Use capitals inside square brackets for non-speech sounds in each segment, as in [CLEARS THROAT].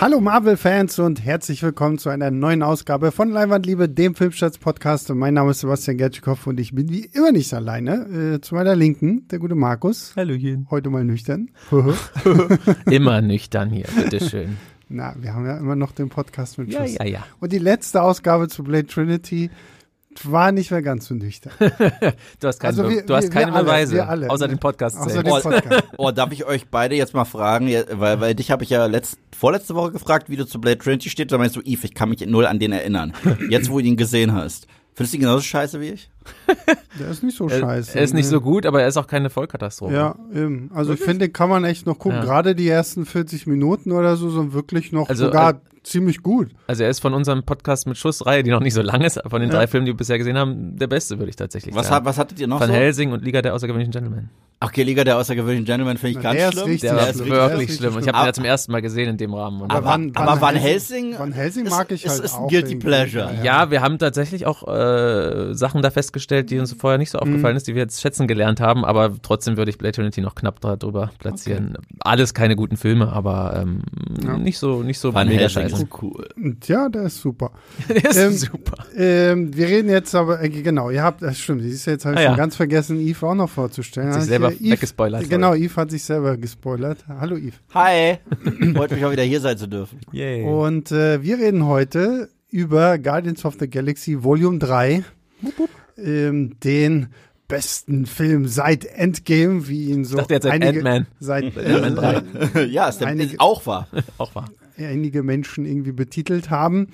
Hallo Marvel-Fans und herzlich willkommen zu einer neuen Ausgabe von Leinwandliebe, dem Filmstarts-Podcast. Mein Name ist Sebastian Gertschikow und ich bin wie immer nicht alleine. Äh, zu meiner Linken der gute Markus. Hallöchen. Heute mal nüchtern. [LAUGHS] [LAUGHS] Immer nüchtern hier, bitteschön. Na, wir haben ja immer noch den Podcast mit Ja, Schuss. ja, ja. Und die letzte Ausgabe zu Blade Trinity war nicht mehr ganz so nüchtern. [LAUGHS] Du hast keine, Also wir- du hast wir- keine wir alle, Beweise, wir alle, außer den Podcast Außer selbst. den Oh, Podcast. [LAUGHS] oh, darf ich euch beide jetzt mal fragen, weil, weil dich habe ich ja letzt, vorletzte Woche gefragt, wie du zu Blade Trinity steht, da meinst du, Eve, ich kann mich null an den erinnern. [LAUGHS] Jetzt, wo du ihn gesehen hast. Findest du ihn genauso scheiße wie ich? Der ist nicht so Er, scheiße. er ist nicht ne? so gut, aber er ist auch keine Vollkatastrophe. Ja, eben. Also ich finde, den kann man echt noch gucken. Ja. Gerade die ersten 40 Minuten oder so sind wirklich noch Also, sogar ziemlich gut. Also er ist von unserem Podcast mit Schussreihe, die noch nicht so lang ist, von den Ja. drei Filmen, die wir bisher gesehen haben, der beste, würde ich tatsächlich Was, sagen. hat, was hattet ihr noch Van so? Helsing und Liga der außergewöhnlichen Gentlemen. Okay, Liga der außergewöhnlichen Gentlemen finde ich Na, ganz der ist schlimm. richtig Der war ist wirklich richtig schlimm. Und ich schlimm. habe ihn ja zum ersten Mal gesehen in dem Rahmen. Und Aber, Van- aber Van Van Helsing, Van Helsing ist- mag ich ist, halt ist ein auch Guilty. Pleasure. Ja, ja, wir haben tatsächlich auch äh, Sachen da festgestellt, die uns vorher nicht so Mhm. aufgefallen ist, die wir jetzt schätzen gelernt haben, aber trotzdem würde ich Blade Trinity noch knapp darüber platzieren. Alles keine guten Filme, aber ähm, Ja. nicht so nicht so Van mega Helsing scheiße. ist cool. Ja, der ist super. [LAUGHS] Der ist Ähm, super. Ähm, wir reden jetzt aber, äh, genau, ihr habt, das stimmt, du, jetzt habe ich Ah, schon ja. ganz vergessen, Yves auch noch vorzustellen. Sich Also selber Yves- weggespoilert. Genau, Yves hat sich selber gespoilert. Hallo Yves. Hi, freut mich auch wieder hier sein zu dürfen. Yay. Und äh, wir reden heute über Guardians of the Galaxy Volume 3, ähm, den besten Film seit Endgame, wie ihn so ich dachte jetzt seit einige, Ant-Man. seit [LAUGHS] 3. ja, ist, der, Einige- ist auch wahr. Auch wahr. einige Menschen irgendwie betitelt haben.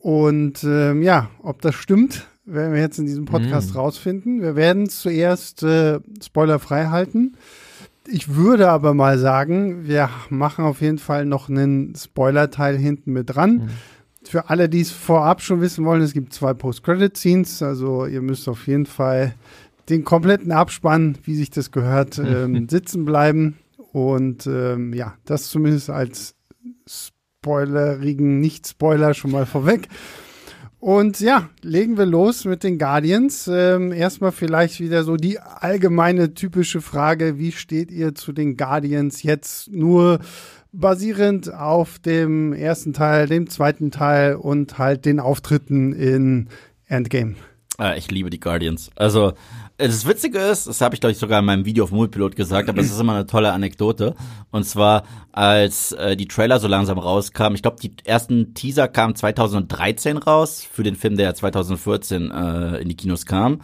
Und ähm, ja, ob das stimmt, werden wir jetzt in diesem Podcast Mm. rausfinden. Wir werden es zuerst äh, spoilerfrei halten. Ich würde aber mal sagen, wir machen auf jeden Fall noch einen Spoiler-Teil hinten mit dran. Mhm. Für alle, die es vorab schon wissen wollen, es gibt zwei Post-Credit-Scenes. Also ihr müsst auf jeden Fall den kompletten Abspann, wie sich das gehört, [LAUGHS] ähm, sitzen bleiben. Und ähm, ja, das zumindest als spoilerigen Nicht-Spoiler schon mal vorweg. Und ja, legen wir los mit den Guardians. Ähm, erstmal vielleicht wieder so die allgemeine typische Frage, wie steht ihr zu den Guardians jetzt nur basierend auf dem ersten Teil, dem zweiten Teil und halt den Auftritten in Endgame? Ah, ich liebe die Guardians. Also, das Witzige ist, das habe ich glaube ich sogar in meinem Video auf Multipilot gesagt, aber es ist immer eine tolle Anekdote. Und zwar, als äh, die Trailer so langsam rauskamen, ich glaube, die ersten Teaser kamen 2013 raus für den Film, der ja 2014 äh, in die Kinos kam.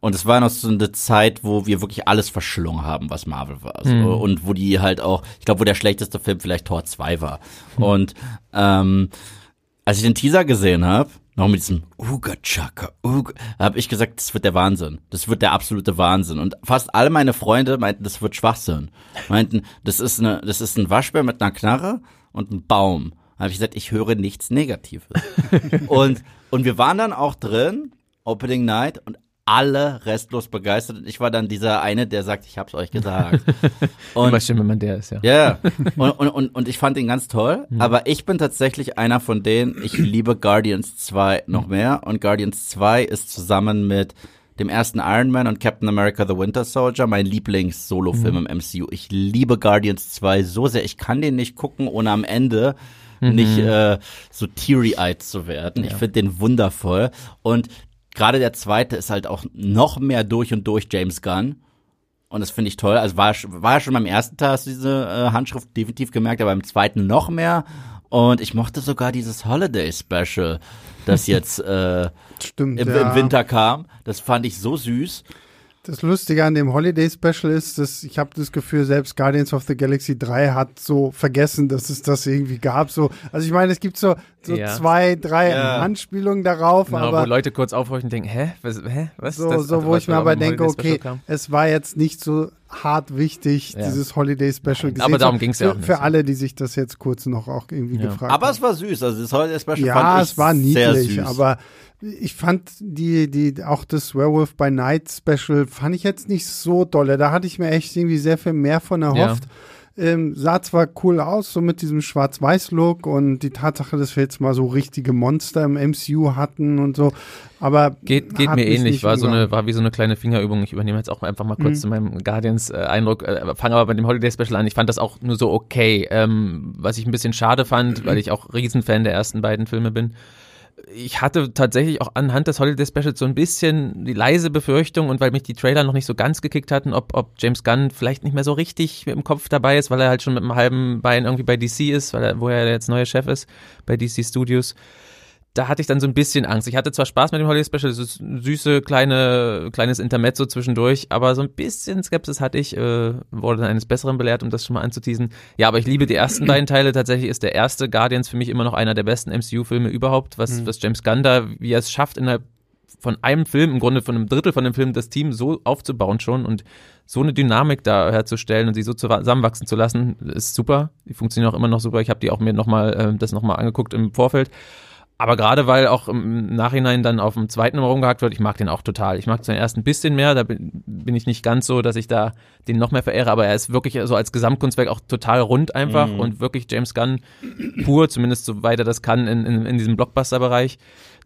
Und es war noch so eine Zeit, wo wir wirklich alles verschlungen haben, was Marvel war. So. Und wo die halt auch, ich glaube, wo der schlechteste Film vielleicht Tor 2 war. Und ähm, als ich den Teaser gesehen habe, noch mit diesem Uga Chaka, Uga, habe ich gesagt, das wird der Wahnsinn. Das wird der absolute Wahnsinn. Und fast alle meine Freunde meinten, das wird Schwachsinn. Meinten, das ist eine, das ist ein Waschbär mit einer Knarre und einem Baum. Habe ich gesagt, ich höre nichts Negatives. [LAUGHS] und und wir waren dann auch drin, Opening Night und alle restlos begeistert. Und ich war dann dieser eine, der sagt, ich hab's euch gesagt. [LAUGHS] Und Immer schön, wenn man der ist, ja. ja, [LAUGHS] und, und, und, und ich fand ihn ganz toll, Mhm. aber ich bin tatsächlich einer von denen, ich liebe Guardians 2 noch mehr und Guardians 2 ist zusammen mit dem ersten Iron Man und Captain America The Winter Soldier mein Lieblings-Solo-Film Mhm. im MCU. Ich liebe Guardians 2 so sehr, ich kann den nicht gucken, ohne am Ende nicht äh, so teary-eyed zu werden. Ich finde den wundervoll und gerade der zweite ist halt auch noch mehr durch und durch James Gunn. Und das finde ich toll. Also war, war ja schon beim ersten Teil, hast du diese äh, Handschrift definitiv gemerkt, aber beim zweiten noch mehr. Und ich mochte sogar dieses Holiday Special, das [LAUGHS] jetzt äh, Stimmt. im, ja. im Winter kam. Das fand ich so süß. Das Lustige an dem Holiday Special ist, dass ich habe das Gefühl, selbst Guardians of the Galaxy 3 hat so vergessen, dass es das irgendwie gab. So, also ich meine, es gibt so, so Ja. zwei, drei Ja. Anspielungen darauf, Genau, aber wo Leute kurz aufhorchen und denken, hä, was, hä, was so, ist das? so Also, wo ich mir aber denke, okay, kam? es war jetzt nicht so hart wichtig, Ja. dieses Holiday Special gesehen aber darum haben. ging's ja Für- auch nicht, Für ja. alle, die sich das jetzt kurz noch auch irgendwie Ja. gefragt Aber haben. es war süß. Also das Holiday Special Ja, fand ich es war niedlich, aber ich fand die, die, auch das Werewolf by Night Special fand ich jetzt nicht so dolle. Da hatte ich mir echt irgendwie sehr viel mehr von erhofft. Ähm, sah zwar cool aus, so mit diesem Schwarz-Weiß-Look und die Tatsache, dass wir jetzt mal so richtige Monster im MCU hatten und so, aber geht, geht mir ähnlich, war so eine, war wie so eine kleine Fingerübung. Ich übernehme jetzt auch einfach mal kurz mhm. zu meinem Guardians-Eindruck, äh, fange aber bei dem Holiday-Special an. Ich fand das auch nur so okay, ähm, was ich ein bisschen schade fand, weil ich auch Riesenfan der ersten beiden Filme bin ich hatte tatsächlich auch anhand des Holiday Specials so ein bisschen die leise Befürchtung und weil mich die Trailer noch nicht so ganz gekickt hatten, ob, ob James Gunn vielleicht nicht mehr so richtig mit dem Kopf dabei ist, weil er halt schon mit einem halben Bein irgendwie bei DC ist, weil er, wo er jetzt neuer Chef ist bei DC Studios da hatte ich dann so ein bisschen Angst. Ich hatte zwar Spaß mit dem Holiday Special, das ist ein süße, kleine, kleines Intermezzo zwischendurch, aber so ein bisschen Skepsis hatte ich, äh, wurde dann eines Besseren belehrt, um das schon mal anzuteasen. Ja, aber ich liebe die ersten beiden Teile. Tatsächlich ist der erste Guardians für mich immer noch einer der besten MCU-Filme überhaupt, was, mhm. was James Gunn da, wie er es schafft, innerhalb von einem Film, im Grunde von einem Drittel von dem Film, das Team so aufzubauen schon und so eine Dynamik da herzustellen und sie so zusammenwachsen zu lassen, ist super. Die funktionieren auch immer noch super. Ich habe die auch mir nochmal, äh, das nochmal angeguckt im Vorfeld. Aber gerade weil auch im Nachhinein dann auf dem zweiten rumgehackt wird, ich mag den auch total. Ich mag den ersten ein bisschen mehr, da bin, bin ich nicht ganz so, dass ich da den noch mehr verehre, aber er ist wirklich so als Gesamtkunstwerk auch total rund einfach mhm. und wirklich James Gunn pur, zumindest soweit er das kann in, in, in diesem Blockbuster-Bereich.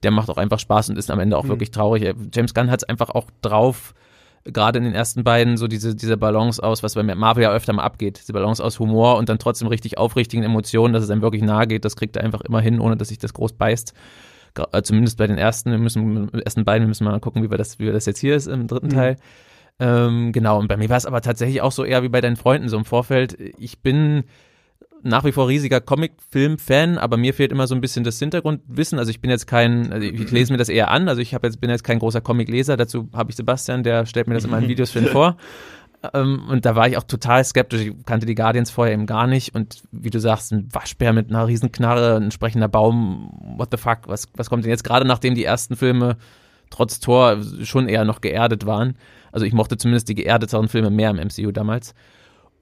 Der macht auch einfach Spaß und ist am Ende auch mhm. wirklich traurig. James Gunn hat es einfach auch drauf, gerade in den ersten beiden so diese, diese Balance aus, was bei Marvel ja öfter mal abgeht, diese Balance aus Humor und dann trotzdem richtig aufrichtigen Emotionen, dass es einem wirklich nahe geht, das kriegt er einfach immer hin, ohne dass sich das groß beißt. Äh, zumindest bei den ersten, wir müssen, ersten beiden, wir müssen mal gucken, wie wir das, wie wir das jetzt hier ist im dritten mhm. Teil. Ähm, genau, und bei mir war es aber tatsächlich auch so eher wie bei deinen Freunden, so im Vorfeld. Ich bin nach wie vor riesiger Comic-Film-Fan, aber mir fehlt immer so ein bisschen das Hintergrundwissen. Also ich bin jetzt kein, also ich lese mir das eher an, also ich jetzt, bin jetzt kein großer Comic-Leser, dazu habe ich Sebastian, der stellt mir das in meinen Videos für ihn vor. [LAUGHS] Ähm, und da war ich auch total skeptisch. Ich kannte die Guardians vorher eben gar nicht. Und wie du sagst, ein Waschbär mit einer Riesenknarre, ein sprechender Baum, what the fuck, was, was kommt denn jetzt? Gerade nachdem die ersten Filme trotz Tor schon eher noch geerdet waren. Also ich mochte zumindest die geerdeteren Filme mehr im MCU damals.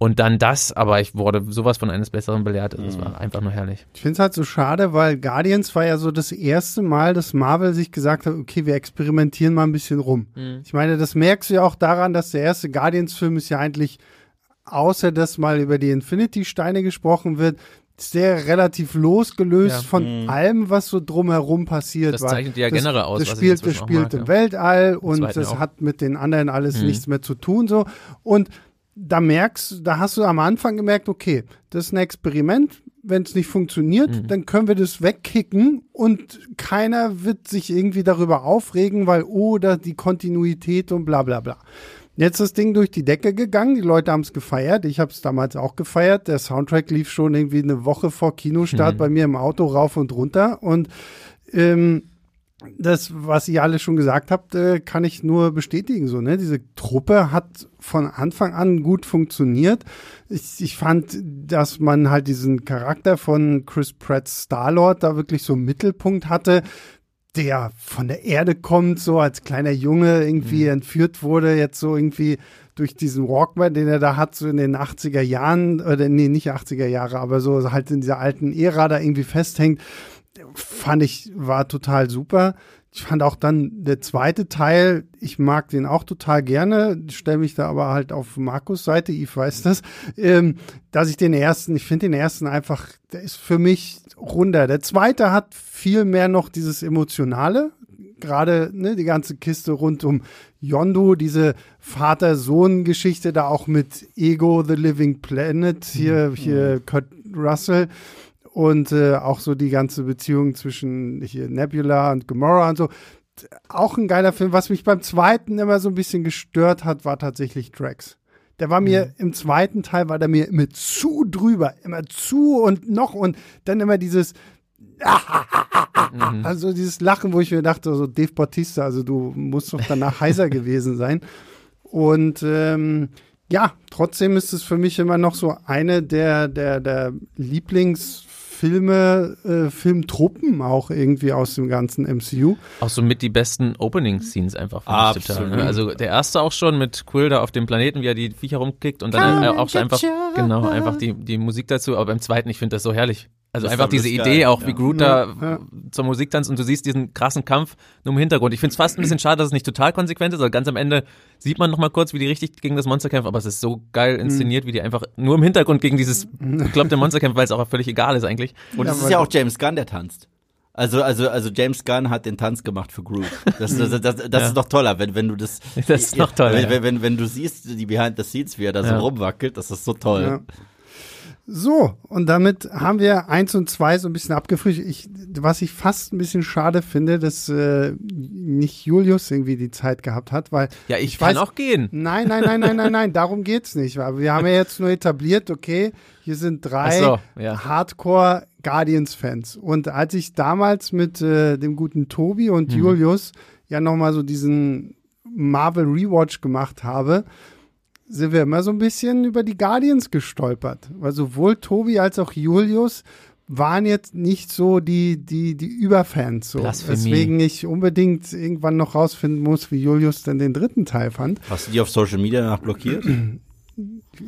Und dann das, aber ich wurde sowas von eines Besseren belehrt. Also, Es mhm. war einfach nur herrlich. Ich finde es halt so schade, weil Guardians war ja so das erste Mal, dass Marvel sich gesagt hat, okay, wir experimentieren mal ein bisschen rum. Mhm. Ich meine, das merkst du ja auch daran, dass der erste Guardians-Film ist ja eigentlich, außer dass mal über die Infinity-Steine gesprochen wird, sehr relativ losgelöst ja. von mhm. allem, was so drumherum passiert. Das zeichnet ja generell aus. Das spielt, das spielt mag, im ja. Weltall und das hat mit den anderen alles mhm. nichts mehr zu tun so und da merkst, da hast du am Anfang gemerkt, okay, das ist ein Experiment. Wenn es nicht funktioniert, mhm. dann können wir das wegkicken und keiner wird sich irgendwie darüber aufregen, weil, oh, da die Kontinuität und bla bla bla. Jetzt ist das Ding durch die Decke gegangen, die Leute haben es gefeiert, ich habe es damals auch gefeiert. Der Soundtrack lief schon irgendwie eine Woche vor Kinostart mhm. bei mir im Auto rauf und runter und ähm, das, was ihr alle schon gesagt habt, äh, kann ich nur bestätigen. So, ne? Diese Truppe hat von Anfang an gut funktioniert. Ich, ich fand, dass man halt diesen Charakter von Chris Pratt's Starlord da wirklich so im Mittelpunkt hatte, der von der Erde kommt, so als kleiner Junge irgendwie mhm. entführt wurde, jetzt so irgendwie durch diesen Walkman, den er da hat, so in den 80er Jahren, oder nee, nicht 80er Jahre, aber so halt in dieser alten Ära da irgendwie festhängt fand ich, war total super. Ich fand auch dann der zweite Teil, ich mag den auch total gerne, stelle mich da aber halt auf Markus Seite, ich weiß das, ähm, dass ich den ersten, ich finde den ersten einfach, der ist für mich runder. Der zweite hat viel mehr noch dieses Emotionale, gerade ne, die ganze Kiste rund um Yondu, diese Vater-Sohn-Geschichte da auch mit Ego, The Living Planet, hier, hier Kurt Russell und äh, auch so die ganze Beziehung zwischen hier Nebula und Gamora und so. Auch ein geiler Film. Was mich beim zweiten immer so ein bisschen gestört hat, war tatsächlich Drax. Der war mir mhm. im zweiten Teil, war der mir immer zu drüber, immer zu und noch und dann immer dieses mhm. also dieses Lachen, wo ich mir dachte, so Dave Bautista, also du musst doch danach [LAUGHS] heiser gewesen sein. Und ähm, ja, trotzdem ist es für mich immer noch so eine der, der, der Lieblings- Filme, äh, Filmtruppen auch irgendwie aus dem ganzen MCU. Auch so mit die besten Opening-Scenes einfach. Total, ne? Also der erste auch schon mit Quill da auf dem Planeten, wie er die Viecher rumkickt und dann äh, auch so einfach, genau, einfach die, die Musik dazu. Aber beim zweiten, ich finde das so herrlich. Also einfach diese Idee auch, wie Groot ja. da ja. zur Musik tanzt und du siehst diesen krassen Kampf nur im Hintergrund. Ich finde es fast ein bisschen schade, dass es nicht total konsequent ist, aber ganz am Ende sieht man nochmal kurz, wie die richtig gegen das Monster kämpfen, aber es ist so geil mhm. inszeniert, wie die einfach nur im Hintergrund gegen dieses [LAUGHS] bekloppte Monster kämpfen, weil es auch völlig egal ist eigentlich. Und es ist ja auch James Gunn, der tanzt. Also, also, also James Gunn hat den Tanz gemacht für Groot. Das, das, das, das, das ja. ist doch toller, wenn, wenn du das. [LAUGHS] Das ist noch toll. Wenn, ja. wenn, wenn, wenn, du siehst, die Behind the Scenes, wie er da so rumwackelt, das ist so toll. So, und damit haben wir eins und zwei so ein bisschen abgefrischt. Ich, was ich fast ein bisschen schade finde, dass äh, nicht Julius irgendwie die Zeit gehabt hat, weil. Ja, ich, ich kann weiß, auch gehen. Nein, nein, nein, nein, nein, nein, darum geht's nicht. Wir haben ja jetzt nur etabliert, okay, hier sind drei so, ja. Hardcore Guardians-Fans. Und als ich damals mit äh, dem guten Tobi und mhm. Julius ja nochmal so diesen Marvel Rewatch gemacht habe, sind wir immer so ein bisschen über die Guardians gestolpert. Weil sowohl Tobi als auch Julius waren jetzt nicht so die, die, die Überfans. So. Deswegen ich unbedingt irgendwann noch rausfinden muss, wie Julius denn den dritten Teil fand. Hast du die auf Social Media nach blockiert? [CLEARS THROAT]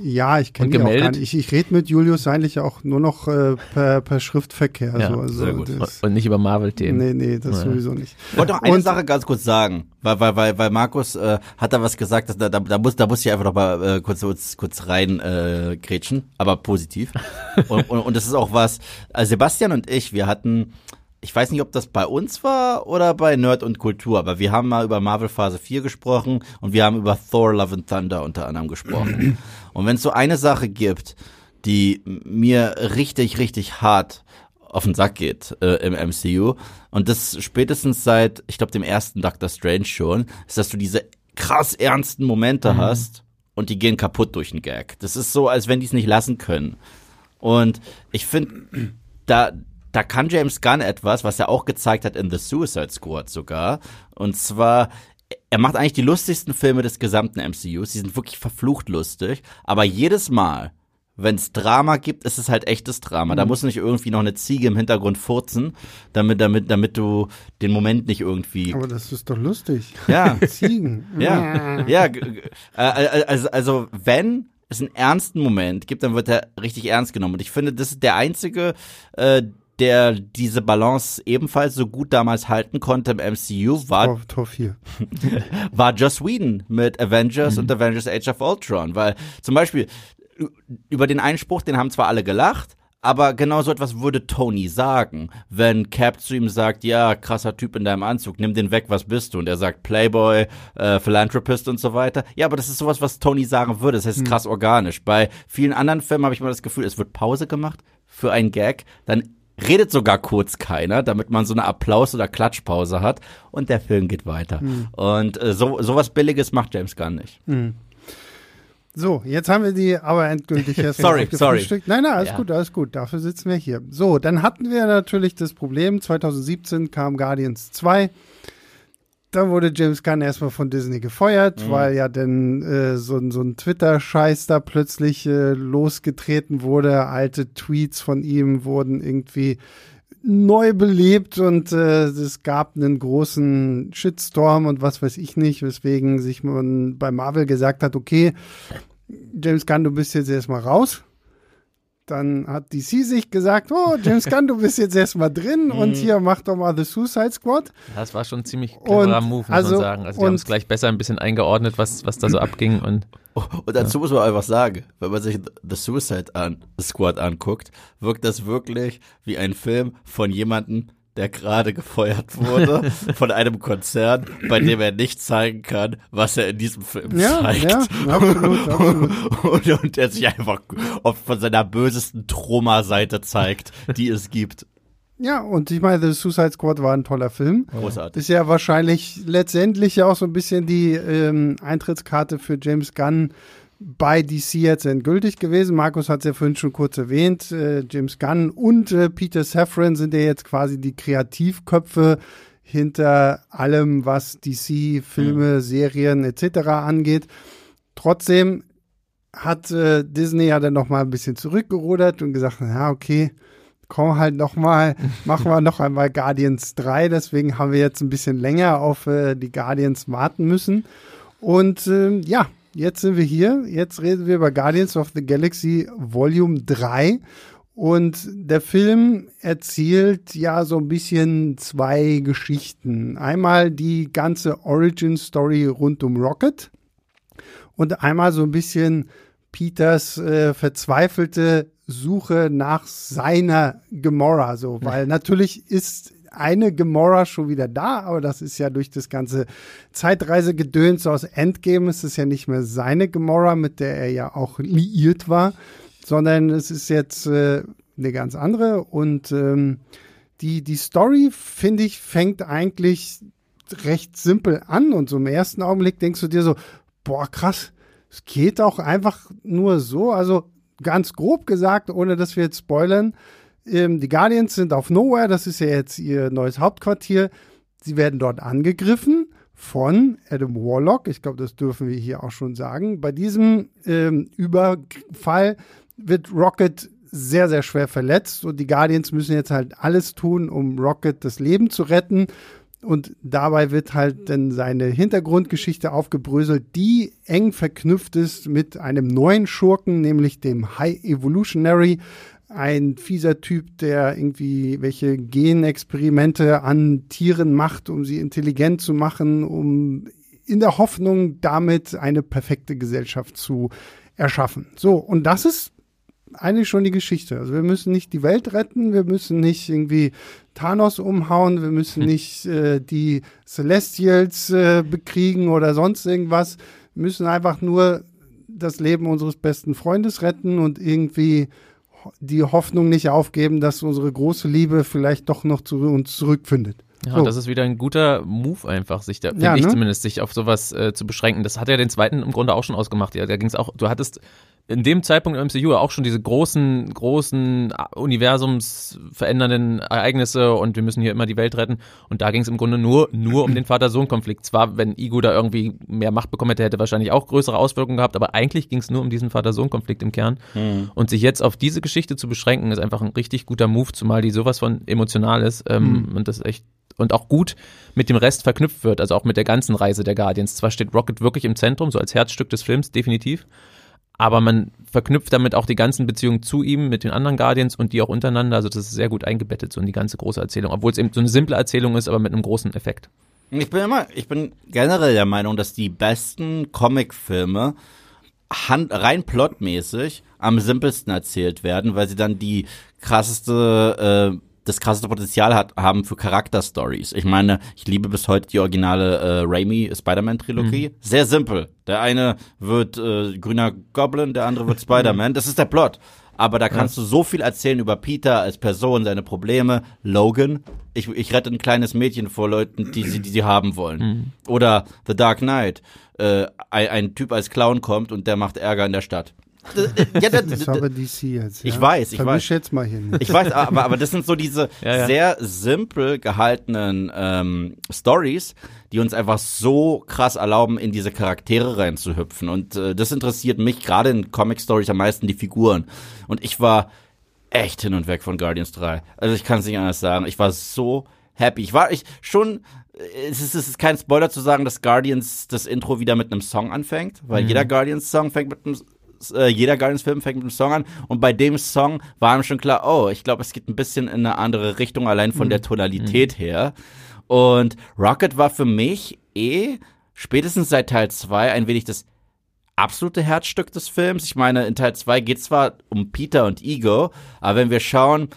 Ja, ich kenne die auch gar nicht. Ich, ich rede mit Julius eigentlich auch nur noch äh, per, per Schriftverkehr. Ja, so. also, sehr gut. Und nicht über Marvel-Themen. Nee, nee, das ja. sowieso nicht. Ich wollte noch eine Und, Sache ganz kurz sagen, weil, weil, weil, weil Markus äh, hat da was gesagt, dass da, da, da, muss, da muss ich einfach noch mal äh, kurz, kurz, kurz rein äh, grätschen, aber positiv. [LAUGHS] und, und, und das ist auch was, also Sebastian und ich, wir hatten ich weiß nicht, ob das bei uns war oder bei Nerd und Kultur, aber wir haben mal über Marvel Phase 4 gesprochen und wir haben über Thor Love and Thunder unter anderem gesprochen. [CLEARS THROAT] und wenn es so eine Sache gibt, die mir richtig, richtig hart auf den Sack geht äh, im MCU und das spätestens seit, ich glaube, dem ersten Doctor Strange schon, ist, dass du diese krass ernsten Momente mhm. hast und die gehen kaputt durch einen Gag. Das ist so, als wenn die es nicht lassen können. Und ich finde, da, da kann James Gunn etwas, was er auch gezeigt hat in The Suicide Squad sogar. Und zwar, er macht eigentlich die lustigsten Filme des gesamten MCUs. Die sind wirklich verflucht lustig. Aber jedes Mal, wenn es Drama gibt, ist es halt echtes Drama. Mhm. Da muss nicht irgendwie noch eine Ziege im Hintergrund furzen, damit, damit, damit du den Moment nicht irgendwie. Aber das ist doch lustig. Ja. [LAUGHS] Ziegen. Ja. ja. Äh, also, also, wenn es einen ernsten Moment gibt, dann wird er richtig ernst genommen. Und ich finde, das ist der einzige, äh, der diese Balance ebenfalls so gut damals halten konnte im MCU, war Tor, Tor 4. [LAUGHS] war Joss Whedon mit Avengers mhm. und Avengers Age of Ultron, weil zum Beispiel über den Einspruch, den haben zwar alle gelacht, aber genau so etwas würde Tony sagen, wenn Cap zu ihm sagt, ja, krasser Typ in deinem Anzug, nimm den weg, was bist du? Und er sagt Playboy, äh, Philanthropist und so weiter. Ja, aber das ist sowas, was Tony sagen würde. Das heißt hm. krass organisch. Bei vielen anderen Filmen habe ich immer das Gefühl, es wird Pause gemacht für einen Gag, dann redet sogar kurz keiner, damit man so eine Applaus- oder Klatschpause hat und der Film geht weiter. Mhm. Und äh, so sowas Billiges macht James Gunn nicht. Mhm. So, jetzt haben wir die aber endgültig erst [LAUGHS] Sorry, sorry. Nein, nein, alles ja. gut, alles gut. Dafür sitzen wir hier. So, dann hatten wir natürlich das Problem, 2017 kam Guardians 2 dann wurde James Gunn erstmal von Disney gefeuert, mhm. weil ja dann äh, so, so ein Twitter-Scheiß da plötzlich äh, losgetreten wurde. Alte Tweets von ihm wurden irgendwie neu belebt und äh, es gab einen großen Shitstorm und was weiß ich nicht, weswegen sich man bei Marvel gesagt hat, okay, James Gunn, du bist jetzt erstmal raus dann hat DC sich gesagt, oh, James Gunn, du bist jetzt erstmal drin [LAUGHS] und mhm. hier mach doch mal The Suicide Squad. Das war schon ein ziemlich cleverer und, Move, muss also, man sagen. Also die haben es gleich besser ein bisschen eingeordnet, was, was da so abging. Und, [LAUGHS] und dazu ja. muss man einfach sagen, wenn man sich The Suicide an, Squad anguckt, wirkt das wirklich wie ein Film von jemandem, der gerade gefeuert wurde [LAUGHS] von einem Konzern, bei dem er nicht zeigen kann, was er in diesem Film ja, zeigt. Ja, absolut, absolut. Und, und er sich einfach oft von seiner bösesten Troma-Seite zeigt, die es gibt. Ja, und ich meine, The Suicide Squad war ein toller Film. Großartig. Ist ja wahrscheinlich letztendlich ja auch so ein bisschen die ähm, Eintrittskarte für James Gunn bei DC jetzt endgültig gewesen. Markus hat es ja vorhin schon kurz erwähnt. Äh, James Gunn und äh, Peter Safran sind ja jetzt quasi die Kreativköpfe hinter allem, was DC, Filme, mhm. Serien etc. angeht. Trotzdem hat äh, Disney ja dann noch mal ein bisschen zurückgerudert und gesagt, ja, okay, komm halt noch mal, [LAUGHS] machen wir noch einmal Guardians 3. Deswegen haben wir jetzt ein bisschen länger auf äh, die Guardians warten müssen. Und äh, ja, jetzt sind wir hier. Jetzt reden wir über Guardians of the Galaxy Volume 3. Und der Film erzählt ja so ein bisschen zwei Geschichten. Einmal die ganze Origin Story rund um Rocket und einmal so ein bisschen Peters äh, verzweifelte Suche nach seiner Gamora, so, weil [LAUGHS] natürlich ist eine Gamora schon wieder da, aber das ist ja durch das ganze Zeitreisegedöns aus Endgame ist es ja nicht mehr seine Gamora, mit der er ja auch liiert war, sondern es ist jetzt äh, eine ganz andere und ähm, die, die Story, finde ich, fängt eigentlich recht simpel an und so im ersten Augenblick denkst du dir so, boah, krass, es geht auch einfach nur so, also ganz grob gesagt, ohne dass wir jetzt spoilern, ähm, die Guardians sind auf Nowhere, das ist ja jetzt ihr neues Hauptquartier. Sie werden dort angegriffen von Adam Warlock. Ich glaube, das dürfen wir hier auch schon sagen. Bei diesem ähm, Überfall wird Rocket sehr, sehr schwer verletzt und die Guardians müssen jetzt halt alles tun, um Rocket das Leben zu retten. Und dabei wird halt dann seine Hintergrundgeschichte aufgebröselt, die eng verknüpft ist mit einem neuen Schurken, nämlich dem High Evolutionary, ein fieser Typ, der irgendwie welche Genexperimente an Tieren macht, um sie intelligent zu machen, um in der Hoffnung, damit eine perfekte Gesellschaft zu erschaffen. So, und das ist eigentlich schon die Geschichte. Also wir müssen nicht die Welt retten, wir müssen nicht irgendwie Thanos umhauen, wir müssen hm. nicht äh, die Celestials äh, bekriegen oder sonst irgendwas. Wir müssen einfach nur das Leben unseres besten Freundes retten und irgendwie die Hoffnung nicht aufgeben, dass unsere große Liebe vielleicht doch noch zu uns zurückfindet. Ja, so. das ist wieder ein guter Move einfach, sich da, finde ja, ich ne? zumindest, sich auf sowas äh, zu beschränken. Das hat ja den zweiten im Grunde auch schon ausgemacht. Ja, da ging es auch, du hattest in dem Zeitpunkt im MCU auch schon diese großen, großen universumsverändernden Ereignisse und wir müssen hier immer die Welt retten. Und da ging es im Grunde nur, nur um den Vater-Sohn-Konflikt. Zwar, wenn Igo da irgendwie mehr Macht bekommen hätte, hätte wahrscheinlich auch größere Auswirkungen gehabt, aber eigentlich ging es nur um diesen Vater-Sohn-Konflikt im Kern. Mhm. Und sich jetzt auf diese Geschichte zu beschränken, ist einfach ein richtig guter Move, zumal die sowas von emotional ist ähm, mhm. und das echt und auch gut mit dem Rest verknüpft wird, also auch mit der ganzen Reise der Guardians. Zwar steht Rocket wirklich im Zentrum, so als Herzstück des Films, definitiv aber man verknüpft damit auch die ganzen Beziehungen zu ihm mit den anderen Guardians und die auch untereinander. Also das ist sehr gut eingebettet so in die ganze große Erzählung, obwohl es eben so eine simple Erzählung ist, aber mit einem großen Effekt. Ich bin immer, ich bin generell der Meinung, dass die besten Comicfilme hand, rein plotmäßig am simpelsten erzählt werden, weil sie dann die krasseste äh, das krasseste Potenzial hat, haben für Charakterstories. Ich meine, ich liebe bis heute die originale äh, Raimi Spider-Man-Trilogie. Mhm. Sehr simpel. Der eine wird äh, grüner Goblin, der andere wird Spider-Man. Das ist der Plot. Aber da kannst ja. du so viel erzählen über Peter als Person, seine Probleme. Logan, ich, ich rette ein kleines Mädchen vor Leuten, die sie, die sie haben wollen. Mhm. Oder The Dark Knight, äh, ein, ein Typ als Clown kommt und der macht Ärger in der Stadt ja, das, das ist aber DC jetzt. Ja? Ich weiß, ich Vermisch weiß. jetzt mal hin. Ich weiß, aber, aber das sind so diese [LAUGHS] ja, ja. sehr simpel gehaltenen ähm, Stories, die uns einfach so krass erlauben, in diese Charaktere reinzuhüpfen. Und äh, das interessiert mich gerade in Comic-Stories am meisten die Figuren. Und ich war echt hin und weg von Guardians 3. Also ich kann es nicht anders sagen. Ich war so happy. Ich war ich schon es ist, es ist kein Spoiler zu sagen, dass Guardians das Intro wieder mit einem Song anfängt, weil mhm. jeder Guardians-Song fängt mit einem äh, jeder Guardians-Film fängt mit einem Song an und bei dem Song war ihm schon klar, oh, ich glaube, es geht ein bisschen in eine andere Richtung, allein von mhm. der Tonalität mhm. her. Und Rocket war für mich eh spätestens seit Teil 2 ein wenig das absolute Herzstück des Films. Ich meine, in Teil 2 geht zwar um Peter und Ego, aber wenn wir schauen,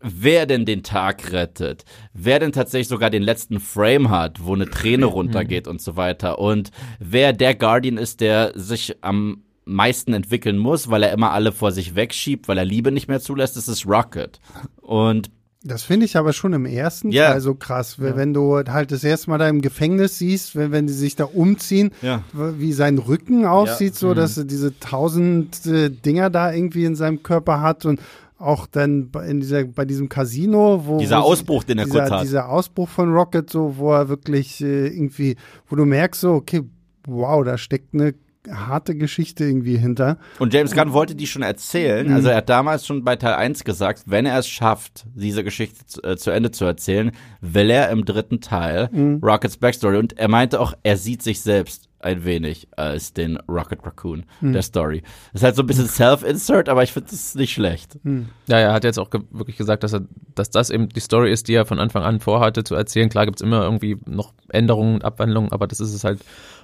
wer denn den Tag rettet, wer denn tatsächlich sogar den letzten Frame hat, wo eine Träne mhm. runtergeht und so weiter und wer der Guardian ist, der sich am meisten entwickeln muss, weil er immer alle vor sich wegschiebt, weil er Liebe nicht mehr zulässt, das ist Rocket. Und das finde ich aber schon im ersten yeah. Teil so krass, ja. wenn du halt das erste Mal da im Gefängnis siehst, wenn, wenn die sich da umziehen, ja. wie sein Rücken aussieht, ja. so mhm. dass er diese tausend äh, Dinger da irgendwie in seinem Körper hat und auch dann in dieser, bei diesem Casino, wo dieser Ausbruch, den er dieser, kurz hat, dieser Ausbruch von Rocket, so wo er wirklich äh, irgendwie, wo du merkst, so okay, wow, da steckt eine harte Geschichte irgendwie hinter. Und James Gunn wollte die schon erzählen. Mhm. Also er hat damals schon bei Teil 1 gesagt, wenn er es schafft, diese Geschichte zu, äh, zu Ende zu erzählen, will er im dritten Teil mhm. Rockets Backstory. Und er meinte auch, er sieht sich selbst ein wenig als den Rocket Raccoon hm. der Story. Das ist halt so ein bisschen Self-Insert, aber ich finde das nicht schlecht. Hm. Ja, er hat jetzt auch ge wirklich gesagt, dass er, dass das eben die Story ist, die er von Anfang an vorhatte zu erzählen. Klar gibt es immer irgendwie noch Änderungen und Abwandlungen, aber das ist es halt.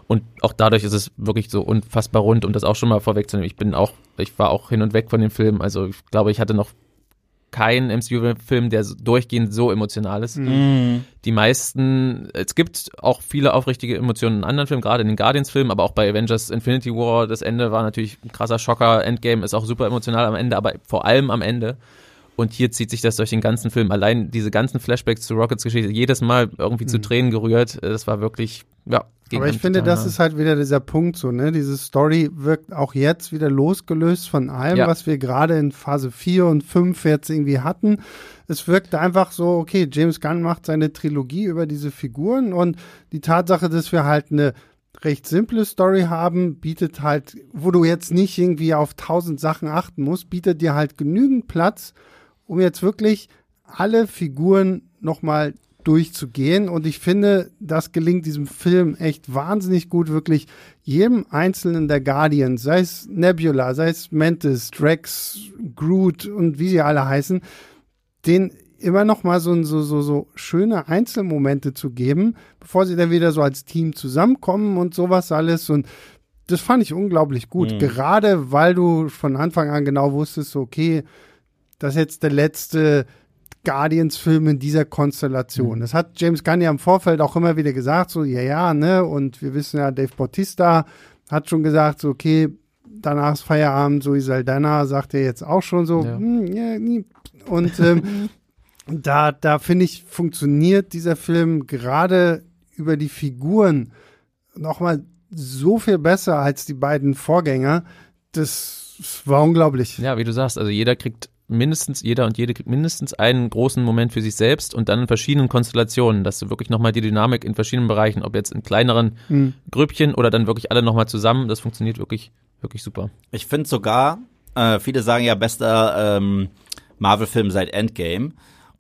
Und auch dadurch ist es wirklich so unfassbar rund, um das auch schon mal vorwegzunehmen. Ich bin auch, ich war auch hin und weg von dem Film. Also ich glaube, ich hatte noch kein MCU-Film, der durchgehend so emotional ist. Mhm. Die meisten, es gibt auch viele aufrichtige Emotionen in anderen Filmen, gerade in den Guardians-Filmen, aber auch bei Avengers Infinity War. Das Ende war natürlich ein krasser Schocker. Endgame ist auch super emotional am Ende, aber vor allem am Ende. Und hier zieht sich das durch den ganzen Film. Allein diese ganzen Flashbacks zu Rockets Geschichte, jedes Mal irgendwie mhm. zu Tränen gerührt. Das war wirklich, ja, aber ich finde, das ist halt wieder dieser Punkt so, ne? Diese Story wirkt auch jetzt wieder losgelöst von allem, ja. was wir gerade in Phase 4 und 5 jetzt irgendwie hatten. Es wirkt einfach so, okay, James Gunn macht seine Trilogie über diese Figuren und die Tatsache, dass wir halt eine recht simple Story haben, bietet halt, wo du jetzt nicht irgendwie auf tausend Sachen achten musst, bietet dir halt genügend Platz, um jetzt wirklich alle Figuren nochmal durchzugehen. Und ich finde, das gelingt diesem Film echt wahnsinnig gut, wirklich jedem einzelnen der Guardians, sei es Nebula, sei es Mantis, Drax, Groot und wie sie alle heißen, den immer noch mal so, so, so, so schöne Einzelmomente zu geben, bevor sie dann wieder so als Team zusammenkommen und sowas alles. Und das fand ich unglaublich gut. Mhm. Gerade weil du von Anfang an genau wusstest, okay, das ist jetzt der letzte Guardians-Film in dieser Konstellation. Mhm. Das hat James Gunn ja im Vorfeld auch immer wieder gesagt, so, ja, ja, ne, und wir wissen ja, Dave Bautista hat schon gesagt, so, okay, danach ist Feierabend, Zoe Saldana sagt er jetzt auch schon so, ja. Hm, ja, nie. und ähm, [LAUGHS] da, da finde ich, funktioniert dieser Film gerade über die Figuren nochmal so viel besser als die beiden Vorgänger. Das war unglaublich. Ja, wie du sagst, also jeder kriegt mindestens, jeder und jede kriegt mindestens einen großen Moment für sich selbst und dann in verschiedenen Konstellationen, dass du wirklich nochmal die Dynamik in verschiedenen Bereichen, ob jetzt in kleineren mhm. Grüppchen oder dann wirklich alle nochmal zusammen, das funktioniert wirklich, wirklich super. Ich finde sogar, äh, viele sagen ja bester ähm, Marvel-Film seit Endgame.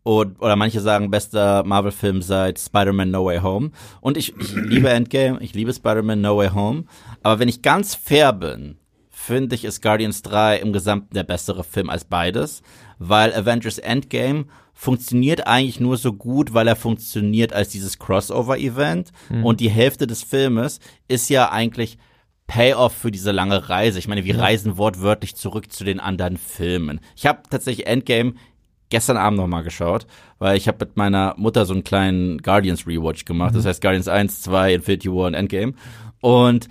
Und, oder manche sagen bester Marvel-Film seit Spider-Man No Way Home. Und ich, ich liebe Endgame, ich liebe Spider-Man No Way Home. Aber wenn ich ganz fair bin, finde ich, ist Guardians 3 im Gesamten der bessere Film als beides, weil Avengers Endgame funktioniert eigentlich nur so gut, weil er funktioniert als dieses Crossover-Event mhm. und die Hälfte des Filmes ist ja eigentlich Payoff für diese lange Reise. Ich meine, wir ja. reisen wortwörtlich zurück zu den anderen Filmen. Ich habe tatsächlich Endgame gestern Abend noch mal geschaut, weil ich habe mit meiner Mutter so einen kleinen Guardians Rewatch gemacht. Mhm. Das heißt Guardians 1, 2, Infinity War und Endgame. Und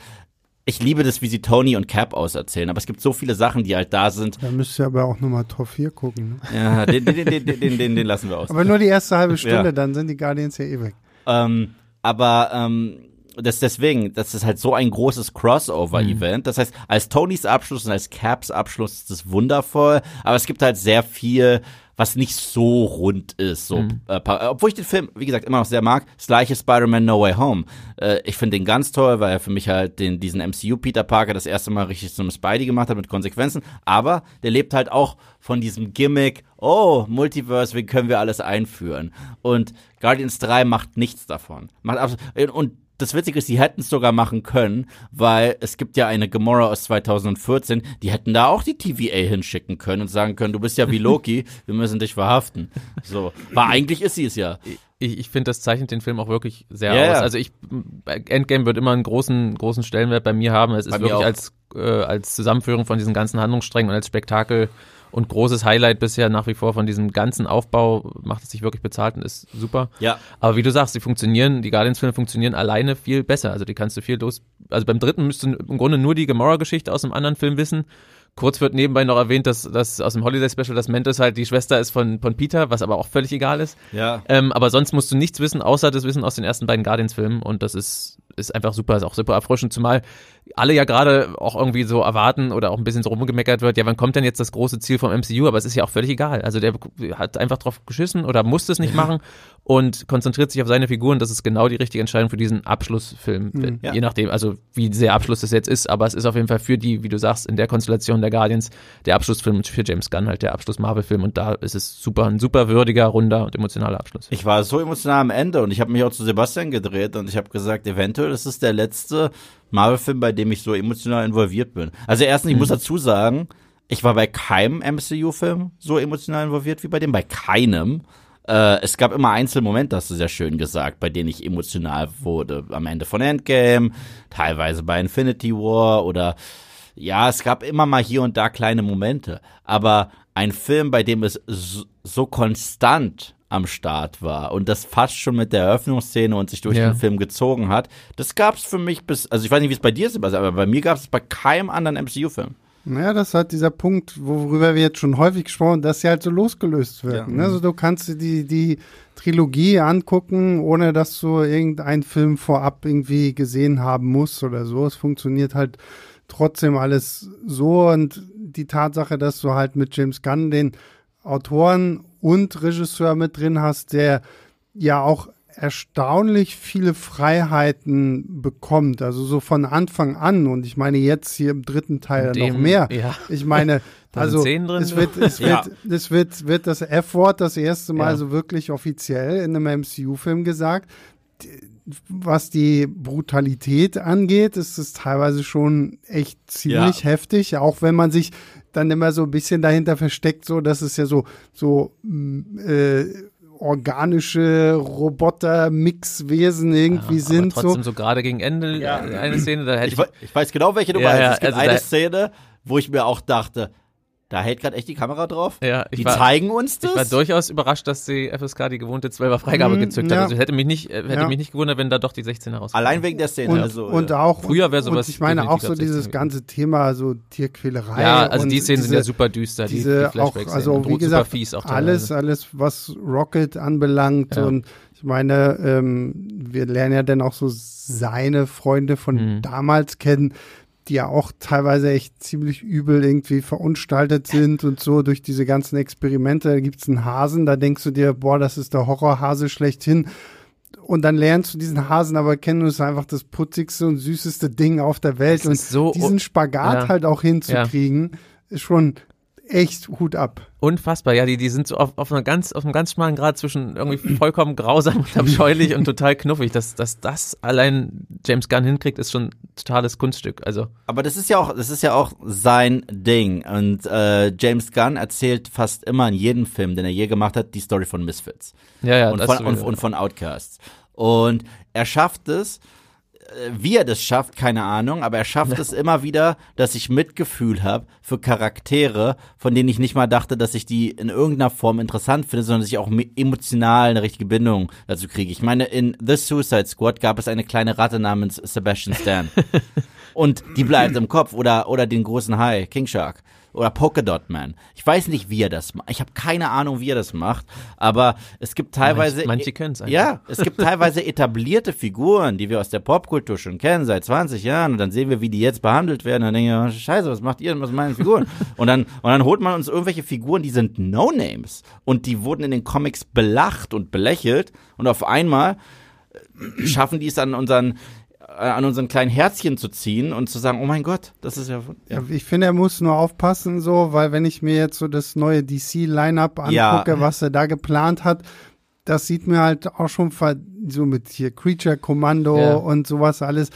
ich liebe das, wie sie Tony und Cap auserzählen, aber es gibt so viele Sachen, die halt da sind. Da müsst ihr aber auch nochmal Top 4 gucken. Ne? Ja, den, den, den, den, den, den lassen wir aus. Aber nur die erste halbe [LAUGHS] Stunde, ja. dann sind die Guardians ja eh weg. Ähm, aber ähm, das deswegen, das ist halt so ein großes Crossover-Event. Mhm. Das heißt, als Tonys Abschluss und als Caps Abschluss ist es wundervoll, aber es gibt halt sehr viel was nicht so rund ist. So, mhm. äh, obwohl ich den Film, wie gesagt, immer noch sehr mag. Das gleiche Spider-Man No Way Home. Äh, ich finde den ganz toll, weil er für mich halt den, diesen MCU Peter Parker das erste Mal richtig zum Spidey gemacht hat mit Konsequenzen. Aber der lebt halt auch von diesem Gimmick, oh, Multiverse, wie können wir alles einführen? Und Guardians 3 macht nichts davon. Macht absolut, und das Witzige ist, sie hätten es sogar machen können, weil es gibt ja eine Gamora aus 2014, die hätten da auch die TVA hinschicken können und sagen können, du bist ja wie Loki, [LAUGHS] wir müssen dich verhaften. So, war eigentlich ist sie es ja. Ich, ich finde, das zeichnet den Film auch wirklich sehr yeah. aus. Also ich, Endgame wird immer einen großen, großen Stellenwert bei mir haben. Es ist wirklich als, äh, als Zusammenführung von diesen ganzen Handlungssträngen und als Spektakel und großes Highlight bisher nach wie vor von diesem ganzen Aufbau, macht es sich wirklich bezahlt und ist super. Ja. Aber wie du sagst, die funktionieren, die Guardians-Filme funktionieren alleine viel besser. Also die kannst du viel los. Also beim dritten müsstest du im Grunde nur die Gamora-Geschichte aus einem anderen Film wissen. Kurz wird nebenbei noch erwähnt, dass, dass aus dem Holiday Special das Mantis halt die Schwester ist von, von Peter, was aber auch völlig egal ist. Ja. Ähm, aber sonst musst du nichts wissen, außer das Wissen aus den ersten beiden Guardians-Filmen und das ist, ist einfach super, ist auch super erfrischend, zumal alle ja gerade auch irgendwie so erwarten oder auch ein bisschen so rumgemeckert wird, ja, wann kommt denn jetzt das große Ziel vom MCU? Aber es ist ja auch völlig egal. Also der hat einfach drauf geschissen oder musste es nicht machen und konzentriert sich auf seine Figuren. Das ist genau die richtige Entscheidung für diesen Abschlussfilm. Mhm, Je nachdem, also wie sehr Abschluss das jetzt ist, aber es ist auf jeden Fall für die, wie du sagst, in der Konstellation der Guardians der Abschlussfilm für James Gunn halt der Abschluss Marvel-Film und da ist es super, ein super würdiger, runder und emotionaler Abschluss. Ich war so emotional am Ende und ich habe mich auch zu Sebastian gedreht und ich habe gesagt, eventuell ist es der letzte Marvel-Film, bei dem ich so emotional involviert bin. Also erstens, ich mhm. muss dazu sagen, ich war bei keinem MCU-Film so emotional involviert wie bei dem, bei keinem. Äh, es gab immer Einzelmomente, hast du sehr schön gesagt, bei denen ich emotional wurde. Am Ende von Endgame, teilweise bei Infinity War oder ja, es gab immer mal hier und da kleine Momente. Aber ein Film, bei dem es so, so konstant am Start war und das fast schon mit der Eröffnungsszene und sich durch ja. den Film gezogen hat, das gab es für mich bis, also ich weiß nicht, wie es bei dir ist, aber bei mir gab es bei keinem anderen MCU-Film. Naja, das ist halt dieser Punkt, worüber wir jetzt schon häufig gesprochen haben, dass sie halt so losgelöst werden. Ja. Also du kannst die, die Trilogie angucken, ohne dass du irgendeinen Film vorab irgendwie gesehen haben musst oder so. Es funktioniert halt trotzdem alles so und die Tatsache, dass du halt mit James Gunn den Autoren und Regisseur mit drin hast, der ja auch erstaunlich viele Freiheiten bekommt, also so von Anfang an und ich meine jetzt hier im dritten Teil Dem, noch mehr. Ja. Ich meine, [LAUGHS] also es wird es ja. wird es wird wird das F-Wort das erste Mal ja. so wirklich offiziell in einem MCU-Film gesagt. Was die Brutalität angeht, ist es teilweise schon echt ziemlich heftig, auch wenn man sich dann immer so ein bisschen dahinter versteckt, so dass es ja so so äh, organische Roboter-Mixwesen irgendwie ja, sind. Trotzdem so, so gerade gegen Ende ja. eine Szene, da hätte ich, ich, ich weiß genau, welche du ja, meinst. Es gibt also eine Szene, wo ich mir auch dachte, da hält gerade echt die Kamera drauf. Ja, die war, zeigen uns das. Ich war durchaus überrascht, dass die FSK die gewohnte 12er Freigabe mhm, gezückt ja. hat. Also hätte mich nicht, äh, hätte ja. mich nicht gewundert, wenn da doch die 16er rauskommt. Allein wegen der Szene. Und, also, und auch früher wäre sowas. Und ich meine auch so dieses ganze Thema so Tierquälerei. Ja, also die Szenen diese, sind ja super düster. Diese die, die auch, also wie gesagt, alles, alles was Rocket anbelangt ja. und ich meine, ähm, wir lernen ja dann auch so seine Freunde von mhm. damals kennen die ja auch teilweise echt ziemlich übel irgendwie verunstaltet sind und so durch diese ganzen Experimente. Da gibt's einen Hasen, da denkst du dir, boah, das ist der Horrorhase schlechthin. Und dann lernst du diesen Hasen aber kennen und es ist einfach das putzigste und süßeste Ding auf der Welt. Und so diesen Spagat ja. halt auch hinzukriegen, ja. ist schon echt Hut ab. Unfassbar, ja, die, die sind so auf, auf, einer ganz, auf einem ganz schmalen Grad zwischen irgendwie vollkommen grausam und abscheulich und total knuffig. Dass, dass das allein James Gunn hinkriegt, ist schon ein totales Kunststück. Also. Aber das ist ja auch, das ist ja auch sein Ding. Und äh, James Gunn erzählt fast immer in jedem Film, den er je gemacht hat, die Story von Misfits. Ja, ja, und, von, und, und von Outcasts. Und er schafft es, wie er das schafft, keine Ahnung, aber er schafft es immer wieder, dass ich Mitgefühl habe für Charaktere, von denen ich nicht mal dachte, dass ich die in irgendeiner Form interessant finde, sondern dass ich auch emotional eine richtige Bindung dazu kriege. Ich meine, in The Suicide Squad gab es eine kleine Ratte namens Sebastian Stan. [LAUGHS] Und die bleibt im Kopf oder, oder den großen Hai, King Shark oder Polkadot Man. Ich weiß nicht, wie er das macht. Ich habe keine Ahnung, wie er das macht, aber es gibt teilweise manche, manche können es Ja, es gibt [LAUGHS] teilweise etablierte Figuren, die wir aus der Popkultur schon kennen seit 20 Jahren und dann sehen wir, wie die jetzt behandelt werden. Dann denke ich, oh, Scheiße, was macht ihr denn mit meinen Figuren? [LAUGHS] und dann und dann holt man uns irgendwelche Figuren, die sind No Names und die wurden in den Comics belacht und belächelt und auf einmal schaffen die es an unseren äh, an unseren kleinen Herzchen zu ziehen und zu sagen, oh mein Gott, das ist ja. ja. ja ich finde, er muss nur aufpassen, so, weil wenn ich mir jetzt so das neue DC-Line-Up angucke, ja. was er da geplant hat, das sieht mir halt auch schon so mit hier Creature Kommando ja. und sowas alles.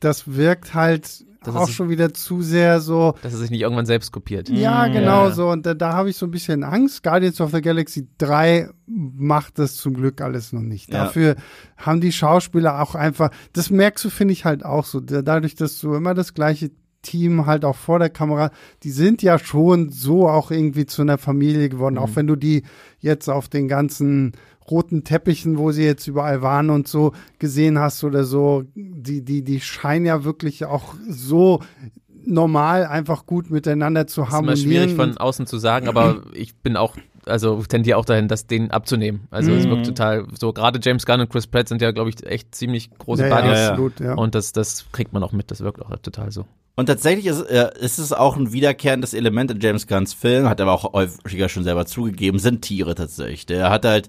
Das wirkt halt das auch schon wieder zu sehr so. Dass er sich nicht irgendwann selbst kopiert. Ja, genau ja. so. Und da, da habe ich so ein bisschen Angst. Guardians of the Galaxy 3 macht das zum Glück alles noch nicht. Ja. Dafür haben die Schauspieler auch einfach, das merkst du, finde ich halt auch so. Dadurch, dass du immer das gleiche Team halt auch vor der Kamera, die sind ja schon so auch irgendwie zu einer Familie geworden, mhm. auch wenn du die jetzt auf den ganzen roten Teppichen, wo sie jetzt überall waren und so gesehen hast oder so, die, die, die scheinen ja wirklich auch so normal einfach gut miteinander zu. Das ist immer schwierig von außen zu sagen, aber ich bin auch, also tendiere auch dahin, das denen abzunehmen. Also mhm. es wirkt total so, gerade James Gunn und Chris Pratt sind ja, glaube ich, echt ziemlich große ja, Buddies. Ja, absolut, ja. Und das, das kriegt man auch mit, das wirkt auch total so. Und tatsächlich ist, äh, ist es auch ein wiederkehrendes Element in James Gunns Film, hat er aber auch häufiger schon selber zugegeben, sind Tiere tatsächlich. Der hat halt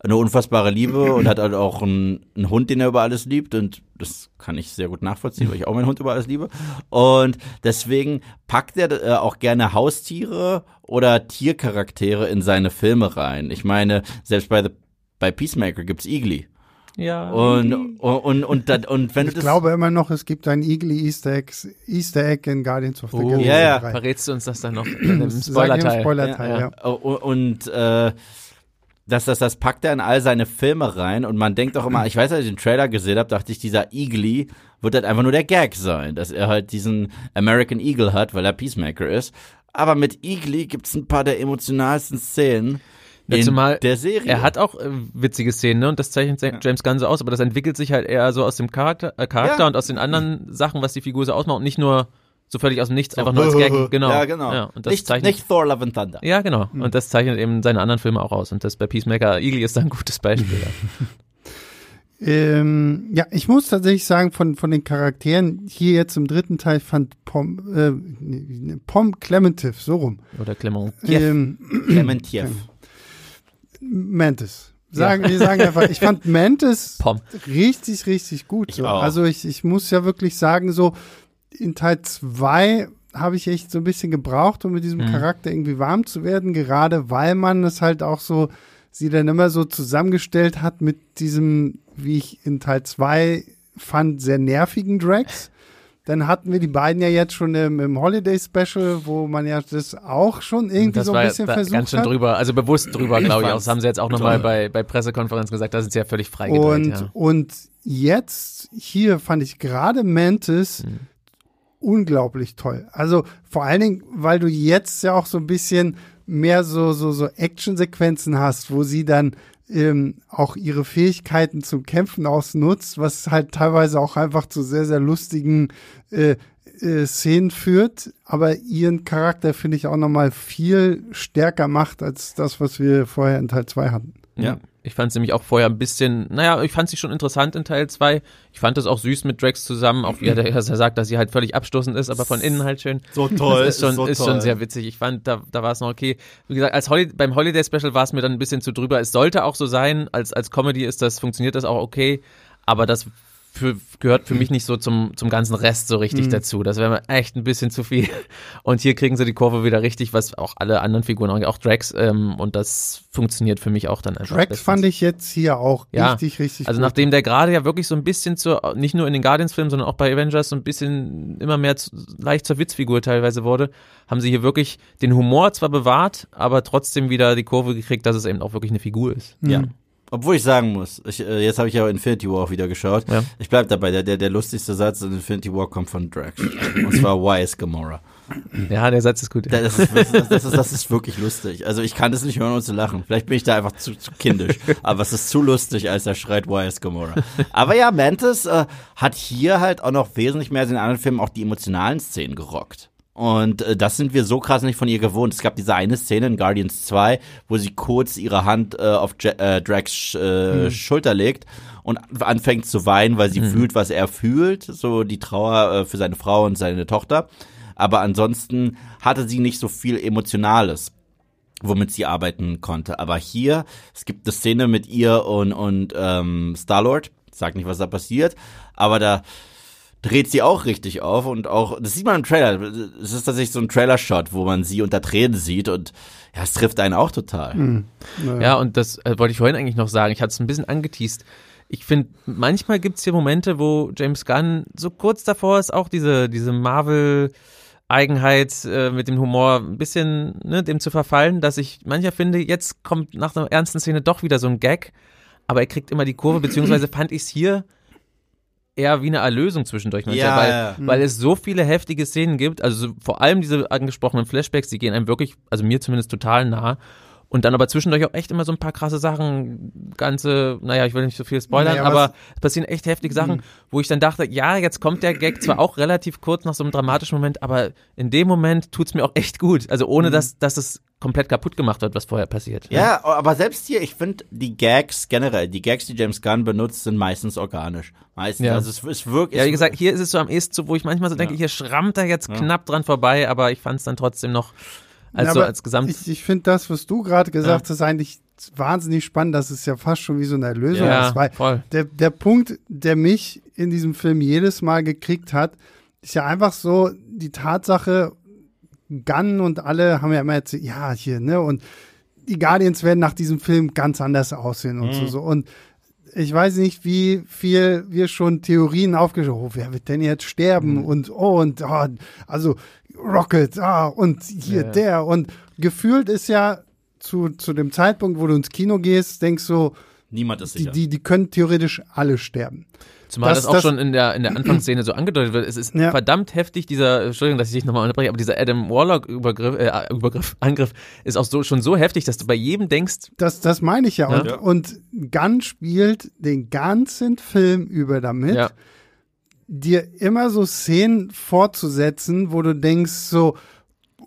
eine unfassbare Liebe und hat halt auch einen, einen Hund, den er über alles liebt und das kann ich sehr gut nachvollziehen, weil ich auch meinen Hund über alles liebe. Und deswegen packt er äh, auch gerne Haustiere oder Tiercharaktere in seine Filme rein. Ich meine, selbst bei, The, bei Peacemaker gibt's Igli. Ja. Und, und, und, und, und, und wenn ich du. Ich glaube immer noch, es gibt ein Eagle Easter Egg, Easter Egg in Guardians of the Oh, Galaxy ja, ja. 3. Verrätst du uns das dann noch [CLEARS THROAT] im Spoiler-Teil? Spoilerteil, ja. Oh, Und äh, das, das, das packt er in all seine Filme rein und man denkt auch immer, ich weiß, als ich den Trailer gesehen habe, dachte ich, dieser Eagly wird halt einfach nur der Gag sein, dass er halt diesen American Eagle hat, weil er Peacemaker ist. Aber mit Eagly gibt's ein paar der emotionalsten Szenen Ja, in zumal der Serie. Er hat auch äh, witzige Szenen, ne? Und das zeichnet James Gunn so aus, aber das entwickelt sich halt eher so aus dem Charakter, äh, Charakter Ja. und aus den anderen Sachen, was die Figur so ausmacht und nicht nur so völlig aus dem Nichts, einfach nur als Gag. Genau. Ja, genau. Ja, und das nicht, zeichnet, nicht Thor Love and Thunder. ja, genau. Und das zeichnet eben seine anderen Filme auch aus. Und das bei Peacemaker Eagle ist da ein gutes Beispiel. [LAUGHS] Ähm, ja, ich muss tatsächlich sagen, von, von den Charakteren hier jetzt im dritten Teil fand Pom, äh, Pom Clementif, so rum. Oder Clement. Ähm, Clementiev. Mantis. Sagen, Wir sagen einfach, ich fand Mantis [LAUGHS] Pom. richtig, richtig gut. Ich So. Also ich, ich muss ja wirklich sagen, so in Teil zwei habe ich echt so ein bisschen gebraucht, um mit diesem Mhm. Charakter irgendwie warm zu werden, gerade weil man es halt auch so, sie dann immer so zusammengestellt hat mit diesem, wie ich in Teil zwei fand, sehr nervigen Drax. Dann hatten wir die beiden ja jetzt schon im, im Holiday Special, wo man ja das auch schon irgendwie Das so ein ja bisschen da versucht ganz schön hat. drüber, also bewusst drüber, glaube ich auch. Das haben sie jetzt auch nochmal bei, bei Pressekonferenz gesagt, da sind sie ja völlig freigedreht. Und, ja. und jetzt hier fand ich gerade Mantis Mhm. unglaublich toll. Also vor allen Dingen, weil du jetzt ja auch so ein bisschen mehr so, so, so Actionsequenzen hast, wo sie dann ähm, auch ihre Fähigkeiten zum Kämpfen ausnutzt, was halt teilweise auch einfach zu sehr, sehr lustigen äh, äh, Szenen führt, aber ihren Charakter finde ich auch nochmal viel stärker macht als das, was wir vorher in Teil 2 hatten. Ja. Ich fand es nämlich auch vorher ein bisschen, naja, ich fand sie schon interessant in Teil 2. Ich fand es auch süß mit Drax zusammen, auch wie er, dass er sagt, dass sie halt völlig abstoßend ist, aber von innen halt schön. So toll. Das ist schon, so ist schon sehr witzig. Ich fand, da, da war es noch okay. Wie gesagt, als Holi beim Holiday Special war es mir dann ein bisschen zu drüber. Es sollte auch so sein, als, als Comedy ist das, funktioniert das auch okay, aber das für, gehört für mich nicht so zum, zum ganzen Rest so richtig Mhm. dazu. Das wäre mir echt ein bisschen zu viel. [LAUGHS] Und hier kriegen sie die Kurve wieder richtig, was auch alle anderen Figuren, auch Drax, ähm, und das funktioniert für mich auch dann einfach. Drax bestens. fand ich jetzt hier auch Ja, richtig, richtig Also gut. nachdem der gerade ja wirklich so ein bisschen zur, nicht nur in den Guardians-Filmen, sondern auch bei Avengers so ein bisschen immer mehr zu, leicht zur Witzfigur teilweise wurde, haben sie hier wirklich den Humor zwar bewahrt, aber trotzdem wieder die Kurve gekriegt, dass es eben auch wirklich eine Figur ist. Ja. Obwohl ich sagen muss, ich, äh, jetzt habe ich ja Infinity War auch wieder geschaut. Ja. Ich bleib dabei, der, der, der lustigste Satz in Infinity War kommt von Drax. Und zwar, why is Gamora? Ja, der Satz ist gut. Das ist, das, ist, das, ist, das ist wirklich lustig. Also ich kann das nicht hören, ohne zu lachen. Vielleicht bin ich da einfach zu, zu kindisch. Aber es ist zu lustig, als er schreit, why is Gamora? Aber ja, Mantis äh, hat hier halt auch noch wesentlich mehr als in anderen Filmen auch die emotionalen Szenen gerockt. Und äh, das sind wir so krass nicht von ihr gewohnt. Es gab diese eine Szene in Guardians 2, wo sie kurz ihre Hand äh, auf Ja- äh, Drax äh, Schulter legt und anfängt zu weinen, weil sie fühlt, was er fühlt. So die Trauer äh, für seine Frau und seine Tochter. Aber ansonsten hatte sie nicht so viel Emotionales womit sie arbeiten konnte. Aber hier, es gibt eine Szene mit ihr und, und ähm, Star-Lord. Sag nicht, was da passiert, aber da dreht sie auch richtig auf und auch, das sieht man im Trailer. Es ist tatsächlich so ein Trailer-Shot, wo man sie unter Tränen sieht und ja, es trifft einen auch total. Ja, und das äh, wollte ich vorhin eigentlich noch sagen. Ich hatte es ein bisschen angeteased. Ich finde, manchmal gibt es hier Momente, wo James Gunn so kurz davor ist, auch diese, diese Marvel- Eigenheit äh, mit dem Humor ein bisschen ne, dem zu verfallen, dass ich mancher finde, jetzt kommt nach einer ernsten Szene doch wieder so ein Gag, aber er kriegt immer die Kurve, beziehungsweise fand ich es hier eher wie eine Erlösung zwischendurch, manchmal, Ja, weil, ja. weil es so viele heftige Szenen gibt, also so, vor allem diese angesprochenen Flashbacks, die gehen einem wirklich, also mir zumindest total nah. Und dann aber zwischendurch auch echt immer so ein paar krasse Sachen, ganze, naja, ich will nicht so viel spoilern, Naja, aber es passieren echt heftige Sachen, wo ich dann dachte, ja, jetzt kommt der Gag zwar auch relativ kurz nach so einem dramatischen Moment, aber in dem Moment tut's mir auch echt gut. Also ohne, dass, dass es komplett kaputt gemacht wird, was vorher passiert. Ja, aber selbst hier, ich finde die Gags generell, die Gags, die James Gunn benutzt, sind meistens organisch. Meistens. Ja. Also es ist wirklich. Ja, wie gesagt, hier ist es so am ehesten so, wo ich manchmal so denke, hier schrammt er jetzt knapp dran vorbei, aber ich fand es dann trotzdem noch als Ja, so als Gesamt. Ich, ich finde das, was du gerade gesagt hast, eigentlich wahnsinnig spannend. Das ist ja fast schon wie so eine Erlösung. ja, ist, weil voll. der, der Punkt, der mich in diesem Film jedes Mal gekriegt hat, ist ja einfach so die Tatsache, Gunn und alle haben ja immer erzählt, ja, hier, ne, und die Guardians werden nach diesem Film ganz anders aussehen und so, so. Und ich weiß nicht, wie viel wir schon Theorien aufgeschaut oh, wer wird denn jetzt sterben? Mhm. und oh und oh, also Rocket, ah, und hier ja, der. Und gefühlt ist ja zu, zu dem Zeitpunkt, wo du ins Kino gehst, denkst du, Niemand ist sicher. Die, die, die können theoretisch alle sterben. Zumal das, das auch das, schon in der, in der Anfangsszene so angedeutet wird. Es ist ja. verdammt heftig, dieser, Entschuldigung, dass ich dich nochmal unterbreche, aber dieser Adam Warlock-Übergriff, äh, Übergriff, Angriff ist auch so, schon so heftig, dass du bei jedem denkst. Das, das meine ich ja. ja. Und, und Gunn spielt den ganzen Film über damit, ja. dir immer so Szenen fortzusetzen, wo du denkst so,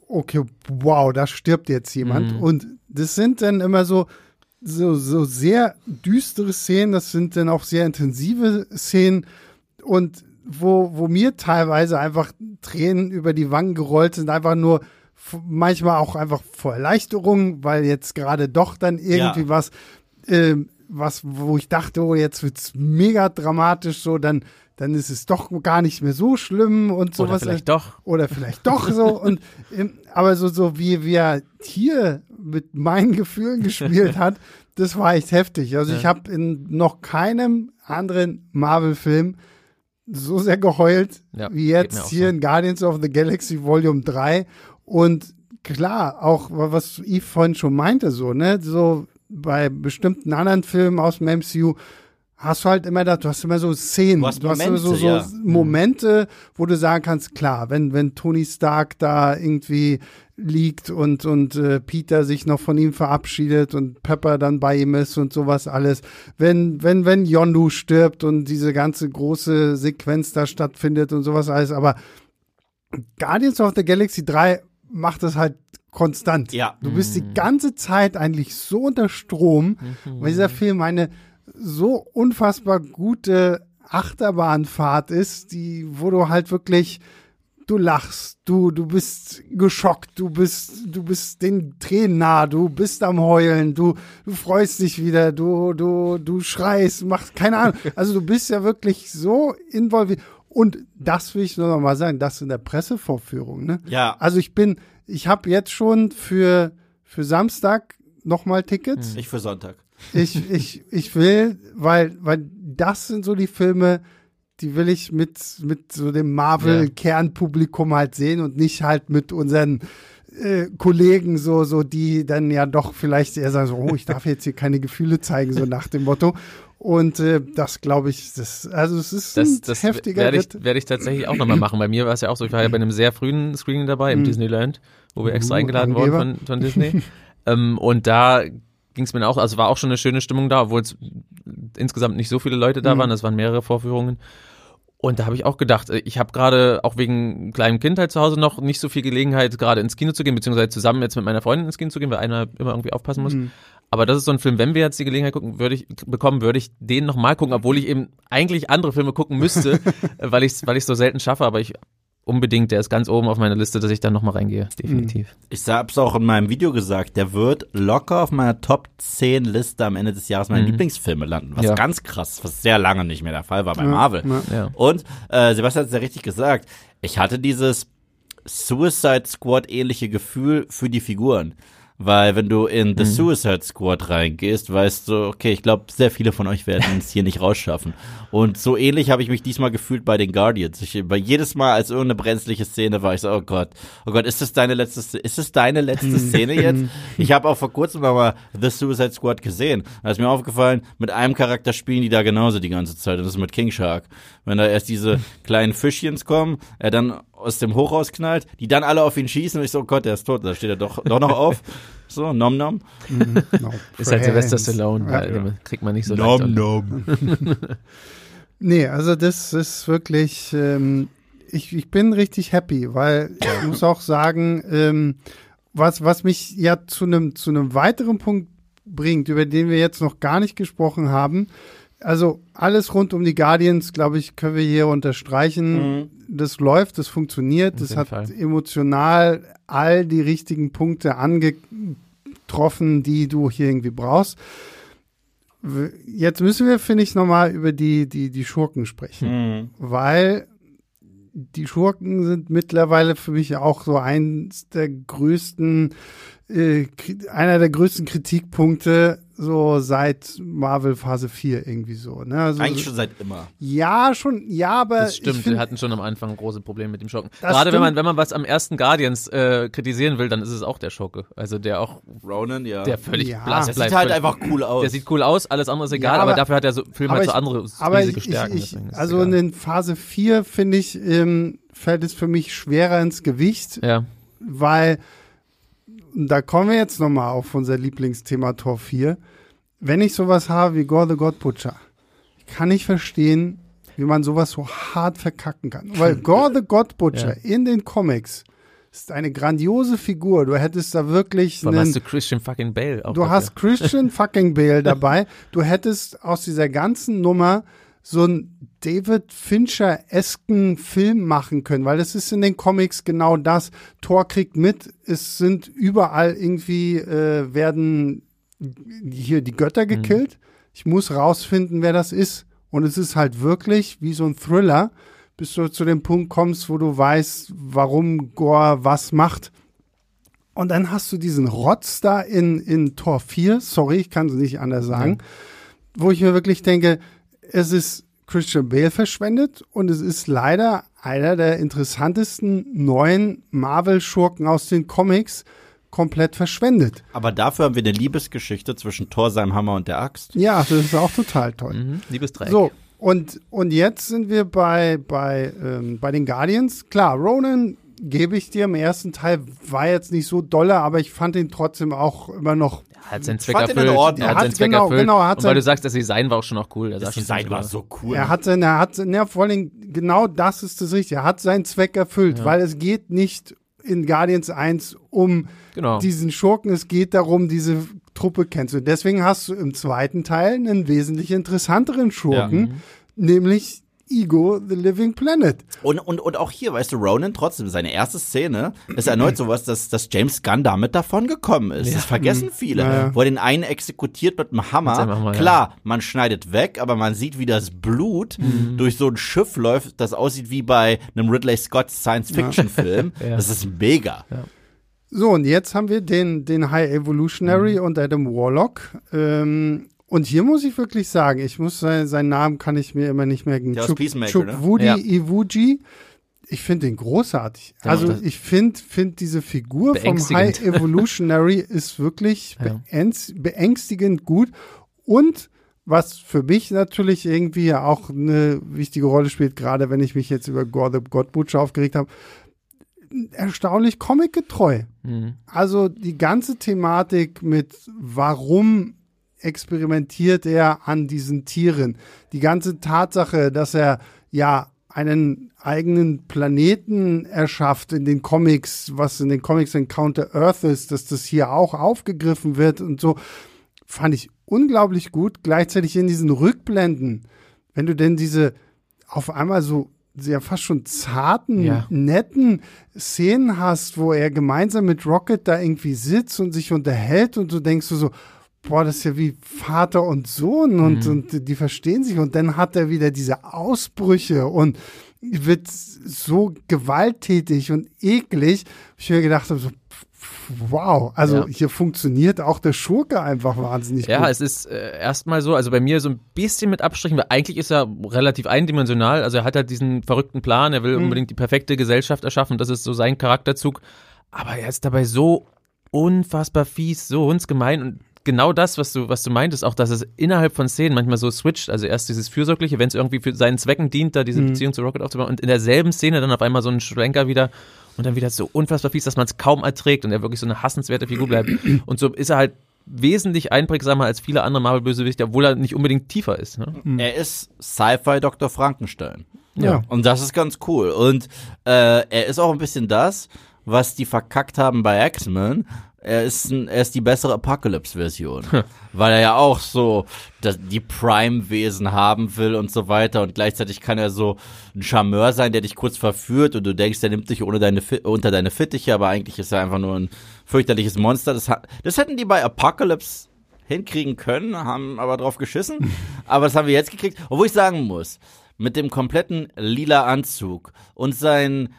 okay, wow, da stirbt jetzt jemand. Mhm. Und das sind dann immer so, so, so sehr düstere Szenen, das sind dann auch sehr intensive Szenen und wo, wo mir teilweise einfach Tränen über die Wangen gerollt sind, einfach nur manchmal auch einfach vor Erleichterung, weil jetzt gerade doch dann irgendwie ja. was, äh, was, wo ich dachte, oh, jetzt wird's mega dramatisch, so, dann, dann ist es doch gar nicht mehr so schlimm und sowas. Oder vielleicht doch. Oder vielleicht doch so. und ähm, aber so, so wie wir hier mit meinen Gefühlen [LAUGHS] gespielt hat, das war echt heftig. Also ja. ich habe in noch keinem anderen Marvel-Film so sehr geheult ja, wie jetzt hier so. in Guardians of the Galaxy Volume 3. Und klar, auch was Yves vorhin schon meinte, so, ne, so bei bestimmten anderen Filmen aus dem MCU hast du halt immer da, du hast immer so Szenen, du hast, du hast immer so, so ja. Momente, wo du sagen kannst, klar, wenn, wenn Tony Stark da irgendwie liegt und, und äh, Peter sich noch von ihm verabschiedet und Pepper dann bei ihm ist und sowas alles. Wenn, wenn, wenn Yondu stirbt und diese ganze große Sequenz da stattfindet und sowas alles, aber Guardians of the Galaxy 3 macht das halt konstant. Ja. Du bist die ganze Zeit eigentlich so unter Strom, mhm. weil dieser Film eine so unfassbar gute Achterbahnfahrt ist, die, wo du halt wirklich du lachst, du, du bist geschockt, du bist, du bist den Tränen nah, du bist am Heulen, du, du freust dich wieder, du, du, du schreist, machst, keine Ahnung. [LAUGHS] Also du bist ja wirklich so involviert. Und das will ich nur noch mal sagen, das in der Pressevorführung, ne? Ja. Also ich bin, ich habe jetzt schon für, für Samstag noch mal Tickets. Ich für Sonntag. Ich, ich, ich will, weil, weil das sind so die Filme, die will ich mit, mit so dem Marvel-Kernpublikum halt sehen und nicht halt mit unseren äh, Kollegen so, so, die dann ja doch vielleicht eher sagen so, oh, ich darf jetzt hier keine Gefühle zeigen, so nach dem Motto. Und äh, das glaube ich, das, also es ist das, ein das heftiger werde ich, werde ich tatsächlich auch nochmal machen. Bei mir war es ja auch so, ich war ja bei einem sehr frühen Screening dabei im mhm. Disneyland, wo wir extra uh, eingeladen wurden von, von Disney. [LAUGHS] ähm, und da ging es mir auch, also war auch schon eine schöne Stimmung da, obwohl es insgesamt nicht so viele Leute da mhm. waren, das waren mehrere Vorführungen. Und da habe ich auch gedacht, äh, ich habe gerade auch wegen kleinem Kind halt zu Hause noch nicht so viel Gelegenheit, gerade ins Kino zu gehen, beziehungsweise zusammen jetzt mit meiner Freundin ins Kino zu gehen, weil einer immer irgendwie aufpassen muss. Mhm. Aber das ist so ein Film, wenn wir jetzt die Gelegenheit gucken, würde ich bekommen, würde ich den nochmal gucken, obwohl ich eben eigentlich andere Filme gucken müsste, [LAUGHS] weil ich weil ich so selten schaffe. Aber ich unbedingt, der ist ganz oben auf meiner Liste, dass ich da nochmal reingehe, definitiv. Ich hab's auch in meinem Video gesagt, der wird locker auf meiner Top 10 Liste am Ende des Jahres meine mhm. Lieblingsfilme landen, was ja. ganz krass, was sehr lange nicht mehr der Fall war bei ja, Marvel. Ja. Und äh, Sebastian hat es ja richtig gesagt, ich hatte dieses Suicide Squad ähnliche Gefühl für die Figuren. Weil wenn du in The mhm. Suicide Squad reingehst, weißt du, okay, ich glaube, sehr viele von euch werden es hier nicht rausschaffen. Und so ähnlich habe ich mich diesmal gefühlt bei den Guardians. Ich, bei jedes Mal, als irgendeine brenzliche Szene war, ich so, oh Gott, oh Gott, ist das deine letzte, ist das deine letzte. [LAUGHS] Szene jetzt? Ich habe auch vor kurzem nochmal The Suicide Squad gesehen. Da ist mir aufgefallen, mit einem Charakter spielen die da genauso die ganze Zeit. Und das ist mit King Shark. Wenn da erst diese kleinen Fischchens kommen, er dann aus dem Hochhaus knallt, die dann alle auf ihn schießen und ich so, oh Gott, der ist tot, da steht er doch, doch noch auf. [LAUGHS] So, nom nom. Mhm. No, [LAUGHS] ist halt Sylvester Stallone, weil ja. kriegt man nicht so nom, leicht. Nom nom. [LAUGHS] nee, also das ist wirklich, ähm, ich, ich bin richtig happy, weil ich muss auch sagen, ähm, was, was mich ja zu einem zu einem weiteren Punkt bringt, über den wir jetzt noch gar nicht gesprochen haben, also alles rund um die Guardians, glaube ich, können wir hier unterstreichen. Mhm. Das läuft, das funktioniert, das hat Fall. emotional all die richtigen Punkte angetroffen, die du hier irgendwie brauchst. Jetzt müssen wir, finde ich, nochmal über die, die, die Schurken sprechen. Mhm. Weil die Schurken sind mittlerweile für mich auch so eins der größten, äh, einer der größten Kritikpunkte so seit Marvel Phase 4 irgendwie so. Ne? Also, Eigentlich schon seit immer. Ja, schon, ja, aber. Das stimmt, find, wir hatten schon am Anfang große Probleme mit dem Schurken. Gerade wenn man, wenn man was am ersten Guardians äh, kritisieren will, dann ist es auch der Schurke. Also der auch. Ronan, ja. Der völlig Ja. blass der bleibt. sieht halt völlig- einfach cool aus. Der sieht cool aus, alles andere ist egal, Ja, aber, aber- dafür hat der so, Film halt so ich- andere aber riesige ich, Stärken. ich, es also egal. in Phase 4 finde ich, ähm, fällt es für mich schwerer ins Gewicht, ja. weil da kommen wir jetzt nochmal auf unser Lieblingsthema Tor 4. Wenn ich sowas habe wie Gore the God Butcher, kann ich verstehen, wie man sowas so hart verkacken kann. Weil [LAUGHS] Gore the God Butcher in den Comics ist eine grandiose Figur. Du hättest da wirklich Warum einen, hast du Christian fucking Bale auch Du dafür? hast Christian [LAUGHS] fucking Bale dabei. Du hättest aus dieser ganzen Nummer so einen David Fincher-esken Film machen können, weil es ist in den Comics genau das. Thor kriegt mit, es sind überall irgendwie, äh, werden hier die Götter gekillt. Ich muss rausfinden, wer das ist. Und es ist halt wirklich wie so ein Thriller, bis du zu dem Punkt kommst, wo du weißt, warum Gore was macht. Und dann hast du diesen Rotz da in, in Tor 4, sorry, ich kann es nicht anders sagen, wo ich mir wirklich denke, es ist Christian Bale verschwendet und es ist leider einer der interessantesten neuen Marvel-Schurken aus den Comics komplett verschwendet. Aber dafür haben wir eine Liebesgeschichte zwischen Thor, seinem Hammer und der Axt. Ja, das ist auch total toll. Mhm. Liebesdreieck. So, und, und jetzt sind wir bei, bei, ähm, bei den Guardians. Klar, Ronan gebe ich dir im ersten Teil, war jetzt nicht so dolle, aber ich fand ihn trotzdem auch immer noch. Er hat seinen Zweck erfüllt. Ordnung. Er hat Er seinen hat- Zweck genau, erfüllt. genau, hat Und weil sein- du sagst, das Design war auch schon auch cool. Das schon Design war so cool. Er hat seine, er hat, ja, vor allem, genau das ist das Richtige. Er hat seinen Zweck erfüllt, weil es geht nicht in Guardians 1 um Genau. diesen Schurken, es geht darum, diese Truppe kennenzulernen. Deswegen hast du im zweiten Teil einen wesentlich interessanteren Schurken, nämlich Ego, The Living Planet. Und, und, und auch hier, weißt du, Ronan trotzdem, seine erste Szene ist erneut sowas, dass, dass James Gunn damit davon gekommen ist. Das vergessen viele. Ja, ja. Wo er den einen exekutiert mit einem Hammer. seinem Hammer, ja. Klar, man schneidet weg, aber man sieht, wie das Blut Mhm. durch so ein Schiff läuft, das aussieht wie bei einem Ridley Scott Science-Fiction-Film. [LAUGHS] Ja. Das ist mega. So, und jetzt haben wir den, den High Evolutionary Mhm. und Adam Warlock. Ähm, und hier muss ich wirklich sagen, ich muss sein, seinen Namen kann ich mir immer nicht merken. Aus Chuk, Peacemaker, Chuk ne? Wudi Ja. Iwuji. Ich finde den großartig. Ja, also ich finde find diese Figur vom. High [LAUGHS] Evolutionary ist wirklich Ja. beängs- beängstigend gut. Und was für mich natürlich irgendwie ja auch eine wichtige Rolle spielt, gerade wenn ich mich jetzt über God the God Butcher aufgeregt habe, erstaunlich comicgetreu. Mhm. Also die ganze Thematik mit warum experimentiert er an diesen Tieren, die ganze Tatsache, dass er ja einen eigenen Planeten erschafft in den Comics, was in den Comics Encounter Earth ist, dass das hier auch aufgegriffen wird und so, fand ich unglaublich gut. Gleichzeitig in diesen Rückblenden, wenn du denn diese auf einmal so sehr fast schon zarten, Ja. netten Szenen hast, wo er gemeinsam mit Rocket da irgendwie sitzt und sich unterhält und du denkst du so, boah, das ist ja wie Vater und Sohn und, Mhm. und die verstehen sich und dann hat er wieder diese Ausbrüche und wird so gewalttätig und eklig. Ich mir gedacht habe, so, wow, also Ja. hier funktioniert auch der Schurke einfach wahnsinnig Ja, gut. es ist äh, erstmal so, also bei mir so ein bisschen mit Abstrichen, weil eigentlich ist er relativ eindimensional. Also er hat halt diesen verrückten Plan, er will Mhm. unbedingt die perfekte Gesellschaft erschaffen, das ist so sein Charakterzug. Aber er ist dabei so unfassbar fies, so hundsgemein und genau das, was du, was du meintest, auch dass es innerhalb von Szenen manchmal so switcht. Also erst dieses Fürsorgliche, wenn es irgendwie für seinen Zwecken dient, da diese Mhm. Beziehung zu Rocket aufzubauen und in derselben Szene dann auf einmal so ein Schwenker wieder und dann wieder so unfassbar fies, dass man es kaum erträgt und er wirklich so eine hassenswerte Figur bleibt. [CLEARS THROAT] Und so ist er halt wesentlich einprägsamer als viele andere Marvel-Bösewichte, obwohl er nicht unbedingt tiefer ist. Ne? Er ist Sci-Fi Dr. Frankenstein. ja. Und das ist ganz cool. Und äh, er ist auch ein bisschen das, was die verkackt haben bei X-Men. Er ist, ein, er ist die bessere Apocalypse-Version. [LAUGHS] weil er ja auch so das, die Prime-Wesen haben will und so weiter. Und gleichzeitig kann er so ein Charmeur sein, der dich kurz verführt und du denkst, er nimmt dich ohne deine, unter deine Fittiche, aber eigentlich ist er einfach nur ein fürchterliches Monster. Das, hat, das hätten die bei Apocalypse hinkriegen können, haben aber drauf geschissen. [LAUGHS] aber das haben wir jetzt gekriegt. Obwohl ich sagen muss, mit dem kompletten lila Anzug und seinen